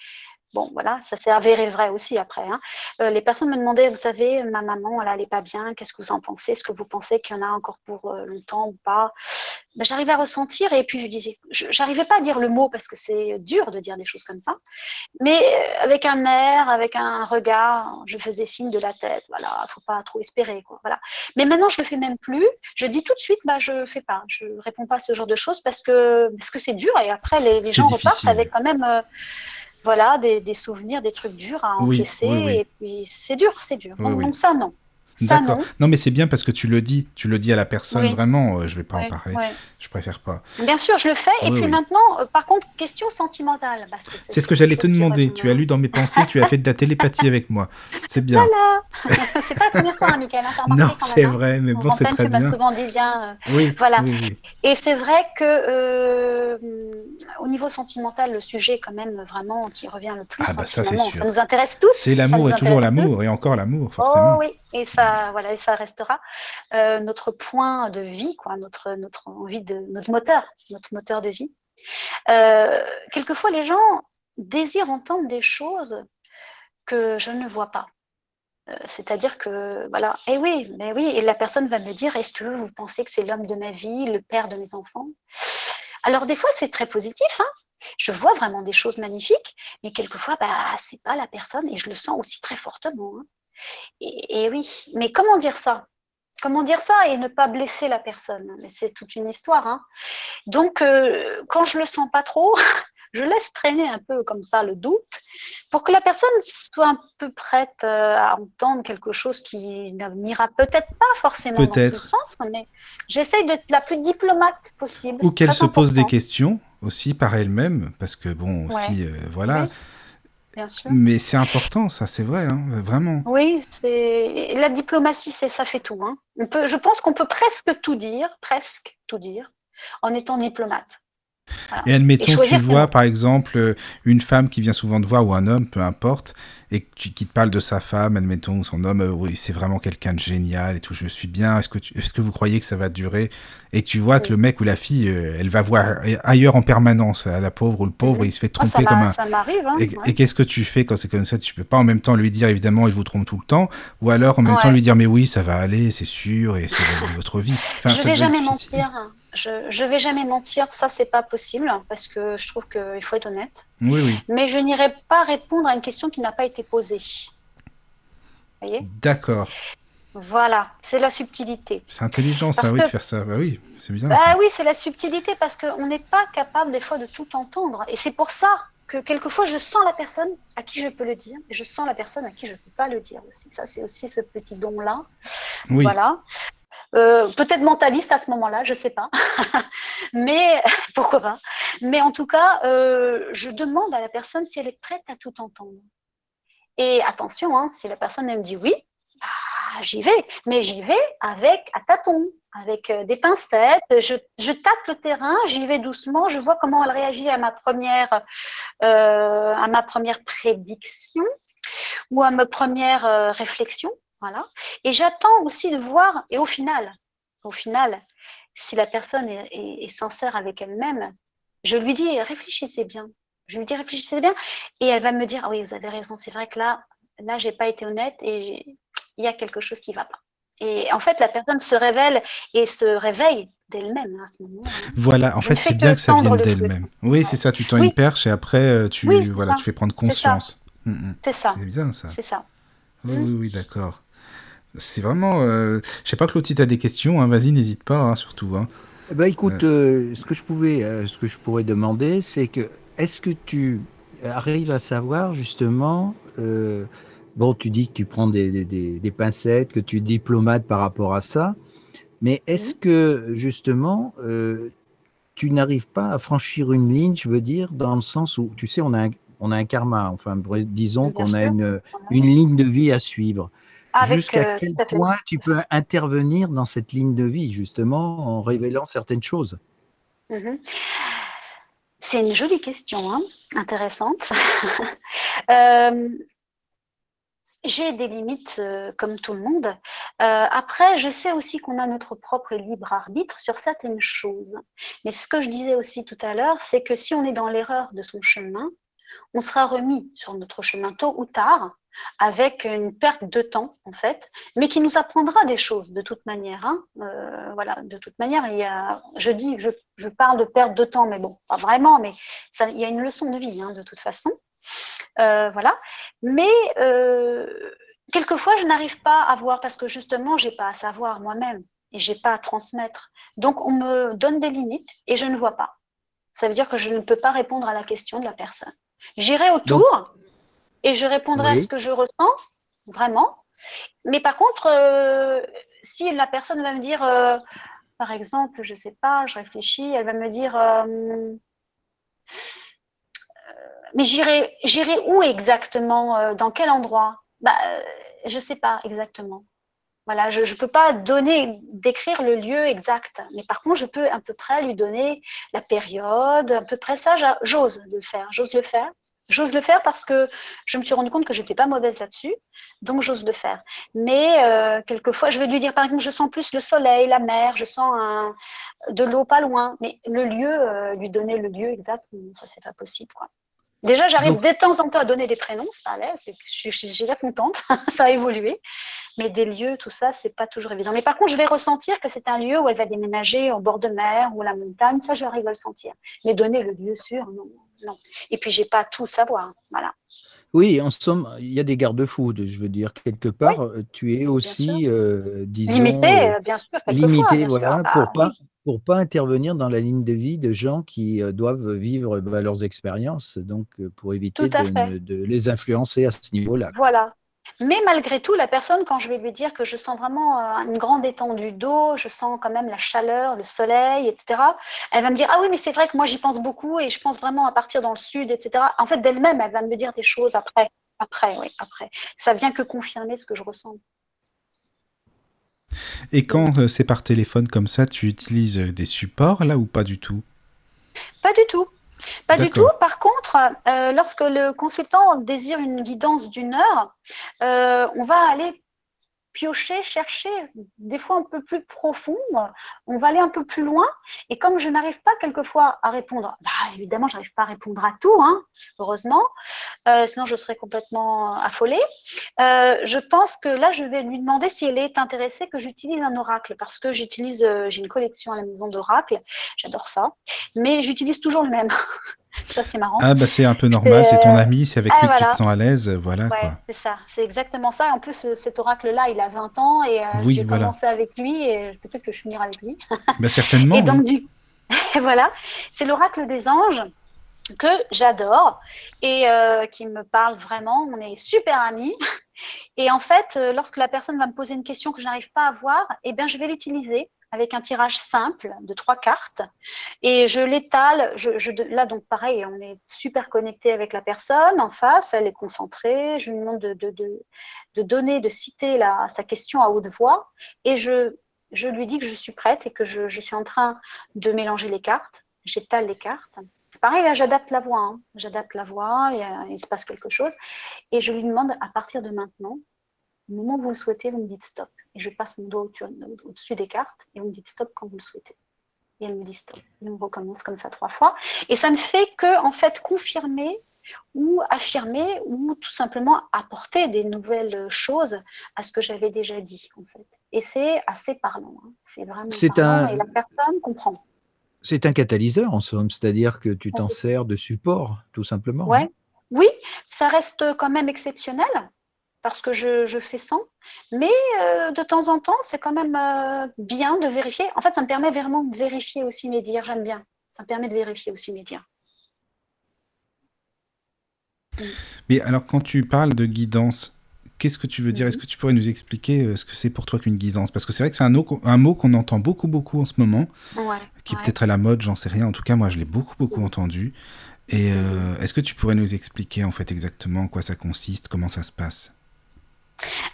Bon, voilà, ça s'est avéré vrai aussi après. Hein. Euh, les personnes me demandaient, vous savez, ma maman, elle n'allait pas bien, qu'est-ce que vous en pensez? Est-ce que vous pensez qu'il y en a encore pour euh, longtemps ou pas? Ben, J'arrivais à ressentir et puis je disais, j'arrivais pas à dire le mot parce que c'est dur de dire des choses comme ça, mais euh, avec un air, avec un regard, je faisais signe de la tête, voilà, faut pas trop espérer, quoi, voilà. Mais maintenant, je le fais même plus. Je dis tout de suite, bah, je fais pas, je réponds pas à ce genre de choses parce que parce que c'est dur et après les, gens repartent avec quand même voilà, des, souvenirs, des trucs durs à encaisser. Et puis, c'est dur, c'est dur. donc, ça, non. D'accord. Non. mais c'est bien parce que tu le dis, tu le dis à la personne vraiment. Euh, je vais pas en parler. Je préfère pas. Bien sûr, je le fais. et puis maintenant, euh, par contre, question sentimentale. C'est ce que j'allais te demander. Tu as lu dans mes pensées, tu as fait de la télépathie avec moi. C'est bien. Voilà. c'est pas la première fois, hein, Michael. Hein, non, c'est hein. vrai, mais bon, c'est très bien. souvent dit bien. oui. Voilà. Et c'est vrai que euh, au niveau sentimental, le sujet quand même vraiment qui revient le plus. Ah bah ça c'est sûr. Ça nous intéresse tous. C'est l'amour et toujours l'amour et encore l'amour forcément. Oh oui, et ça voilà, et ça restera euh, notre point de vie, quoi, notre envie de notre moteur, notre moteur de vie. Euh, quelquefois, les gens désirent entendre des choses que je ne vois pas. Euh, c'est-à-dire que, voilà, eh oui, mais oui, et la personne va me dire, est-ce que vous pensez que c'est l'homme de ma vie, le père de mes enfants? Alors des fois, c'est très positif, hein je vois vraiment des choses magnifiques, mais quelquefois, bah, c'est pas la personne, et je le sens aussi très fortement. Hein. Et, oui, mais comment dire ça? Comment dire ça et ne pas blesser la personne? Mais c'est toute une histoire. Hein. Donc, euh, quand je le sens pas trop, je laisse traîner un peu comme ça le doute pour que la personne soit un peu prête euh, à entendre quelque chose qui n'ira peut-être pas forcément dans ce sens, mais j'essaye d'être la plus diplomate possible. Ou qu'elle se pose des questions aussi par elle-même, parce que bon, aussi, euh, voilà. Mais c'est important, ça, c'est vrai, hein, vraiment. Oui, c'est la diplomatie, c'est ça fait tout. Hein. On peut, je pense qu'on peut presque tout dire, presque tout dire, en étant diplomate. Et admettons, tu vois par exemple une femme qui vient souvent te voir ou un homme, peu importe, et qui te parle de sa femme, admettons, son homme, euh, oui, c'est vraiment quelqu'un de génial et tout, je suis bien, est-ce que, est que vous croyez que ça va durer? Et tu vois que le mec ou la fille, euh, elle va voir ailleurs en permanence, à la pauvre ou le pauvre, il se fait ah, tromper comme un. Ça m'arrive. Hein, et, qu'est-ce que tu fais quand c'est comme ça? Tu peux pas en même temps lui dire, évidemment, il vous trompe tout le temps, ou alors en même temps lui dire, mais oui, ça va aller, c'est sûr, et c'est votre vie. Enfin, je vais jamais mentir. Je ne vais jamais mentir, ça c'est pas possible parce que je trouve qu'il faut être honnête. Oui, oui. Mais je n'irai pas répondre à une question qui n'a pas été posée. Vous voyez? D'accord. Voilà, c'est la subtilité. C'est intelligent ça, oui, de faire ça. Bah oui, c'est bien. Bah oui, c'est la subtilité parce qu'on n'est pas capable des fois de tout entendre. Et c'est pour ça que quelquefois je sens la personne à qui je peux le dire et je sens la personne à qui je ne peux pas le dire aussi. Ça, c'est aussi ce petit don-là. Oui. Voilà. Euh, peut-être mentaliste à ce moment-là, je ne sais pas. Mais pourquoi pas Mais en tout cas, euh, je demande à la personne si elle est prête à tout entendre. Et attention, hein, si la personne me dit oui, bah, j'y vais. Mais j'y vais avec à tâtons, avec euh, des pincettes. Je, je tâte le terrain, j'y vais doucement. Je vois comment elle réagit à ma première, à ma première prédiction ou à ma première réflexion. Voilà. Et j'attends aussi de voir, et au final, au final, si la personne est, sincère avec elle-même, je lui dis réfléchissez bien. Je lui dis réfléchissez bien, et elle va me dire ah oui vous avez raison, c'est vrai que là, là j'ai pas été honnête et il y a quelque chose qui va pas. Et en fait, la personne se révèle et se réveille d'elle-même à ce moment. -là. Voilà, en fait, c'est bien que ça vienne d'elle-même. Oui, c'est ça, tu tends une perche et après, euh, tu, voilà, tu fais prendre conscience. Mm, mm. C'est ça. C'est bien ça. C'est ça. Oui, oui, oui d'accord. C'est vraiment. Euh... Je sais pas, Claude, si tu as des questions, hein, vas-y, n'hésite pas, hein, surtout. Hein. Eh ben, écoute, euh. Euh, ce, que je pouvais, euh, ce que je pourrais demander, c'est que est-ce que tu arrives à savoir justement. bon, tu dis que tu prends des, des, des, pincettes, que tu es diplomate par rapport à ça, mais est-ce que justement tu n'arrives pas à franchir une ligne, je veux dire, dans le sens où, tu sais, on a un, on a un karma, enfin, disons qu'on a une, une ligne de vie à suivre. Jusqu'à quel point tu peux intervenir dans cette ligne de vie, justement, en révélant certaines choses? Mhm. C'est une jolie question, hein, intéressante. euh, j'ai des limites euh, comme tout le monde. Euh, après, je sais aussi qu'on a notre propre libre arbitre sur certaines choses. Mais ce que je disais aussi tout à l'heure, c'est que si on est dans l'erreur de son chemin, on sera remis sur notre chemin tôt ou tard avec une perte de temps en fait, mais qui nous apprendra des choses de toute manière. Hein. Euh, voilà, de toute manière, il y a, je dis, je, je, parle de perte de temps, mais bon, pas vraiment, mais ça, il y a une leçon de vie hein, de toute façon. Euh, voilà. Mais euh, quelquefois, je n'arrive pas à voir parce que justement, j'ai pas à savoir moi-même et j'ai pas à transmettre. Donc, on me donne des limites et je ne vois pas. Ça veut dire que je ne peux pas répondre à la question de la personne. J'irai autour et je répondrai à ce que je ressens, vraiment. Mais par contre, euh, si la personne va me dire, par exemple, je sais pas, je réfléchis, elle va me dire mais j'irai, j'irai où exactement euh, Dans quel endroit? Bah, euh, Je ne sais pas exactement. Voilà, je ne peux pas donner, décrire le lieu exact, mais par contre, je peux à peu près lui donner la période, à peu près ça, j'ose le faire, j'ose le faire. J'ose le faire parce que je me suis rendu compte que j'étais pas mauvaise là-dessus, donc j'ose le faire. Mais euh, quelquefois, je vais lui dire, par exemple, je sens plus le soleil, la mer, je sens un, de l'eau pas loin, mais le lieu, lui donner le lieu exact, ça c'est pas possible, quoi. Déjà, j'arrive de temps en temps à donner des prénoms, ça allait, je suis déjà contente, ça a évolué. Mais des lieux, tout ça, c'est pas toujours évident. Mais par contre, je vais ressentir que c'est un lieu où elle va déménager au bord de mer ou à la montagne, ça, j'arrive à le sentir. Mais donner le lieu sûr, non, non. Et puis, j'ai pas tout savoir, voilà. Oui, en somme, il y a des garde-fous. Je veux dire, quelque part, tu es aussi, euh, disons, limité, euh, bien sûr, limité, voilà, pour ah, pas pour pas intervenir dans la ligne de vie de gens qui euh, doivent vivre bah, leurs expériences, donc pour éviter de, de, les influencer à ce niveau-là. Voilà, mais malgré tout, la personne, quand je vais lui dire que je sens vraiment euh, une grande étendue d'eau, je sens quand même la chaleur, le soleil, etc., elle va me dire Ah oui, mais c'est vrai que moi j'y pense beaucoup et je pense vraiment à partir dans le sud, etc. En fait, d'elle-même, elle va me dire des choses après. Après, oui, après. Ça vient que confirmer ce que je ressens. Et quand euh, c'est par téléphone comme ça, tu utilises des supports là ou pas du tout? Pas du tout. Pas du tout. Par contre, euh, lorsque le consultant désire une guidance d'une heure, euh, on va aller piocher, chercher, des fois un peu plus profond, on va aller un peu plus loin. Et comme je n'arrive pas quelquefois à répondre, bah, évidemment, je n'arrive pas à répondre à tout, hein, heureusement, euh, sinon je serais complètement affolée. Euh, je pense que là, je vais lui demander si elle est intéressée que j'utilise un oracle, parce que j'utilise, euh, j'ai une collection à la maison d'oracles, j'adore ça, mais j'utilise toujours le même. Ça, c'est marrant. Ah, bah, c'est un peu normal, c'est ton ami, c'est avec ah, lui que tu te sens à l'aise, voilà. Ouais, c'est ça, c'est exactement ça. En plus, cet oracle-là, il a 20 ans et euh, j'ai commencé avec lui et peut-être que je finirai avec lui. bah, certainement. et donc, du... voilà, c'est l'oracle des anges que j'adore et euh, qui me parle vraiment. On est super amis. Et en fait, euh, lorsque la personne va me poser une question que je n'arrive pas à voir, eh bien, je vais l'utiliser avec un tirage simple de trois cartes et je l'étale. Là, donc pareil, on est super connecté avec la personne en face, elle est concentrée. Je lui demande de, donner, de citer sa question à haute voix et je, lui dis que je suis prête et que je, suis en train de mélanger les cartes. J'étale les cartes. Pareil, j'adapte la voix. Hein. J'adapte la voix, il se passe quelque chose. Et je lui demande à partir de maintenant, au moment où vous le souhaitez, vous me dites stop. Et je passe mon doigt au-dessus des cartes et vous me dites stop quand vous le souhaitez. Et elle me dit stop. Et on recommence comme ça trois fois. Et ça ne fait que, en fait, confirmer ou affirmer ou tout simplement apporter des nouvelles choses à ce que j'avais déjà dit, en fait. Et c'est assez parlant. Hein. C'est vraiment parlant et la personne comprend. C'est un catalyseur en somme, c'est-à-dire que tu t'en sers de support, tout simplement. Ouais. Oui, ça reste quand même exceptionnel parce que je, fais sans. Mais euh, de temps en temps, c'est quand même euh, bien de vérifier. En fait, ça me permet vraiment de vérifier aussi mes dires. J'aime bien. Ça me permet de vérifier aussi mes dires. Mais alors, quand tu parles de guidance, qu'est-ce que tu veux dire? Est-ce que tu pourrais nous expliquer euh, ce que c'est pour toi qu'une guidance? Parce que c'est vrai que c'est un, un, mot qu'on entend beaucoup, beaucoup en ce moment, qui est peut-être à la mode, j'en sais rien. En tout cas, moi, je l'ai beaucoup, beaucoup entendu. Et est-ce que tu pourrais nous expliquer en fait exactement en quoi ça consiste, comment ça se passe?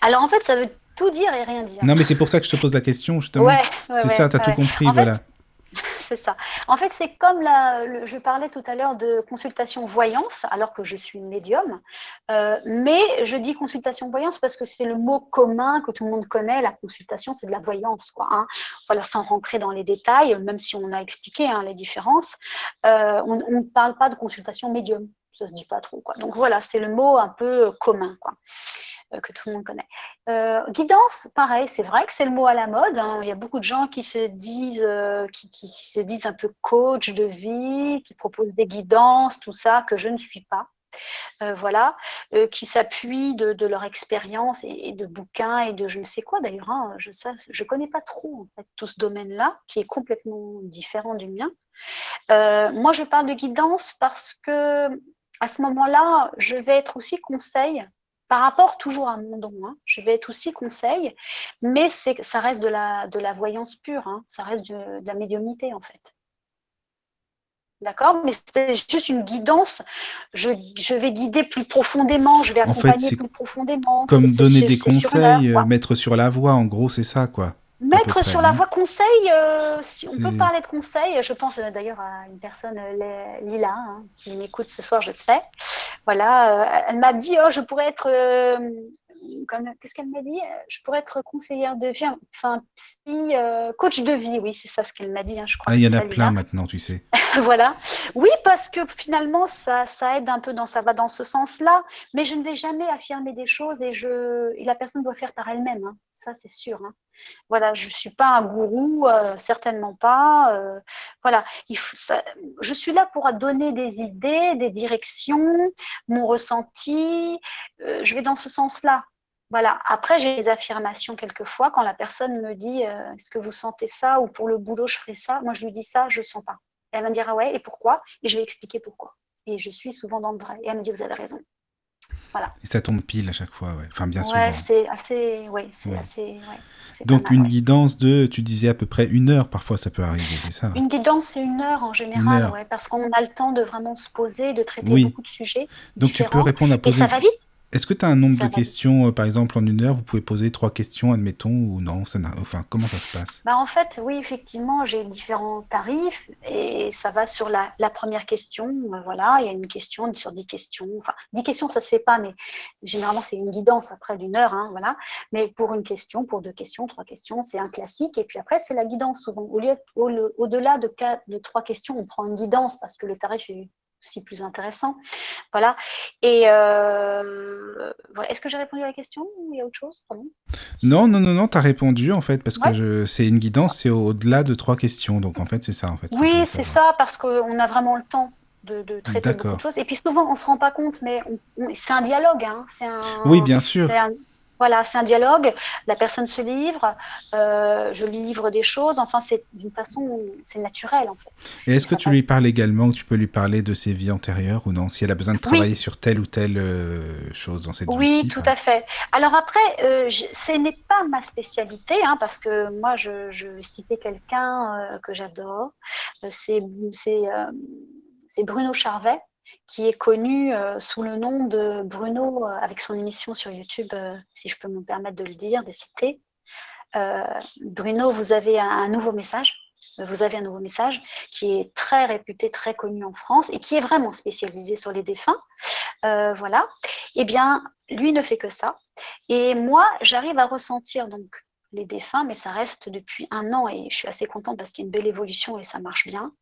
Alors en fait, ça veut tout dire et rien dire. Non, mais c'est pour ça que je te pose la question, justement. Ouais, c'est ça, tu as tout compris, voilà. c'est ça. En fait, c'est comme la, je parlais tout à l'heure de consultation voyance, alors que je suis médium, euh, mais je dis consultation voyance parce que c'est le mot commun que tout le monde connaît. La consultation, c'est de la voyance, quoi. Hein. Voilà, sans rentrer dans les détails, même si on a expliqué hein, les différences, euh, on ne parle pas de consultation médium. Ça se dit pas trop, quoi. Donc voilà, c'est le mot un peu commun, quoi. Euh, que tout le monde connaît. Euh, guidance, pareil, c'est vrai que c'est le mot à la mode. Hein. Il y a beaucoup de gens qui se disent, euh, qui, se disent un peu coach de vie, qui proposent des guidances, tout ça, que je ne suis pas. voilà, qui s'appuient de, leur expérience et, de bouquins et de je ne sais quoi d'ailleurs. Hein. je ne connais pas trop tout ce domaine-là, qui est complètement différent du mien. moi, je parle de guidance parce que à ce moment-là, je vais être aussi conseil par rapport toujours à mon don, hein, je vais être aussi conseil, mais ça reste de la, de la voyance pure, hein, ça reste de, la médiumnité en fait. D'accord? Mais c'est juste une guidance. Je, vais guider plus profondément, je vais accompagner plus profondément. Comme donner des conseils, euh, mettre sur la voie, en gros, c'est ça, quoi. Mettre sur la voie conseil, euh, si on peut parler de conseil, je pense euh, d'ailleurs à une personne, euh, Lila, hein, qui m'écoute ce soir, je sais. Voilà, elle m'a dit, oh, je pourrais être qu'est-ce qu'elle m'a dit? Je pourrais être conseillère de vie, enfin psy, euh, coach de vie, oui, c'est ça ce qu'elle m'a dit, hein, je crois. Ah, il y en a plein maintenant, tu sais. voilà. Oui, parce que finalement, ça, ça aide un peu, dans, ça va dans ce sens-là, mais je ne vais jamais affirmer des choses et, je, la personne doit faire par elle-même, hein. ça c'est sûr. Hein. Voilà, je ne suis pas un gourou, euh, certainement pas. Euh, voilà, je suis là pour donner des idées, des directions, mon ressenti. je vais dans ce sens-là. Voilà. Après, j'ai des affirmations quelquefois quand la personne me dit euh, Est-ce que vous sentez ça Ou pour le boulot, je ferai ça? Moi, je lui dis ça, je ne sens pas. elle va me dire Ah ouais, et pourquoi? Et je vais expliquer pourquoi. Et je suis souvent dans le vrai. Et elle me dit Vous avez raison. Voilà. Et ça tombe pile à chaque fois, ouais. Enfin, bien sûr. Ouais, c'est assez. Ouais, c'est assez. Donc, une guidance de, tu disais à peu près une heure, parfois ça peut arriver, c'est ça Une guidance, c'est une heure en général, parce qu'on a le temps de vraiment se poser, de traiter beaucoup de sujets. Donc, tu peux répondre à poser. Et ça va vite est-ce que tu as un nombre de questions, euh, par exemple, en une heure Vous pouvez poser trois questions, admettons, ou non ça Enfin, comment ça se passe? Bah, En fait, oui, effectivement, j'ai différents tarifs et ça va sur la, première question. Euh, voilà, il y a une question sur dix questions. Enfin, dix questions, ça se fait pas, mais généralement, c'est une guidance après d'une heure. Hein, voilà. Mais pour une question, pour deux questions, trois questions, c'est un classique. Et puis après, c'est la guidance souvent. Au-delà de, de trois questions, on prend une guidance parce que le tarif est aussi plus intéressant. Voilà. Et euh, est-ce que j'ai répondu à la question ou il y a autre chose? Non, non, non, non, tu as répondu en fait, parce que c'est une guidance, c'est au-delà de trois questions. Donc en fait, c'est ça en fait. Oui, c'est ça, parce qu'on a vraiment le temps. De, traiter beaucoup de choses. Et puis souvent, on ne se rend pas compte, mais c'est un dialogue. Hein. Un, oui, bien sûr. Voilà, c'est un dialogue. La personne se livre, euh, je lui livre des choses. Enfin, c'est d'une façon, c'est naturel en fait. Et est-ce que tu lui parles également, tu peux lui parler de ses vies antérieures ou non, si elle a besoin de travailler sur telle ou telle euh, chose dans cette vie Oui, tout à fait. Alors après, euh, ce n'est pas ma spécialité, hein, parce que moi, je, je vais citer quelqu'un que j'adore. C'est Bruno Charvet qui est connu euh, sous le nom de Bruno, euh, avec son émission sur YouTube, euh, si je peux me permettre de le dire, de citer. Bruno, vous avez un, nouveau message. Vous avez un nouveau message qui est très réputé, très connu en France et qui est vraiment spécialisé sur les défunts. voilà. Eh bien, lui ne fait que ça. Et moi, j'arrive à ressentir donc les défunts, mais ça reste depuis un an et je suis assez contente parce qu'il y a une belle évolution et ça marche bien.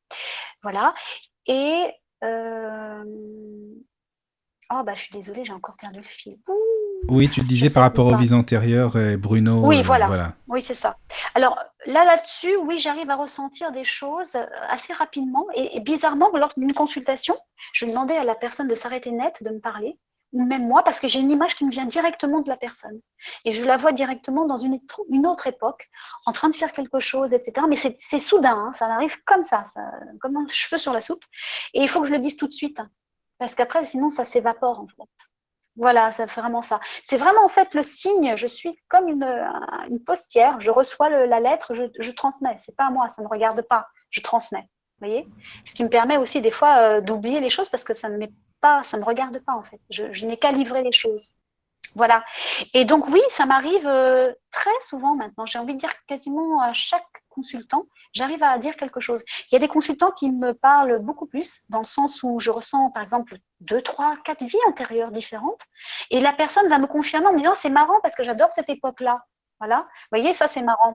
Voilà. Et oh, bah, je suis désolée, j'ai encore perdu le fil. oui, tu disais par rapport aux vies antérieures, Bruno. Oui, euh, voilà. Oui, c'est ça. Alors là, là-dessus, oui, j'arrive à ressentir des choses euh, assez rapidement. Et, bizarrement, lors d'une consultation, je demandais à la personne de s'arrêter net, de me parler même moi, parce que j'ai une image qui me vient directement de la personne. Et je la vois directement dans une, autre époque, en train de faire quelque chose, etc. Mais c'est soudain, hein, ça arrive comme ça, comme un cheveu sur la soupe. Et il faut que je le dise tout de suite, hein, parce qu'après, sinon, ça s'évapore, en fait. Voilà, c'est vraiment ça. C'est vraiment en fait le signe. Je suis comme une, une postière. Je reçois la lettre, je, je transmets. C'est pas à moi, ça ne me regarde pas. Je transmets. Vous voyez? Ce qui me permet aussi des fois euh, d'oublier les choses parce que ça ne met pas, ça me regarde pas en fait. Je, n'ai qu'à livrer les choses. Voilà. Et donc oui, ça m'arrive euh, très souvent maintenant. J'ai envie de dire quasiment à chaque consultant, j'arrive à dire quelque chose. Il y a des consultants qui me parlent beaucoup plus, dans le sens où je ressens, par exemple, deux, trois, quatre vies antérieures différentes. Et la personne va me confirmer en me disant, c'est marrant parce que j'adore cette époque-là. Voilà. Vous voyez, ça, c'est marrant.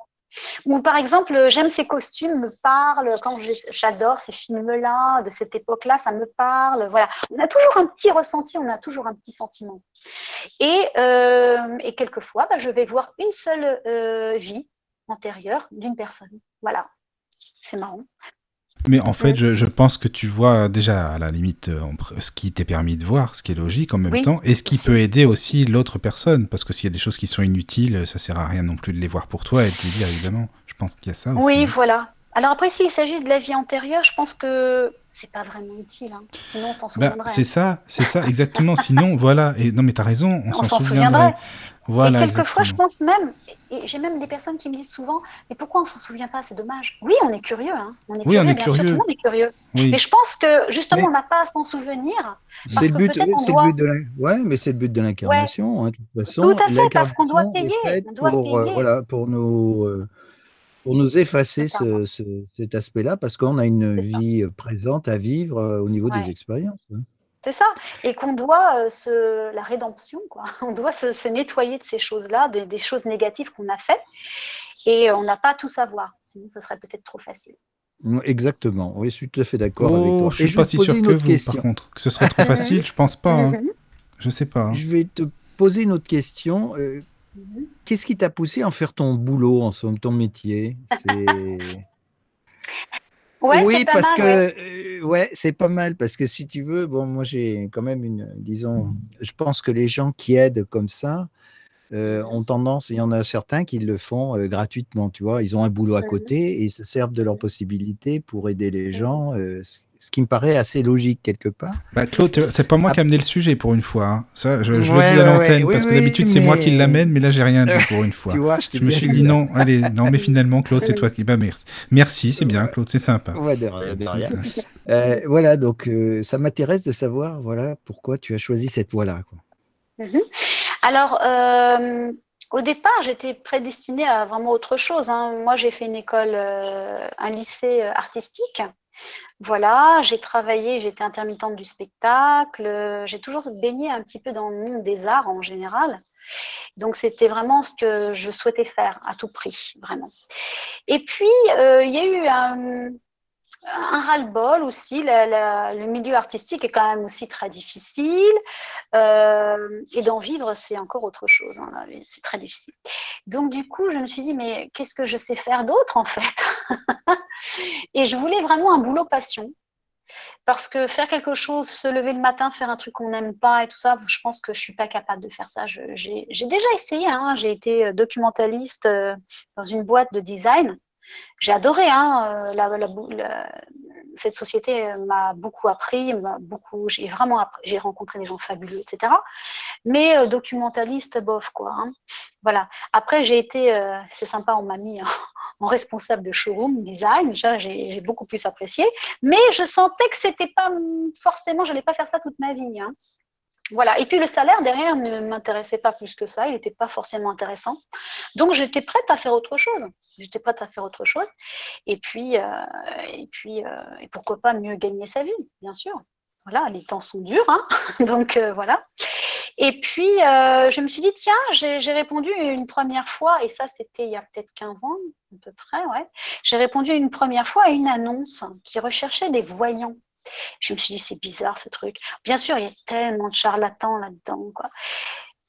Ou par exemple, j'aime ces costumes, me parlent, quand j'adore ces films-là, de cette époque-là, ça me parle. Voilà, on a toujours un petit ressenti, on a toujours un petit sentiment. Et, euh, et quelquefois, bah, je vais voir une seule euh, vie antérieure d'une personne. Voilà, c'est marrant. Mais en fait, je, pense que tu vois déjà à la limite euh, ce qui t'est permis de voir, ce qui est logique en même temps, et ce qui peut aider aussi l'autre personne, parce que s'il y a des choses qui sont inutiles, ça sert à rien non plus de les voir pour toi et de lui dire évidemment. Je pense qu'il y a ça aussi. Oui, voilà. Alors après, s'il s'agit de la vie antérieure, je pense que c'est pas vraiment utile. Hein. Sinon, on s'en bah, souviendrait. c'est ça, c'est ça, exactement. Sinon, voilà. Et non, mais t'as raison, on, s'en souviendrait. Voilà, et quelquefois, je pense même, et j'ai même des personnes qui me disent souvent, mais pourquoi on s'en souvient pas? C'est dommage. Oui, on est curieux. Hein. On est oui, curieux, on est bien curieux. Sûr, tout le monde est curieux. Mais je pense que justement, on n'a pas à s'en souvenir. C'est le but, c'est le but de la... ouais, mais c'est le but de l'incarnation. Hein, de toute façon, tout à fait, parce qu'on doit payer. On doit pour, euh, voilà, pour nos euh, pour nous effacer ce, ce, cet aspect-là, parce qu'on a une vie présente à vivre euh, au niveau ouais. des expériences. C'est ça. Et qu'on doit euh, se, la rédemption, quoi. On doit se, se nettoyer de ces choses-là, des, des, choses négatives qu'on a faites. Et on n'a pas à tout savoir. Sinon, ça serait peut-être trop facile. Exactement. Oui, je suis tout à fait d'accord oh, avec toi. Je suis Et pas si sûr que vous, question. par contre. Que ce serait trop facile, je pense pas. Hein. Je sais pas. Hein. Je vais te poser une autre question. Euh, Qu'est-ce qui t'a poussé à en faire ton boulot, en somme, ton métier? Ouais, oui, parce mal, que ouais, euh, ouais c'est pas mal parce que si tu veux, bon, moi j'ai quand même une, disons, je pense que les gens qui aident comme ça euh, ont tendance, il y en a certains qui le font euh, gratuitement, tu vois, ils ont un boulot à Mhm. côté et ils se servent de leurs possibilités pour aider les gens, euh, ce ce qui me paraît assez logique quelque part. Bah, Claude, c'est pas moi qui ai amené le sujet pour une fois. hein. Ça, je, je Ouais, le dis à ouais, l'antenne ouais, parce que d'habitude c'est moi qui l'amène, mais là j'ai rien dit pour une fois. Tu vois, je, me suis dit non, allez, non, mais finalement Claude, c'est toi qui. Bah merci, merci, c'est bien, Claude, c'est sympa. Ouais, de rien, de rien. Euh, voilà, donc euh, ça m'intéresse de savoir, voilà, pourquoi tu as choisi cette voie-là. Mhm. Alors, euh, au départ, j'étais prédestinée à vraiment autre chose. hein. Moi, j'ai fait une école, euh, un lycée euh, artistique. Voilà, j'ai travaillé, j'étais intermittente du spectacle. J'ai toujours baigné un petit peu dans le monde des arts en général. Donc, c'était vraiment ce que je souhaitais faire à tout prix, vraiment. Et puis, euh, il y a eu un, un ras-le-bol aussi. Le milieu artistique est quand même aussi très difficile. Euh, et d'en vivre, c'est encore autre chose. hein, C'est très difficile. Donc, du coup, je me suis dit, mais qu'est-ce que je sais faire d'autre, en fait? Et je voulais vraiment un boulot passion. Parce que faire quelque chose, se lever le matin, faire un truc qu'on n'aime pas et tout ça, je pense que je suis pas capable de faire ça. J'ai déjà essayé. hein, J'ai été documentaliste euh, dans une boîte de design. J'ai adoré. Hein, euh, cette société m'a beaucoup appris. Beaucoup, j'ai vraiment j'ai rencontré des gens fabuleux, etc. Mais euh, documentaliste, bof quoi. hein. Voilà. Après, j'ai été, euh, c'est sympa, on m'a mis en, responsable de showroom design. Ça, j'ai beaucoup plus apprécié. Mais je sentais que c'était pas forcément, je n'allais pas faire ça toute ma vie. Et puis le salaire derrière ne m'intéressait pas plus que ça. Il n'était pas forcément intéressant. Donc j'étais prête à faire autre chose. J'étais prête à faire autre chose. Et puis, euh, et puis, euh, et pourquoi pas mieux gagner sa vie, bien sûr. Voilà, les temps sont durs, hein. donc euh, voilà. Et puis, je me suis dit, tiens, j'ai j'ai répondu une première fois, et ça, c'était il y a peut-être 15 ans, à peu près, ouais. J'ai répondu une première fois à une annonce qui recherchait des voyants. Je me suis dit, c'est bizarre ce truc. Bien sûr, il y a tellement de charlatans là-dedans.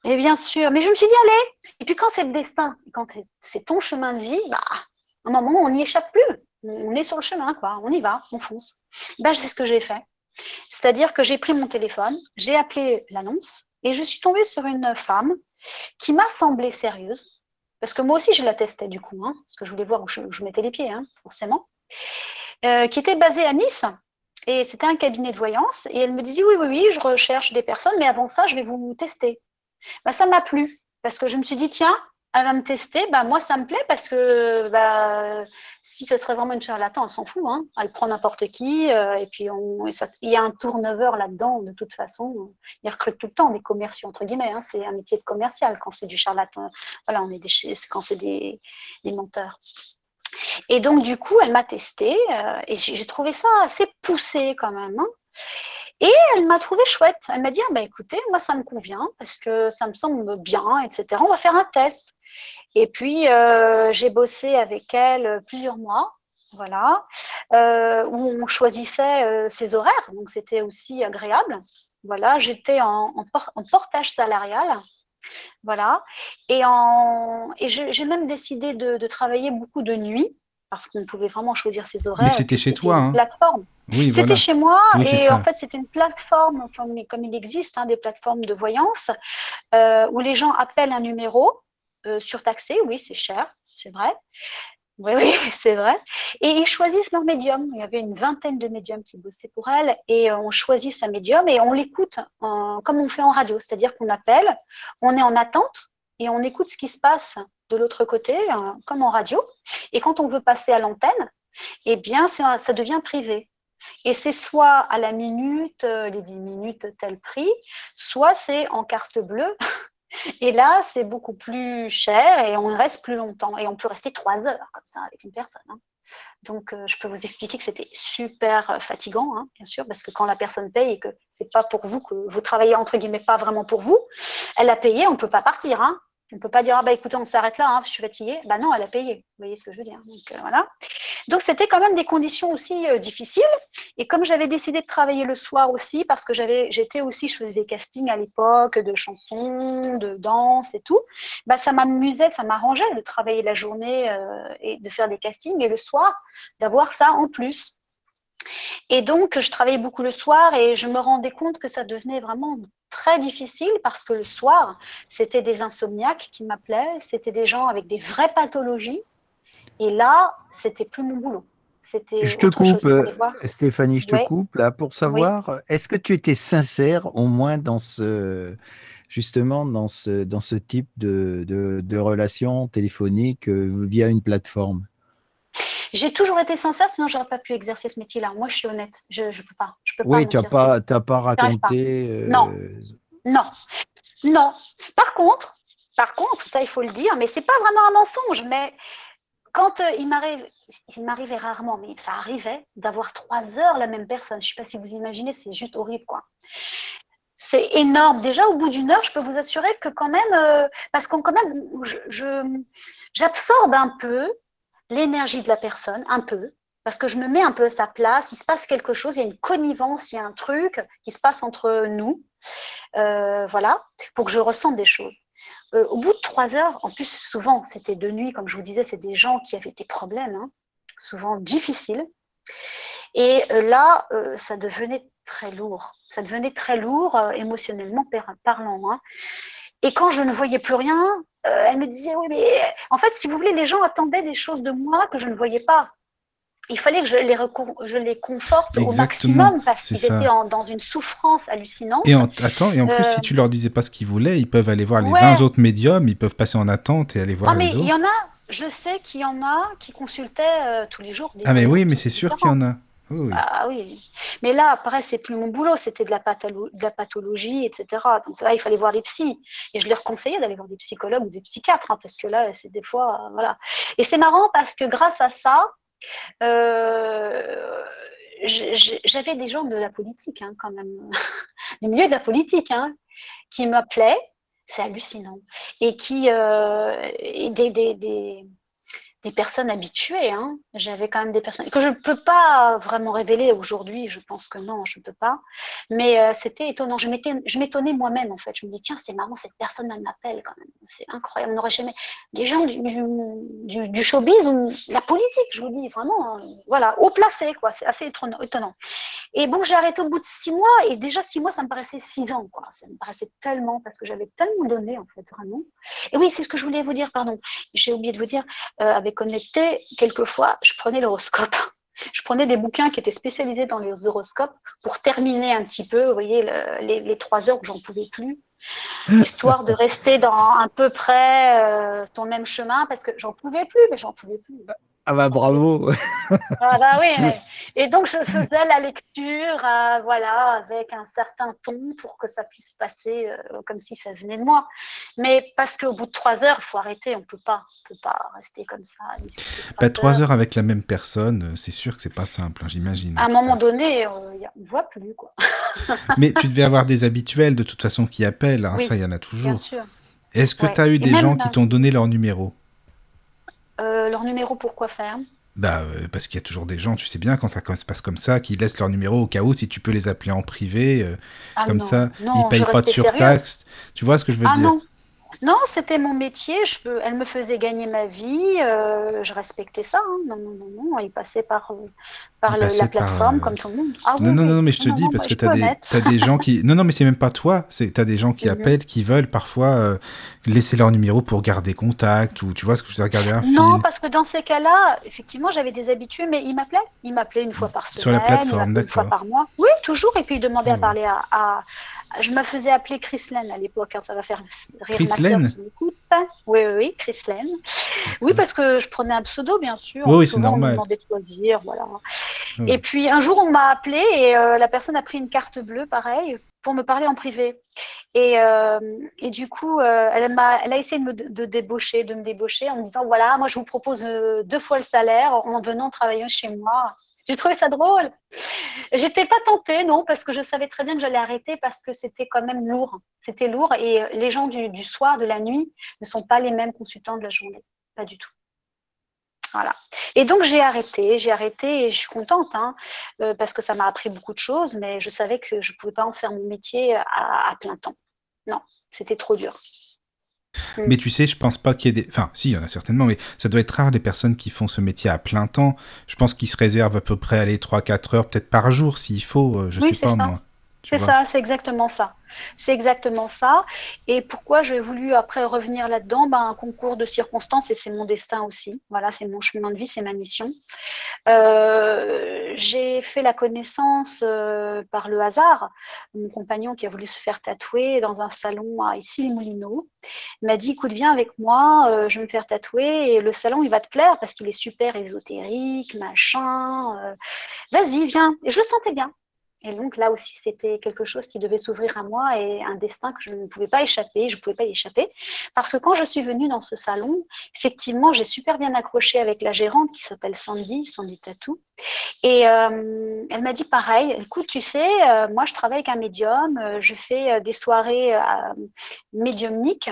Et bien sûr, mais je me suis dit, allez. Et puis quand c'est le destin, quand c'est- ton chemin de vie, bah, à un moment, on n'y échappe plus. On est sur le chemin. On y va, on fonce. Bah, c'est ce que j'ai fait. C'est-à-dire que j'ai pris mon téléphone, j'ai appelé l'annonce et je suis tombée sur une femme qui m'a semblé sérieuse. Parce que moi aussi, je la testais du coup, hein, parce que je voulais voir où je, je mettais les pieds, hein, forcément. Euh, qui était basée à Nice. Et c'était un cabinet de voyance. Et elle me disait Oui, oui, oui, je recherche des personnes, mais avant ça, je vais vous tester. Bah, ça m'a plu. Parce que je me suis dit Tiens, elle va me tester. Bah, moi, ça me plaît parce que bah, si ce serait vraiment une charlatan, elle s'en fout. Hein. Elle prend n'importe qui. Euh, et puis, on, il y a un turnover là-dedans, de toute façon. Ils recrutent tout le temps des commerciaux, entre guillemets. Hein. C'est un métier de commercial quand c'est du charlatan. Voilà, on est des, quand c'est des, des menteurs. Et donc, du coup, elle m'a testé euh, et j'ai trouvé ça assez poussé quand même. Hein. Et elle m'a trouvé chouette. Elle m'a dit ah, bah, écoutez, moi ça me convient parce que ça me semble bien, etc. On va faire un test. Et puis euh, j'ai bossé avec elle plusieurs mois, voilà, euh, où on choisissait ses horaires, donc c'était aussi agréable. Voilà, j'étais en, portage salarial. Voilà. Et, et j'ai même décidé de, de, travailler beaucoup de nuit parce qu'on pouvait vraiment choisir ses horaires. Mais c'était chez toi. Hein. Plateforme. Oui, c'était chez moi et en fait c'était une plateforme comme, comme il existe, hein, des plateformes de voyance euh, où les gens appellent un numéro euh, surtaxé. Oui, c'est cher, c'est vrai. Oui, oui, c'est vrai. Et ils choisissent leur médium. Il y avait une vingtaine de médiums qui bossaient pour elle et on choisit sa médium et on l'écoute comme on fait en radio, c'est-à-dire qu'on appelle, on est en attente et on écoute ce qui se passe de l'autre côté, euh, comme en radio. Et quand on veut passer à l'antenne, eh bien, ça devient privé. Et c'est soit à la minute, euh, les 10 minutes tel prix, soit c'est en carte bleue. Et là, c'est beaucoup plus cher et on reste plus longtemps. Et on peut rester trois heures comme ça avec une personne. Hein. Donc, euh, je peux vous expliquer que c'était super fatigant, hein, bien sûr, parce que quand la personne paye et que c'est pas pour vous, que vous travaillez entre guillemets pas vraiment pour vous, elle a payé, on ne peut pas partir. Hein. On ne peut pas dire, ah bah écoutez, on s'arrête là, hein, je suis fatiguée. Bah non, elle a payé. Vous voyez ce que je veux dire. Donc euh, voilà. Donc c'était quand même des conditions aussi euh, difficiles. Et comme j'avais décidé de travailler le soir aussi, parce que j'étais aussi, je faisais des castings à l'époque de chansons, de danse et tout, bah ça m'amusait, ça m'arrangeait de travailler la journée euh, et de faire des castings et le soir d'avoir ça en plus. Et donc, je travaillais beaucoup le soir et je me rendais compte que ça devenait vraiment très difficile parce que le soir, c'était des insomniaques qui m'appelaient, c'était des gens avec des vraies pathologies. Et là, c'était plus mon boulot. C'était je te coupe, euh, Stéphanie, je te coupe là pour savoir, est-ce que tu étais sincère au moins dans ce, justement dans ce, dans ce type de, de, de relation téléphonique euh, via une plateforme? J'ai toujours été sincère, sinon j'aurais pas pu exercer ce métier-là. Moi, je suis honnête. Je ne peux pas. Je peux oui, tu n'as pas, pas raconté. Euh, non. Non. Non. Par contre, par contre, ça, il faut le dire, mais c'est pas vraiment un mensonge. Mais quand euh, il m'arrive, il m'arrivait rarement, mais ça arrivait d'avoir trois heures la même personne. Je ne sais pas si vous imaginez, c'est juste horrible, quoi. C'est énorme. Déjà, au bout d'une heure, je peux vous assurer que quand même, euh, parce qu'on quand même, je, j'absorbe un peu l'énergie de la personne, un peu, parce que je me mets un peu à sa place, il se passe quelque chose, il y a une connivence, il y a un truc qui se passe entre nous, euh, voilà, pour que je ressente des choses. Euh, au bout de trois heures, en plus souvent c'était de nuit, comme je vous disais, c'est des gens qui avaient des problèmes, hein, souvent difficiles, et euh, là, ça devenait très lourd, ça devenait très lourd émotionnellement parlant. Hein. Et quand je ne voyais plus rien, elle me disait, oui, mais en fait, si vous voulez, les gens attendaient des choses de moi que je ne voyais pas. Il fallait que je les, je les conforte au maximum parce qu'ils étaient dans une souffrance hallucinante. Et en, attends, et en plus, si euh, tu leur disais pas ce qu'ils voulaient, ils peuvent aller voir les 20 autres médiums, ils peuvent passer en attente et aller voir ah, les mais Il y en a, je sais qu'il y en a qui consultaient euh, tous les jours. ah, mais oui, mais c'est sûr qu'il y en a. Ah oui. Mais là, après, c'est plus mon boulot, c'était de, la pathologie, etc. Donc il fallait voir des psys. Et je leur conseillais d'aller voir des psychologues ou des psychiatres, hein, parce que là, c'est des fois. voilà. Et c'est marrant parce que grâce à ça, euh, j'avais des gens de la politique, hein, quand même, du milieu de la politique, hein, qui m'appelaient, c'est hallucinant, et qui. Euh, des personnes habituées. Hein. J'avais quand même des personnes que je ne peux pas vraiment révéler aujourd'hui. Je pense que non, je ne peux pas. Mais euh, c'était étonnant. Je m'étonnais moi-même en fait. Je me dis tiens, c'est marrant, cette personne elle m'appelle quand même. C'est incroyable. On n'aurait jamais des gens du, du, showbiz ou la politique. Je vous dis vraiment, euh, voilà, haut placé quoi. C'est assez étonnant. Et bon, j'ai arrêté au bout de six mois et déjà six mois, ça me paraissait six ans quoi. Ça me paraissait tellement parce que j'avais tellement donné en fait vraiment. Et oui, c'est ce que je voulais vous dire. Pardon, j'ai oublié de vous dire euh, avec connecté, quelquefois, je prenais l'horoscope. Je prenais des bouquins qui étaient spécialisés dans les horoscopes pour terminer un petit peu, vous voyez, les, trois heures où j'en pouvais plus. histoire de rester dans à peu près euh, ton même chemin, parce que j'en pouvais plus, mais j'en pouvais plus. Ah bah bravo. ah bah oui. Et donc je faisais la lecture, euh, voilà, avec un certain ton pour que ça puisse passer euh, comme si ça venait de moi. Mais parce qu'au bout de trois heures, il faut arrêter. On peut pas, on peut pas rester comme ça. Bah, trois heures avec la même personne, euh, c'est sûr que c'est pas simple, hein, j'imagine. À un moment donné, on ne voit plus quoi. Mais tu devais avoir des habituels de toute façon qui appellent. Hein, ça, il y en a toujours. Bien sûr. Est-ce que tu as eu des gens qui t'ont donné leur numéro? Euh, leur numéro pour quoi faire? Bah, euh, parce qu'il y a toujours des gens, tu sais bien, quand ça se passe comme ça, qui laissent leur numéro au cas où, si tu peux les appeler en privé, euh, ah comme ça, non, ils payent pas de surtaxe. Tu vois ce que je veux ah dire? non. Non, c'était mon métier. Je, elle me faisait gagner ma vie. Euh, je respectais ça. Hein. Non, non, non, non. Il passait par, euh, par le, la plateforme, par, comme tout le monde. Ah, non, oui, non, non, mais je te non, dis, non, parce que tu as, des, as des gens qui. Non, non, mais c'est même pas toi. Tu as des gens qui Mhm. appellent, qui veulent parfois euh, laisser leur numéro pour garder contact, ou tu vois ce que je veux dire, regarder un Non, film. parce que dans ces cas-là, effectivement, j'avais des habitués, mais il m'appelait. Il m'appelait une fois par semaine. Sur la il plateforme, m'appelait Une fois par mois. Oui, toujours. Et puis il demandait à Ouais. parler à, à- Je me faisais appeler Chrislaine à l'époque. hein, ça va faire rire Chrislaine ma qui m'écoute. Oui, oui, oui, Chrislaine. Oui, parce que je prenais un pseudo, bien sûr. Oui, oui, c'est On normal. me demandait de choisir, voilà. Et puis un jour, on m'a appelé et euh, la personne a pris une carte bleue, pareil, pour me parler en privé. Et, euh, et du coup, euh, elle, m'a, elle a essayé de me de débaucher, de me débaucher en me disant voilà, moi je vous propose deux fois le salaire en venant travailler chez moi. J'ai trouvé ça drôle. J'étais pas tentée, non, parce que je savais très bien que j'allais arrêter parce que c'était quand même lourd. C'était lourd et euh, les gens du, soir, de la nuit, ne sont pas les mêmes consultants de la journée. Pas du tout. Voilà. Et donc j'ai arrêté, j'ai arrêté et je suis contente hein, euh, parce que ça m'a appris beaucoup de choses, mais je savais que je ne pouvais pas en faire mon métier à plein temps. Non, c'était trop dur. Mm. Mais tu sais, je pense pas qu'il y ait des. Enfin, si, il y en a certainement, mais ça doit être rare les personnes qui font ce métier à plein temps. Je pense qu'ils se réservent à peu près aller 3-4 heures, peut-être par jour s'il faut, euh, je Oui, sais pas ça. moi. C'est ça, c'est exactement ça. C'est exactement ça. Et pourquoi j'ai voulu après revenir là-dedans? Ben, Un concours de circonstances et c'est mon destin aussi. Voilà, c'est mon chemin de vie, c'est ma mission. Euh, j'ai fait la connaissance euh, par le hasard. Mon compagnon qui a voulu se faire tatouer dans un salon à Issy-les-Moulineaux m'a dit écoute, viens avec moi, euh, je vais me faire tatouer et le salon il va te plaire parce qu'il est super ésotérique, machin. Vas-y, viens. Et je le sentais bien. Et donc là aussi, c'était quelque chose qui devait s'ouvrir à moi et un destin que je ne pouvais pas échapper, je ne pouvais pas y échapper. Parce que quand je suis venue dans ce salon, effectivement, j'ai super bien accroché avec la gérante qui s'appelle Sandy, Sandy Tatou. Et euh, elle m'a dit pareil, écoute, tu sais, euh, moi je travaille avec un médium, euh, je fais des soirées médiumniques,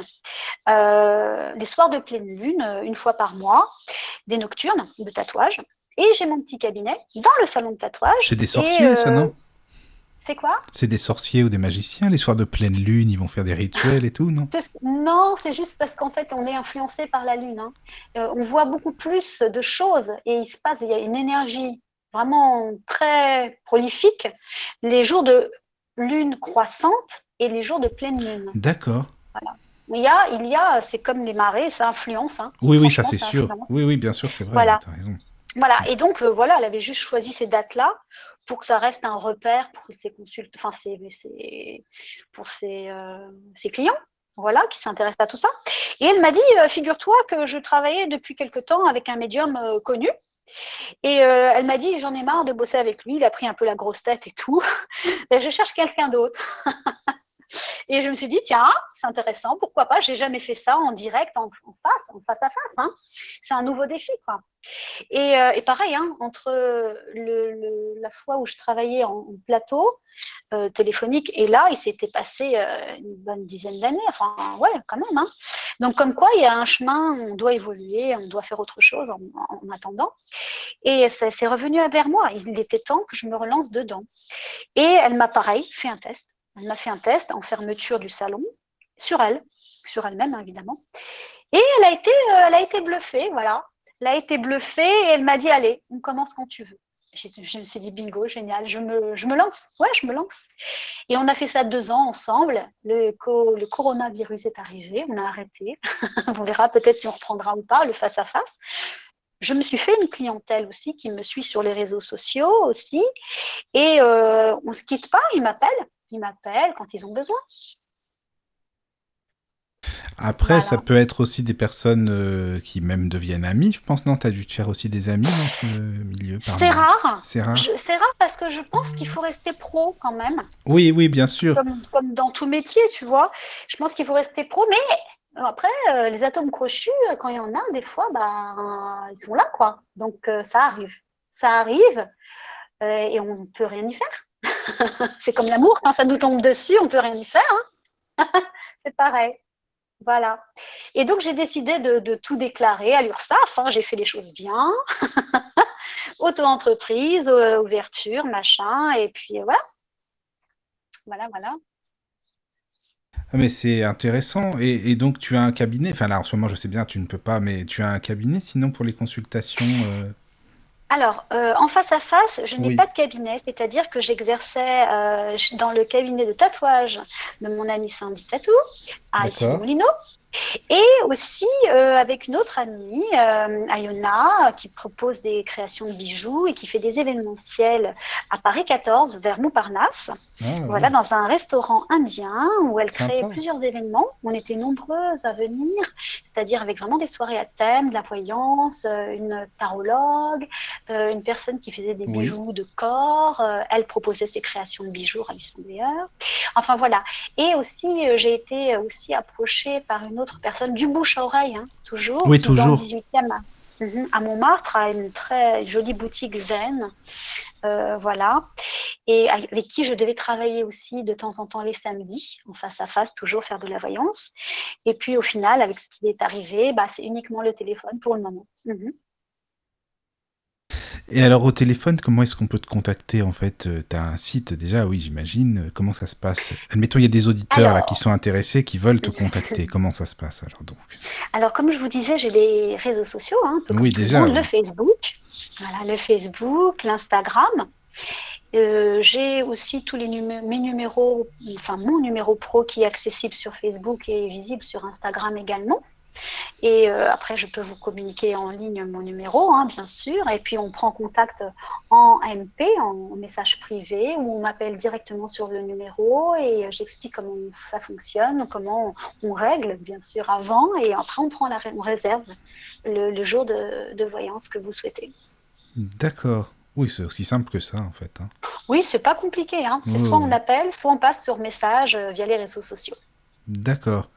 les soirs de pleine lune, une fois par mois, des nocturnes de tatouage. Et j'ai mon petit cabinet dans le salon de tatouage. C'est des Et, sorciers, ça, non? C'est quoi? C'est des sorciers ou des magiciens, les soirs de pleine lune, ils vont faire des rituels et tout, non? Non, c'est juste parce qu'en fait, on est influencé par la Lune. hein. Euh, on voit beaucoup plus de choses et il se passe, il y a une énergie vraiment très prolifique les jours de lune croissante et les jours de pleine lune. D'accord. Il y a, il y a, c'est comme les marées, ça influence. hein. Oui, oui, ça c'est sûr. Oui, oui, bien sûr, c'est vrai. Voilà. T'as raison. Voilà, et donc euh, voilà, elle avait juste choisi ces dates-là pour que ça reste un repère pour ses consultes, enfin ses, pour ses, euh, ses clients, voilà, qui s'intéressent à tout ça. Et elle m'a dit, euh, figure-toi que je travaillais depuis quelque temps avec un médium euh, connu. Et euh, elle m'a dit, j'en ai marre de bosser avec lui, il a pris un peu la grosse tête et tout. Je cherche quelqu'un d'autre. Et je me suis dit, tiens, c'est intéressant, pourquoi pas, j'ai jamais fait ça en direct, en, face, en face à face. hein. C'est un nouveau défi, quoi. Et, euh, et pareil, hein, entre le, la fois où je travaillais en, plateau euh, téléphonique et là, il s'était passé euh, une bonne dizaine d'années. Enfin, ouais, quand même. hein. Donc, comme quoi, il y a un chemin, on doit évoluer, on doit faire autre chose en, en attendant. Et c'est revenu vers moi. Il était temps que je me relance dedans. Et elle m'a, pareil, fait un test. Elle m'a fait un test en fermeture du salon, sur elle, sur elle-même, évidemment. Et elle a été, euh, elle a été bluffée, voilà. Elle a été bluffée et elle m'a dit Allez, on commence quand tu veux. Je me suis dit Bingo, génial, je me, je me lance. Ouais, je me lance. Et on a fait ça deux ans ensemble. Le, co- le coronavirus est arrivé, on a arrêté. on verra peut-être si on reprendra ou pas le face-à-face. Je me suis fait une clientèle aussi qui me suit sur les réseaux sociaux aussi. Et euh, on ne se quitte pas, ils m'appellent. Ils m'appellent quand ils ont besoin. Après, ça peut être aussi des personnes euh, qui même deviennent amies. Je pense, non, tu as dû te faire aussi des amis dans ce milieu. C'est rare. C'est rare. C'est rare parce que je pense qu'il faut rester pro quand même. Oui, oui, bien sûr. Comme, dans tout métier, tu vois. Je pense qu'il faut rester pro, mais euh, après, euh, les atomes crochus, quand il y en a, des fois, bah, ils sont là, quoi. Donc, ça arrive. Ça arrive et on ne peut rien y faire. c'est comme l'amour, quand ça nous tombe dessus, on ne peut rien y faire. Hein. c'est pareil. Voilà. Et donc, j'ai décidé de, tout déclarer à l'URSSAF. Hein. j'ai fait les choses bien. Auto-entreprise, euh, ouverture, machin. Et puis voilà. Voilà, voilà. Ah, mais c'est intéressant. Et, donc, tu as un cabinet. Enfin, là, en ce moment, je sais bien, tu ne peux pas, mais tu as un cabinet sinon pour les consultations euh, alors, euh, en face à face, je n'ai pas de cabinet, c'est-à-dire que j'exerçais euh, dans le cabinet de tatouage de mon ami Sandy Tatou à Molino. Et aussi euh, avec une autre amie, euh, Ayona, qui propose des créations de bijoux et qui fait des événementiels à Paris 14, vers Montparnasse. Ah, voilà, dans un restaurant indien où elle crée plusieurs événements. On était nombreuses à venir, c'est-à-dire avec vraiment des soirées à thème, de la voyance, euh, une tarologue, une personne qui faisait des bijoux de corps. elle proposait ses créations de bijoux d'ailleurs. Enfin voilà. Et aussi, j'ai été aussi approchée par une autre personne, du bouche à oreille, hein, toujours. Oui, toujours. Dans 18e, mhm, à Montmartre, à une très jolie boutique zen. Euh, voilà. Et avec qui je devais travailler aussi de temps en temps les samedis, en face à face, toujours faire de la voyance. Et puis au final, avec ce qui est arrivé, bah, c'est uniquement le téléphone pour le moment. Mhm. Et alors au téléphone, comment est-ce qu'on peut te contacter en fait? Euh, Tu as un site déjà, oui j'imagine. Comment ça se passe? Admettons, il y a des auditeurs là, qui sont intéressés, qui veulent te contacter. comment ça se passe alors donc? Alors comme je vous disais, j'ai des réseaux sociaux. Hein, oui déjà. Le Facebook, voilà, le Facebook, l'Instagram. Euh, j'ai aussi tous les mes numéros, enfin mon numéro pro qui est accessible sur Facebook et visible sur Instagram également. Et euh, après, je peux vous communiquer en ligne mon numéro, hein, bien sûr. Et puis, on prend contact en MP, en message privé, ou on m'appelle directement sur le numéro et j'explique comment ça fonctionne, comment on, règle, bien sûr, avant. Et après, on prend la on réserve le, jour de, voyance que vous souhaitez. D'accord. Oui, c'est aussi simple que ça, en fait. Hein. Oui, c'est pas compliqué. Hein. C'est soit on appelle, soit on passe sur message euh, via les réseaux sociaux. D'accord.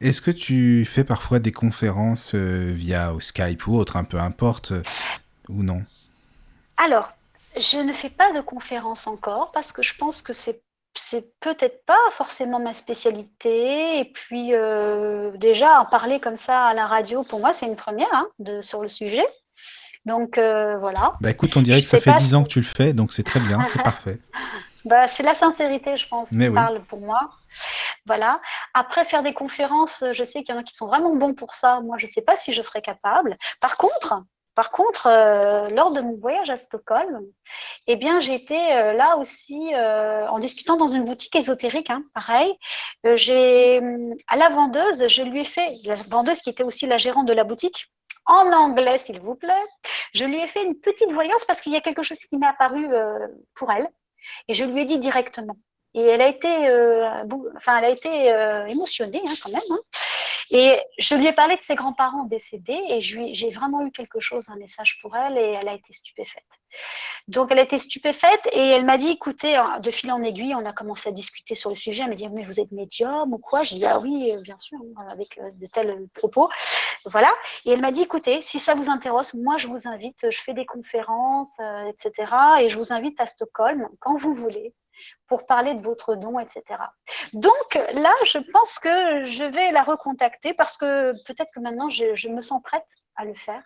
Est-ce que tu fais parfois des conférences euh, via Skype ou autre, un peu importe, euh, ou non? Alors, je ne fais pas de conférences encore parce que je pense que c'est c'est peut-être pas forcément ma spécialité. Et puis, euh, déjà, en parler comme ça à la radio, pour moi, c'est une première hein, de, sur le sujet. Donc, voilà. Bah écoute, on dirait que ça fait dix ans que tu le fais, donc c'est très bien, c'est parfait. Bah, c'est la sincérité, je pense, qui parle pour moi. Voilà. Après, faire des conférences, je sais qu'il y en a qui sont vraiment bons pour ça. Moi, je ne sais pas si je serais capable. Par contre, par contre, euh, lors de mon voyage à Stockholm, eh bien, été euh, là aussi euh, en discutant dans une boutique ésotérique, hein, pareil. j'ai à la vendeuse, je lui ai fait la vendeuse qui était aussi la gérante de la boutique. En anglais, s'il vous plaît, je lui ai fait une petite voyance parce qu'il y a quelque chose qui m'est apparu pour elle. Et je lui ai dit directement. Et elle a été, euh, enfin, elle a été euh, émotionnée hein, quand même. Hein. Et je lui ai parlé de ses grands-parents décédés et j'ai vraiment eu quelque chose, un message pour elle et elle a été stupéfaite. Donc elle a été stupéfaite et elle m'a dit, écoutez, hein, de fil en aiguille, on a commencé à discuter sur le sujet. Elle m'a dit, mais vous êtes médium ou quoi? Je lui ai dit, ah oui, euh, bien sûr, avec de tels propos. Voilà. Et elle m'a dit, écoutez, si ça vous intéresse, moi je vous invite, je fais des conférences, etc. Et je vous invite à Stockholm quand vous voulez pour parler de votre don, etc. Donc là, je pense que je vais la recontacter parce que peut-être que maintenant, je, me sens prête à le faire.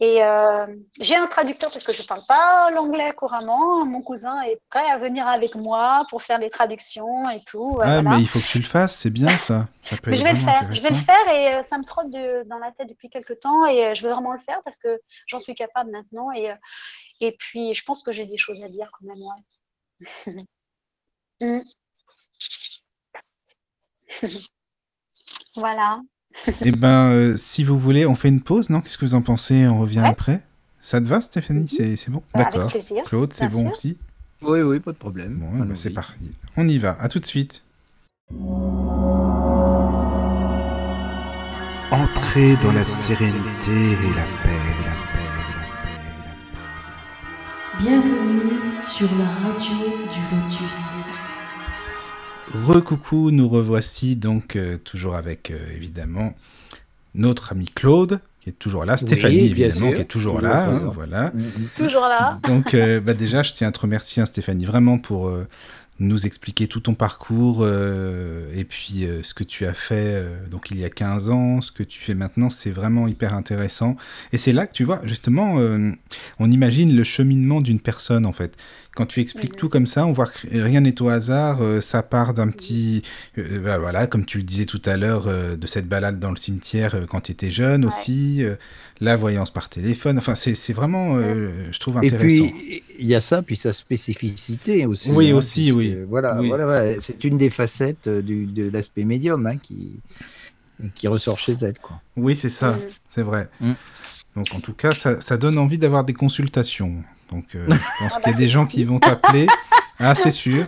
Et euh, j'ai un traducteur parce que je ne parle pas l'anglais couramment. Mon cousin est prêt à venir avec moi pour faire les traductions et tout. Ah, mais il faut que tu le fasses, c'est bien ça. ça je vais le faire. Je vais le faire et euh, ça me trotte dans la tête depuis quelques temps et je veux vraiment le faire parce que j'en suis capable maintenant. Et, et puis, je pense que j'ai des choses à dire quand même. Ouais. Mm. voilà. Eh ben, euh, si vous voulez, on fait une pause, non? Qu'est-ce que vous en pensez? On revient après Ça te va, Stéphanie? Mm-hmm. C'est bon? Bah, D'accord. Claude, c'est bon aussi? Oui, oui, pas de problème. Bon, eh ben, c'est parti. On y va. À tout de suite. Entrez dans la sérénité et la paix, la paix, la paix, la paix. Bienvenue sur la radio du Lotus. Recoucou, nous revoici donc euh, toujours avec euh, évidemment notre ami Claude qui est toujours là, Stéphanie évidemment sûr. qui est toujours Toujours là, hein, voilà. Toujours là. Donc euh, bah, déjà je tiens à te remercier hein, Stéphanie vraiment pour euh, nous expliquer tout ton parcours euh, et puis euh, ce que tu as fait euh, donc il y a 15 ans, ce que tu fais maintenant, c'est vraiment hyper intéressant. Et c'est là que tu vois justement on imagine le cheminement d'une personne en fait. Quand tu expliques tout comme ça, on voit que rien n'est au hasard, euh, ça part d'un petit euh, bah, voilà, comme tu le disais tout à l'heure euh, de cette balade dans le cimetière euh, quand tu étais jeune Ouais. aussi, euh, la voyance par téléphone. Enfin c'est vraiment euh, je trouve Et intéressant. puis, il y a ça, puis sa spécificité aussi. Oui, hein, aussi, puisque, oui. Voilà, Oui. voilà, voilà. c'est une des facettes euh, du, de l'aspect médium hein, qui, qui ressort chez elle. Quoi. Oui, c'est ça, c'est vrai. Mm. Donc en tout cas, ça, ça donne envie d'avoir des consultations. Donc euh, je pense Ah qu'il y a bah, des gens qui vont t'appeler. Ah, c'est sûr.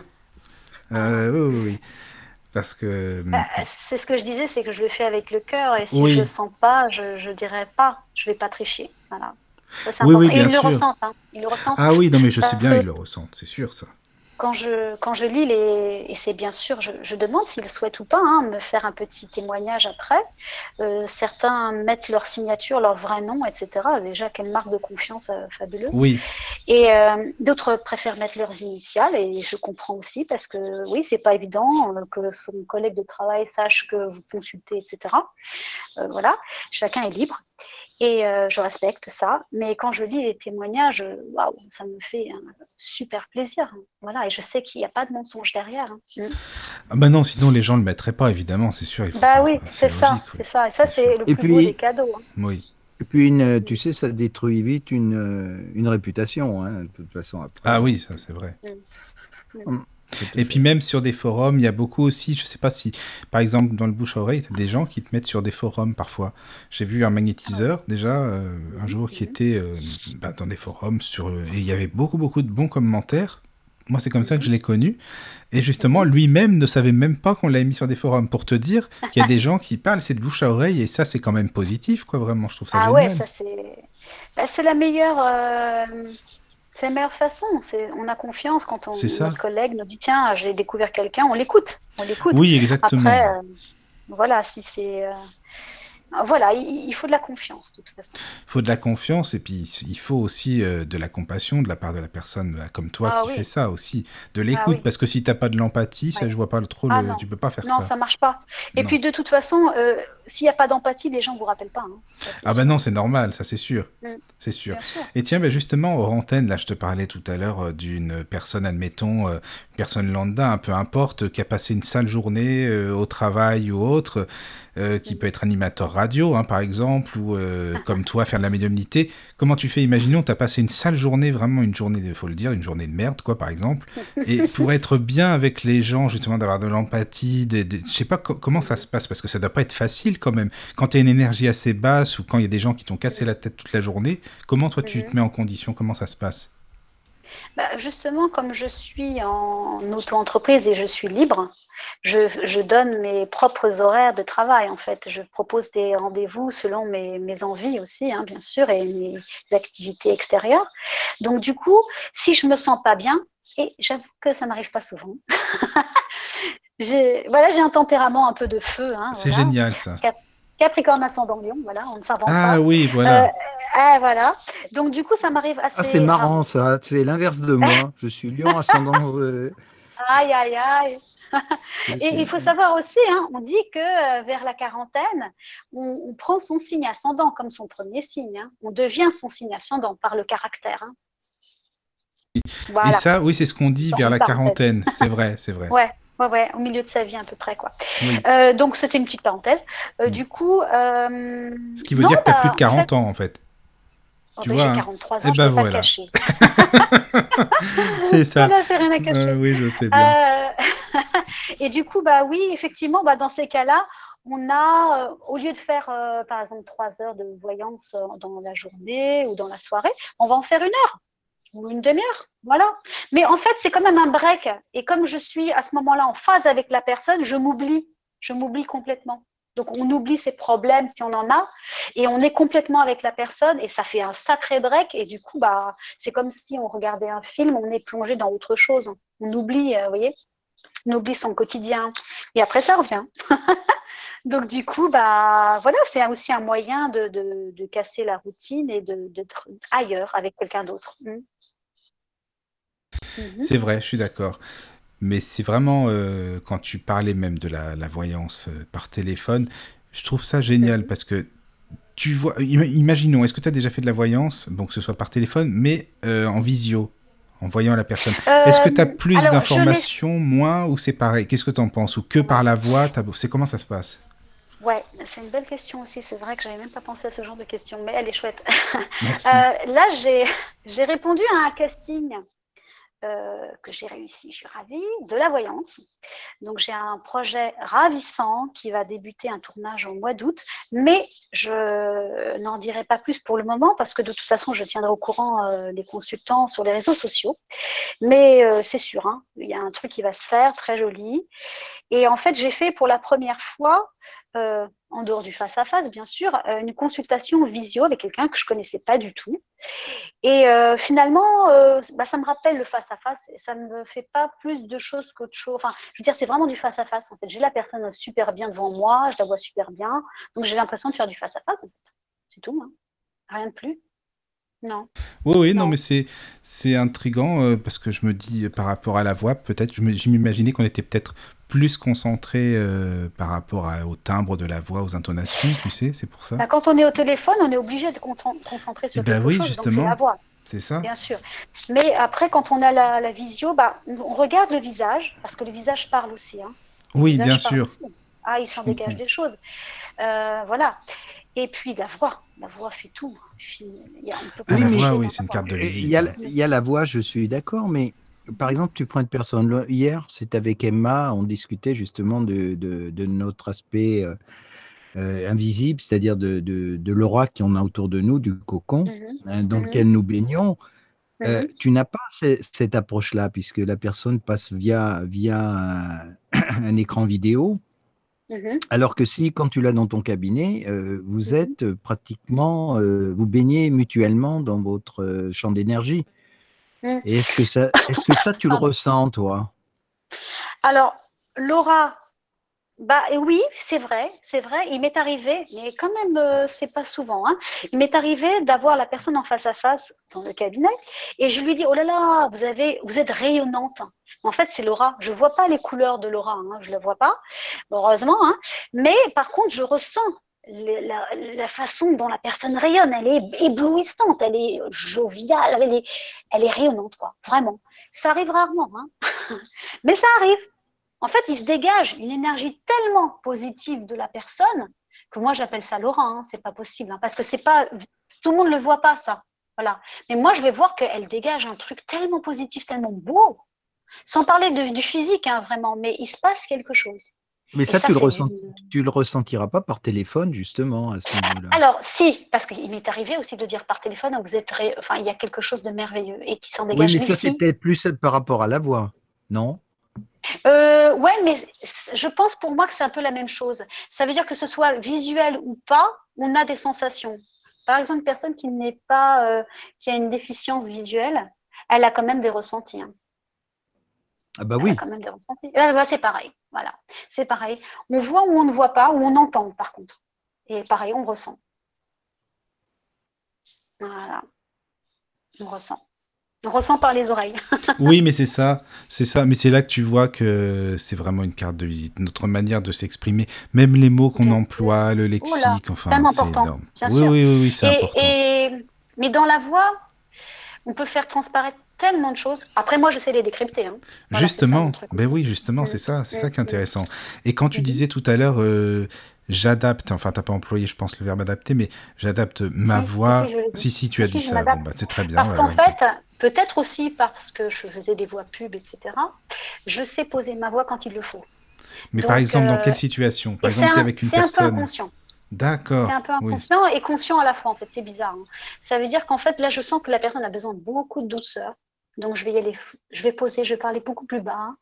Euh, oui, oui, oui. Parce que... Bah, c'est ce que je disais, c'est que je le fais avec le cœur et si Oui. je le sens pas, je, je dirais pas, je vais pas tricher. Voilà. Ça, Oui, oui, bien et ils sûr. le ressentent. Hein. Ils le ressentent. Ah oui, non, mais je sais bien, ils le ressentent, c'est sûr ça. Quand je, quand je lis les. Et c'est bien sûr, je, je demande s'ils souhaitent ou pas hein, me faire un petit témoignage après. Euh, certains mettent leur signature, leur vrai nom, etc. Déjà, quelle marque de confiance euh, fabuleuse. Oui, Et euh, d'autres préfèrent mettre leurs initiales, et je comprends aussi parce que oui, c'est pas évident euh, que son collègue de travail sache que vous consultez, etc. Voilà, chacun est libre. Et euh, je respecte ça, mais quand je lis les témoignages, waouh, ça me fait un super plaisir. Voilà, et je sais qu'il n'y a pas de mensonge derrière. hein. Mm. ah bah non, sinon les gens le mettraient pas, évidemment, c'est sûr. Bah pas- oui, c'est ça, oui. c'est ça. Et ça, C'est le Et plus beau puis- des cadeaux. hein. Oui. Et puis, une, tu sais, ça détruit vite une, une réputation, hein, de toute façon. Après. Ah oui, ça c'est vrai. À Et puis même sur des forums, il y a beaucoup aussi, je sais pas si, par exemple, dans le bouche-oreille, tu as des gens qui te mettent sur des forums parfois. J'ai vu un magnétiseur déjà euh, un jour qui était euh, bah, dans des forums sur, et il y avait beaucoup beaucoup de bons commentaires. Moi, c'est comme ça que je l'ai connu. Et justement, lui-même ne savait même pas qu'on l'avait mis sur des forums. Pour te dire qu'il y a des gens qui parlent, c'est de bouche à oreille, et ça, c'est quand même positif, quoi, vraiment. Je trouve ça Ah génial. ouais, ça c'est bah, c'est la meilleure euh, c'est la meilleure façon. C'est on a confiance quand on ça. notre collègue nous dit tiens j'ai découvert quelqu'un, on l'écoute, on l'écoute. oui, exactement. Après euh, voilà si c'est euh, voilà il, faut de la confiance de toute façon. Il faut de la confiance et puis il faut aussi euh, de la compassion de la part de la personne euh, comme toi Ah qui oui. fait ça aussi, de l'écoute oui. parce que si t'as pas de l'empathie, ça je vois pas trop, Ah le- tu peux pas faire Non ça. ça marche pas. Et Non. puis de toute façon euh, s'il n'y a pas d'empathie les gens vous rappellent pas. hein. Ça, Ah bah sûr. non, c'est normal, ça c'est sûr, Mm. c'est sûr. Et tiens, bah justement, hors antenne, là je te parlais tout à l'heure euh, d'une personne, admettons, une personne lambda, un peu importe, qui a passé une sale journée au travail ou autre, euh, qui peut être animateur radio, hein, par exemple, ou euh, comme toi, faire de la médiumnité. Comment tu fais? Imaginons, tu as passé une sale journée, vraiment une journée, il faut le dire, une journée de merde, quoi, par exemple. Et pour être bien avec les gens, justement, d'avoir de l'empathie, des- des- je sais pas co- comment ça se passe, parce que ça doit pas être facile quand même. Quand tu as une énergie assez basse ou quand il y a des gens qui t'ont cassé la tête toute la journée, comment toi tu Mhm. te mets en condition? Comment ça se passe? Bah, justement, comme je suis en auto-entreprise et je suis libre, je, je donne mes propres horaires de travail, en fait. Je propose des rendez-vous selon mes, mes envies aussi, hein, bien sûr, et mes activités extérieures. Donc, du coup, si je me sens pas bien, et j'avoue que ça n'arrive pas souvent, j'ai voilà, j'ai un tempérament un peu de feu. Hein, C'est voilà. génial ça. Capricorne ascendant lion, voilà, on ne s'invente Ah pas. oui, voilà. Euh, ah, voilà. Donc, du coup, ça m'arrive assez. Ah, c'est marrant ça, c'est l'inverse de moi. Je suis lion ascendant. euh, Aïe, aïe, aïe. Et il faut savoir aussi, hein, on dit que euh, vers la quarantaine, on, on prend son signe ascendant comme son premier signe. hein. On devient son signe ascendant par le caractère. hein. Voilà. Et ça, oui, c'est ce qu'on dit vers la quarantaine. C'est vrai, c'est vrai. Ouais, ouais, ouais, au milieu de sa vie à peu près quoi. Oui. Euh, donc c'était une petite parenthèse. Euh. Du coup, euh, Ce qui veut non, dire que tu as bah, plus de en 40 fait- ans en fait. Oh, tu bah, vois, hein. J'ai 43 ans, Eh je ben peux voilà. cacher. C'est ça. J'ai rien à cacher. Oui, je sais bien. Et du coup, bah oui, effectivement, bah, dans ces cas-là, on a, euh, au lieu de faire, euh, par exemple, trois heures de voyance euh, dans la journée ou dans la soirée, on va en faire une heure ou une demi-heure. Voilà. Mais en fait, c'est quand même un break. Et comme je suis à ce moment-là en phase avec la personne, je m'oublie. Je m'oublie complètement. Donc on oublie ses problèmes si on en a et on est complètement avec la personne et ça fait un sacré break et du coup bah c'est comme si on regardait un film, on est plongé dans autre chose. On oublie, euh, vous voyez, on oublie son quotidien et après ça revient. Donc du coup bah voilà, c'est aussi un moyen de, de, casser la routine et d'être ailleurs avec quelqu'un d'autre. Hmm. Mhm. C'est vrai, je suis d'accord. Mais c'est vraiment, euh, quand tu parlais même de la, voyance euh, par téléphone, je trouve ça génial parce que tu vois, imaginons, est-ce que tu as déjà fait de la voyance, bon, que ce soit par téléphone, mais euh, en visio, en voyant la personne Est-ce que tu as plus d'informations, moins, ou c'est pareil? Qu'est-ce que tu en penses? Ou que par la voix C'est comment ça se passe? Ouais, c'est une belle question aussi. C'est vrai que j'avais même pas pensé à ce genre de question, mais elle est chouette. là, j'ai répondu à un casting euh, que j'ai réussi, je suis ravie, de la voyance. Donc j'ai un projet ravissant qui va débuter un tournage au mois d'août, mais je n'en dirai pas plus pour le moment parce que de toute façon je tiendrai au courant euh, les consultants sur les réseaux sociaux. Mais euh, c'est sûr, hein, il y a un truc qui va se faire, très joli. Et en fait j'ai fait pour la première fois euh, en dehors du face-à-face, bien sûr, euh, une consultation visio avec quelqu'un que je connaissais pas du tout. Et euh, finalement, bah, ça me rappelle le face-à-face. et ça ne me fait pas plus de choses qu'autre chose. Enfin, je veux dire, c'est vraiment du face-à-face. En fait, j'ai la personne super bien devant moi, je la vois super bien. Donc, j'ai l'impression de faire du face-à-face. C'est tout. Hein. Rien de plus. Non. Oui, oui, non, mais c'est c'est intriguant parce que je me dis par rapport à la voix, peut-être, je m'imaginais qu'on était peut-être plus concentré euh, par rapport au timbre de la voix, aux intonations, tu sais, c'est pour ça. Bah, quand on est au téléphone, on est obligé de concentrer sur eh quelque oui, chose, justement. c'est la voix. C'est ça. Bien sûr. Mais après, quand on a la, visio, bah, on regarde le visage, parce que le visage parle aussi. Hein. Oui, bien sûr. Ah, il s'en dégage des choses. Euh, voilà. Et puis la voix, la voix fait tout. Il y a, ah, la voix, oui, c'est une carte de visite. Il il y a la voix, je suis d'accord, mais par exemple, tu prends une personne. Hier, c'était avec Emma, on discutait justement de, de, notre aspect euh, euh, invisible, c'est-à-dire de, de l'aura qu'on a autour de nous, du cocon mmh hein, dans mmh lequel nous baignons. Mmh euh, tu n'as pas cette approche-là, puisque la personne passe via, via un, écran vidéo. Alors que si, quand tu l'as dans ton cabinet, vous êtes pratiquement, vous baignez mutuellement dans votre champ d'énergie. Mm. est-ce que ça, est-ce que ça tu le ressens toi? Alors, Laura, bah oui, c'est vrai, c'est vrai. Il m'est arrivé, mais quand même, euh, c'est pas souvent. Hein. Il m'est arrivé d'avoir la personne en face à face dans le cabinet, et je lui dis oh là là, vous avez, vous êtes rayonnante. En fait, c'est Laura. Je vois pas les couleurs de Laura, hein. je la vois pas, heureusement. Hein. Mais par contre, je ressens la, façon dont la personne rayonne, elle est éblouissante, elle est joviale, elle est, elle est rayonnante, quoi, vraiment. Ça arrive rarement, hein mais ça arrive. En fait, il se dégage une énergie tellement positive de la personne que moi j'appelle ça Laurent, hein, c'est pas possible, hein, parce que c'est pas, tout le monde le voit pas ça, voilà. Mais moi je vais voir qu'elle dégage un truc tellement positif, tellement beau, sans parler du physique, hein, vraiment, mais il se passe quelque chose. Mais ça, tu, le tu le ressentiras pas par téléphone, justement, à ce niveau-là. Alors, si, parce qu'il m'est arrivé aussi de dire par téléphone, vous êtes enfin, il y a quelque chose de merveilleux et qui s'en dégage. Oui, mais ça, c'était plus par rapport à la voix, non? Euh, ouais, mais je pense pour moi que c'est un peu la même chose. Ça veut dire que ce soit visuel ou pas, on a des sensations. Par exemple, une personne qui n'est pas, euh, qui a une déficience visuelle, elle a quand même des ressentis. Hein. Ah bah oui. quand même des ressentis. Bah, c'est pareil. Voilà. C'est pareil. On voit ou on ne voit pas, ou on entend par contre. Et pareil, on ressent. Voilà. On ressent. On ressent par les oreilles. oui, mais c'est ça, c'est ça. Mais c'est là que tu vois que c'est vraiment une carte de visite, notre manière de s'exprimer, même les mots qu'on emploie, le lexique, enfin, c'est énorme. Oui, oui, oui, oui, c'est important. Mais dans la voix, on peut faire transparaître tellement de choses. Après, moi, je sais les décrypter. Hein. justement, ben oui, justement, c'est ça, c'est ça qui est intéressant. Et quand tu disais tout à l'heure, euh, j'adapte, enfin, t'as pas employé, je pense, le verbe adapter, mais j'adapte ma voix. Si, si, tu as dit ça. Bon, bah, c'est très bien. Parce qu'en fait, peut-être aussi parce que je faisais des voix pub, etc. Je sais poser ma voix quand il le faut. Mais par exemple, dans quelle euh, situation? Par exemple, es avec une personne. C'est un peu inconscient. D'accord. C'est un peu inconscient et conscient à la fois, en fait. C'est bizarre. Hein. Ça veut dire qu'en fait, là, je sens que la personne a besoin de beaucoup de douceur, Donc, je vais y aller, je vais poser, je vais parler beaucoup plus bas.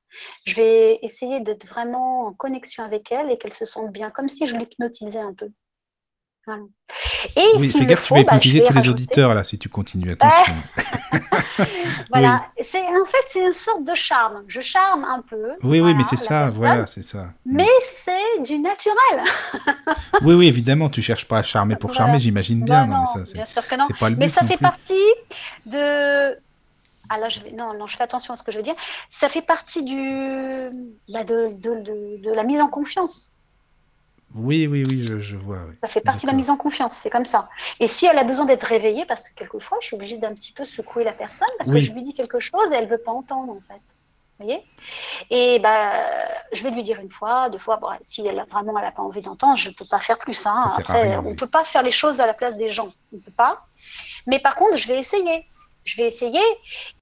Je vais essayer d'être vraiment en connexion avec elle et qu'elle se sente bien, comme si je l'hypnotisais un peu. Et oui, fais gaffe, tu vas bah, hypnotiser tous les auditeurs là si tu continues. Attention. voilà. C'est en fait c'est une sorte de charme. Je charme un peu. Oui, oui, mais c'est ça. Voilà, c'est ça. Mais c'est du naturel. oui, oui, évidemment, tu cherches pas à charmer pour charmer, j'imagine bien. non, mais ça, bien sûr que non. mais ça fait partie de. Ah là, je vais... non, non, je fais attention à ce que je veux dire. Ça fait partie du, bah, de, de, de la mise en confiance. Oui, oui, oui, je, vois. Ça fait partie de la mise en confiance, c'est comme ça. Et si elle a besoin d'être réveillée, parce que quelquefois, je suis obligée d'un petit peu secouer la personne, parce que je lui dis quelque chose et elle ne veut pas entendre, en fait. Vous voyez? Et bah, je vais lui dire une fois, deux fois. si elle a, vraiment elle n'a pas envie d'entendre, je ne peux pas faire plus. Hein. Après, on ne peut pas faire les choses à la place des gens. On ne peut pas. Mais par contre, je vais essayer je vais essayer.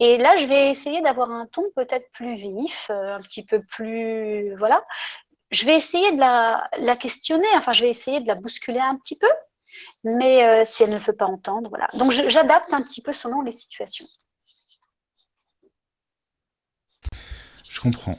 Et là, je vais essayer d'avoir un ton peut-être plus vif, euh, un petit peu plus. Voilà je vais essayer de la, questionner, enfin, je vais essayer de la bousculer un petit peu, mais euh, si elle ne veut pas entendre, voilà. Donc, j'adapte un petit peu selon les situations. Je comprends.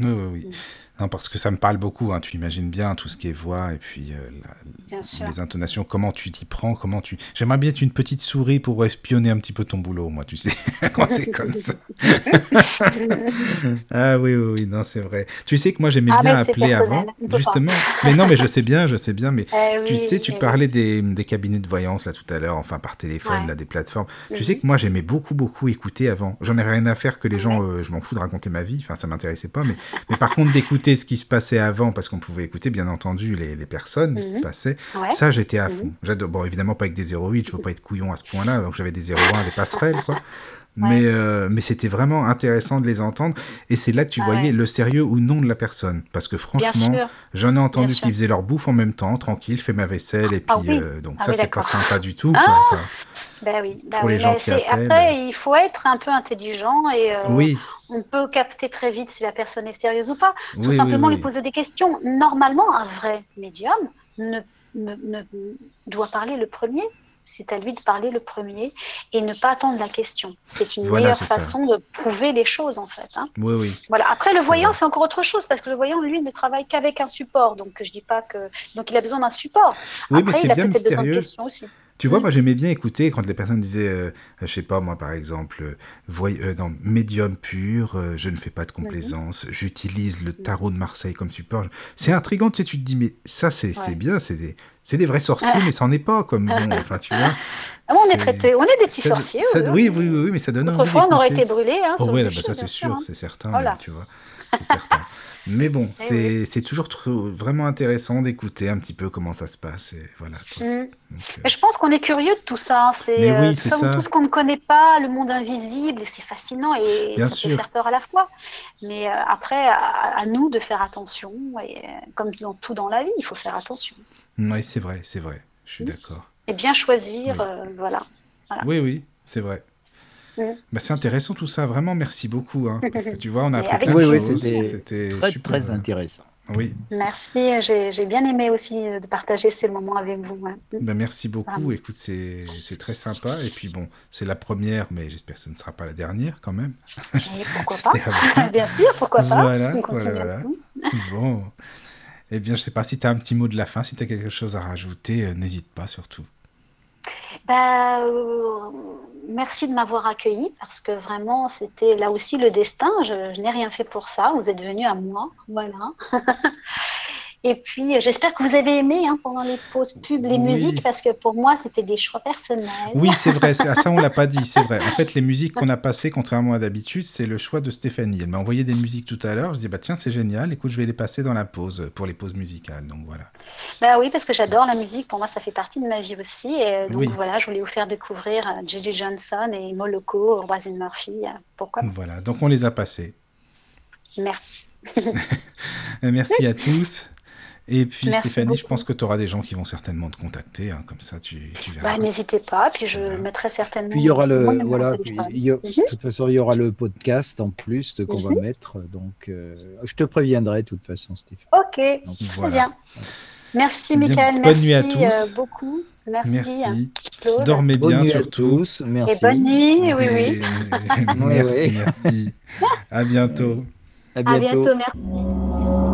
Oui, oui, oui. Non, parce que ça me parle beaucoup, hein, tu l'imagines bien, tout ce qui est voix et puis euh, les intonations, comment tu t'y prends, comment tu... J'aimerais bien être une petite souris pour espionner un petit peu ton boulot, moi, tu sais, quand c'est comme ça. ah oui, oui, oui, non, c'est vrai. Tu sais que moi, j'aimais ah, bien appeler avant, justement. Mais non, mais je sais bien, je sais bien, mais eh tu sais, tu parlais des, des, cabinets de voyance, là, tout à l'heure, enfin, par téléphone, là, des plateformes. Tu sais mhm. que moi, j'aimais beaucoup, beaucoup écouter avant. J'en ai rien à faire que les gens, euh, je m'en fous de raconter ma vie, enfin, ça m'intéressait pas, mais, mais par contre, d'écouter ce qui se passait avant, parce qu'on pouvait écouter, bien entendu, les, personnes qui mhm. passaient. Ça, j'étais à fond. Mhm. Bon, évidemment, pas avec des 08, je veux pas être couillon à ce point-là, donc j'avais des 01, des passerelles, quoi. Mais, euh, mais c'était vraiment intéressant de les entendre. Et c'est là que tu voyais le sérieux ou non de la personne. Parce que franchement, j'en ai entendu qui faisaient leur bouffe en même temps, tranquille, fais ma vaisselle. Et ah puis, euh, donc ah ça, c'est pas sympa du tout. Ah ben oui, pour les gens qui Après, il faut être un peu intelligent et euh, on peut capter très vite si la personne est sérieuse ou pas. Tout simplement lui poser des questions. Normalement, un vrai médium ne, ne, ne doit parler le premier c'est à lui de parler le premier et ne pas attendre la question. C'est une meilleure façon de prouver les choses, en fait. Hein. Oui, oui. Voilà. Après, le voyant, c'est encore autre chose, parce que le voyant, lui, ne travaille qu'avec un support. Donc, je dis pas que. Donc, il a besoin d'un support. Oui, mais c'est bien mystérieux. Aussi. Tu vois, moi j'aimais bien écouter quand les personnes disaient, euh, je sais pas moi par exemple, euh, voy euh, médium pur, je ne fais pas de complaisance, j'utilise le tarot de Marseille comme support. C'est intriguant, tu sais, tu te dis, mais ça c'est bien, c'est des, des vrais sorciers, mais ça n'en est pas comme bon, enfin tu vois. Ah, on est traité, on est des petits sorciers. oui, oui, oui, mais ça donne Autrefois, on aurait été brûlés. Hein, oh, ouais, bah, ça c'est sûr, hein. c'est certain, tu vois, c'est certain. Mais bon, eh c'est toujours vraiment intéressant d'écouter un petit peu comment ça se passe. Et voilà, mm. euh, je pense qu'on est curieux de tout ça. Hein. C'est euh, tout, ce qu'on ne connaît pas, le monde invisible, c'est fascinant et ça peut faire peur à la fois. Mais euh, après, à, nous de faire attention. Et, comme dans tout dans la vie, il faut faire attention. Oui, c'est vrai, c'est vrai. Je suis d'accord. Et bien choisir, voilà. Oui, oui, c'est vrai. Bah, c'est intéressant tout ça, vraiment merci beaucoup. Hein, parce que tu vois, on a appris plein de choses. C'était très, très intéressant. Oui. Merci, j'ai bien aimé aussi euh, de partager ces moments avec vous. Bah, merci beaucoup, écoute, c'est très sympa. Et puis bon, c'est la première, mais j'espère que ce ne sera pas la dernière quand même. pourquoi pas Bien sûr, pourquoi pas Voilà, voilà, Bon. Eh bien, je ne sais pas si tu as un petit mot de la fin, si tu as quelque chose à rajouter, euh, n'hésite pas surtout. Bah, euh, merci de m'avoir accueilli parce que vraiment, c'était là aussi le destin. Je, n'ai rien fait pour ça. Vous êtes venu à moi. Voilà. Et puis, j'espère que vous avez aimé hein, pendant les pauses pub les musiques, parce que pour moi, c'était des choix personnels. Oui, c'est vrai. Ça, on l'a pas dit, c'est vrai. En fait, les musiques qu'on a passées, contrairement à d'habitude, c'est le choix de Stéphanie. Elle m'a envoyé des musiques tout à l'heure. Je dis, bah tiens, c'est génial. Écoute, je vais les passer dans la pause, pour les pauses musicales. Donc voilà. Bah oui, parce que j'adore la musique. Pour moi, ça fait partie de ma vie aussi. Et donc voilà, je voulais vous faire découvrir J.J. Euh, Johnson et Moloko, Roisin Murphy. Euh, pourquoi Voilà, donc on les a passés. Merci. Merci à tous. Et puis Stéphanie, je pense que tu auras des gens qui vont certainement te contacter, hein, comme ça tu, tu verras. Bah, N'hésitez pas, puis je mettrai certainement. Puis il y aura le, voilà, mhm. de toute façon il y aura le podcast en plus qu'on va mhm. mettre, donc euh, je te préviendrai de toute façon, Stéphanie. Ok, très bien. Merci Michael, merci nuit à tous. Euh, beaucoup. Merci. Merci. Claude. Dormez Bonne bien nuit à surtout. tous. Merci. Et bonne nuit, oui, oui. Merci, merci. À bientôt. À À bientôt. bientôt, merci.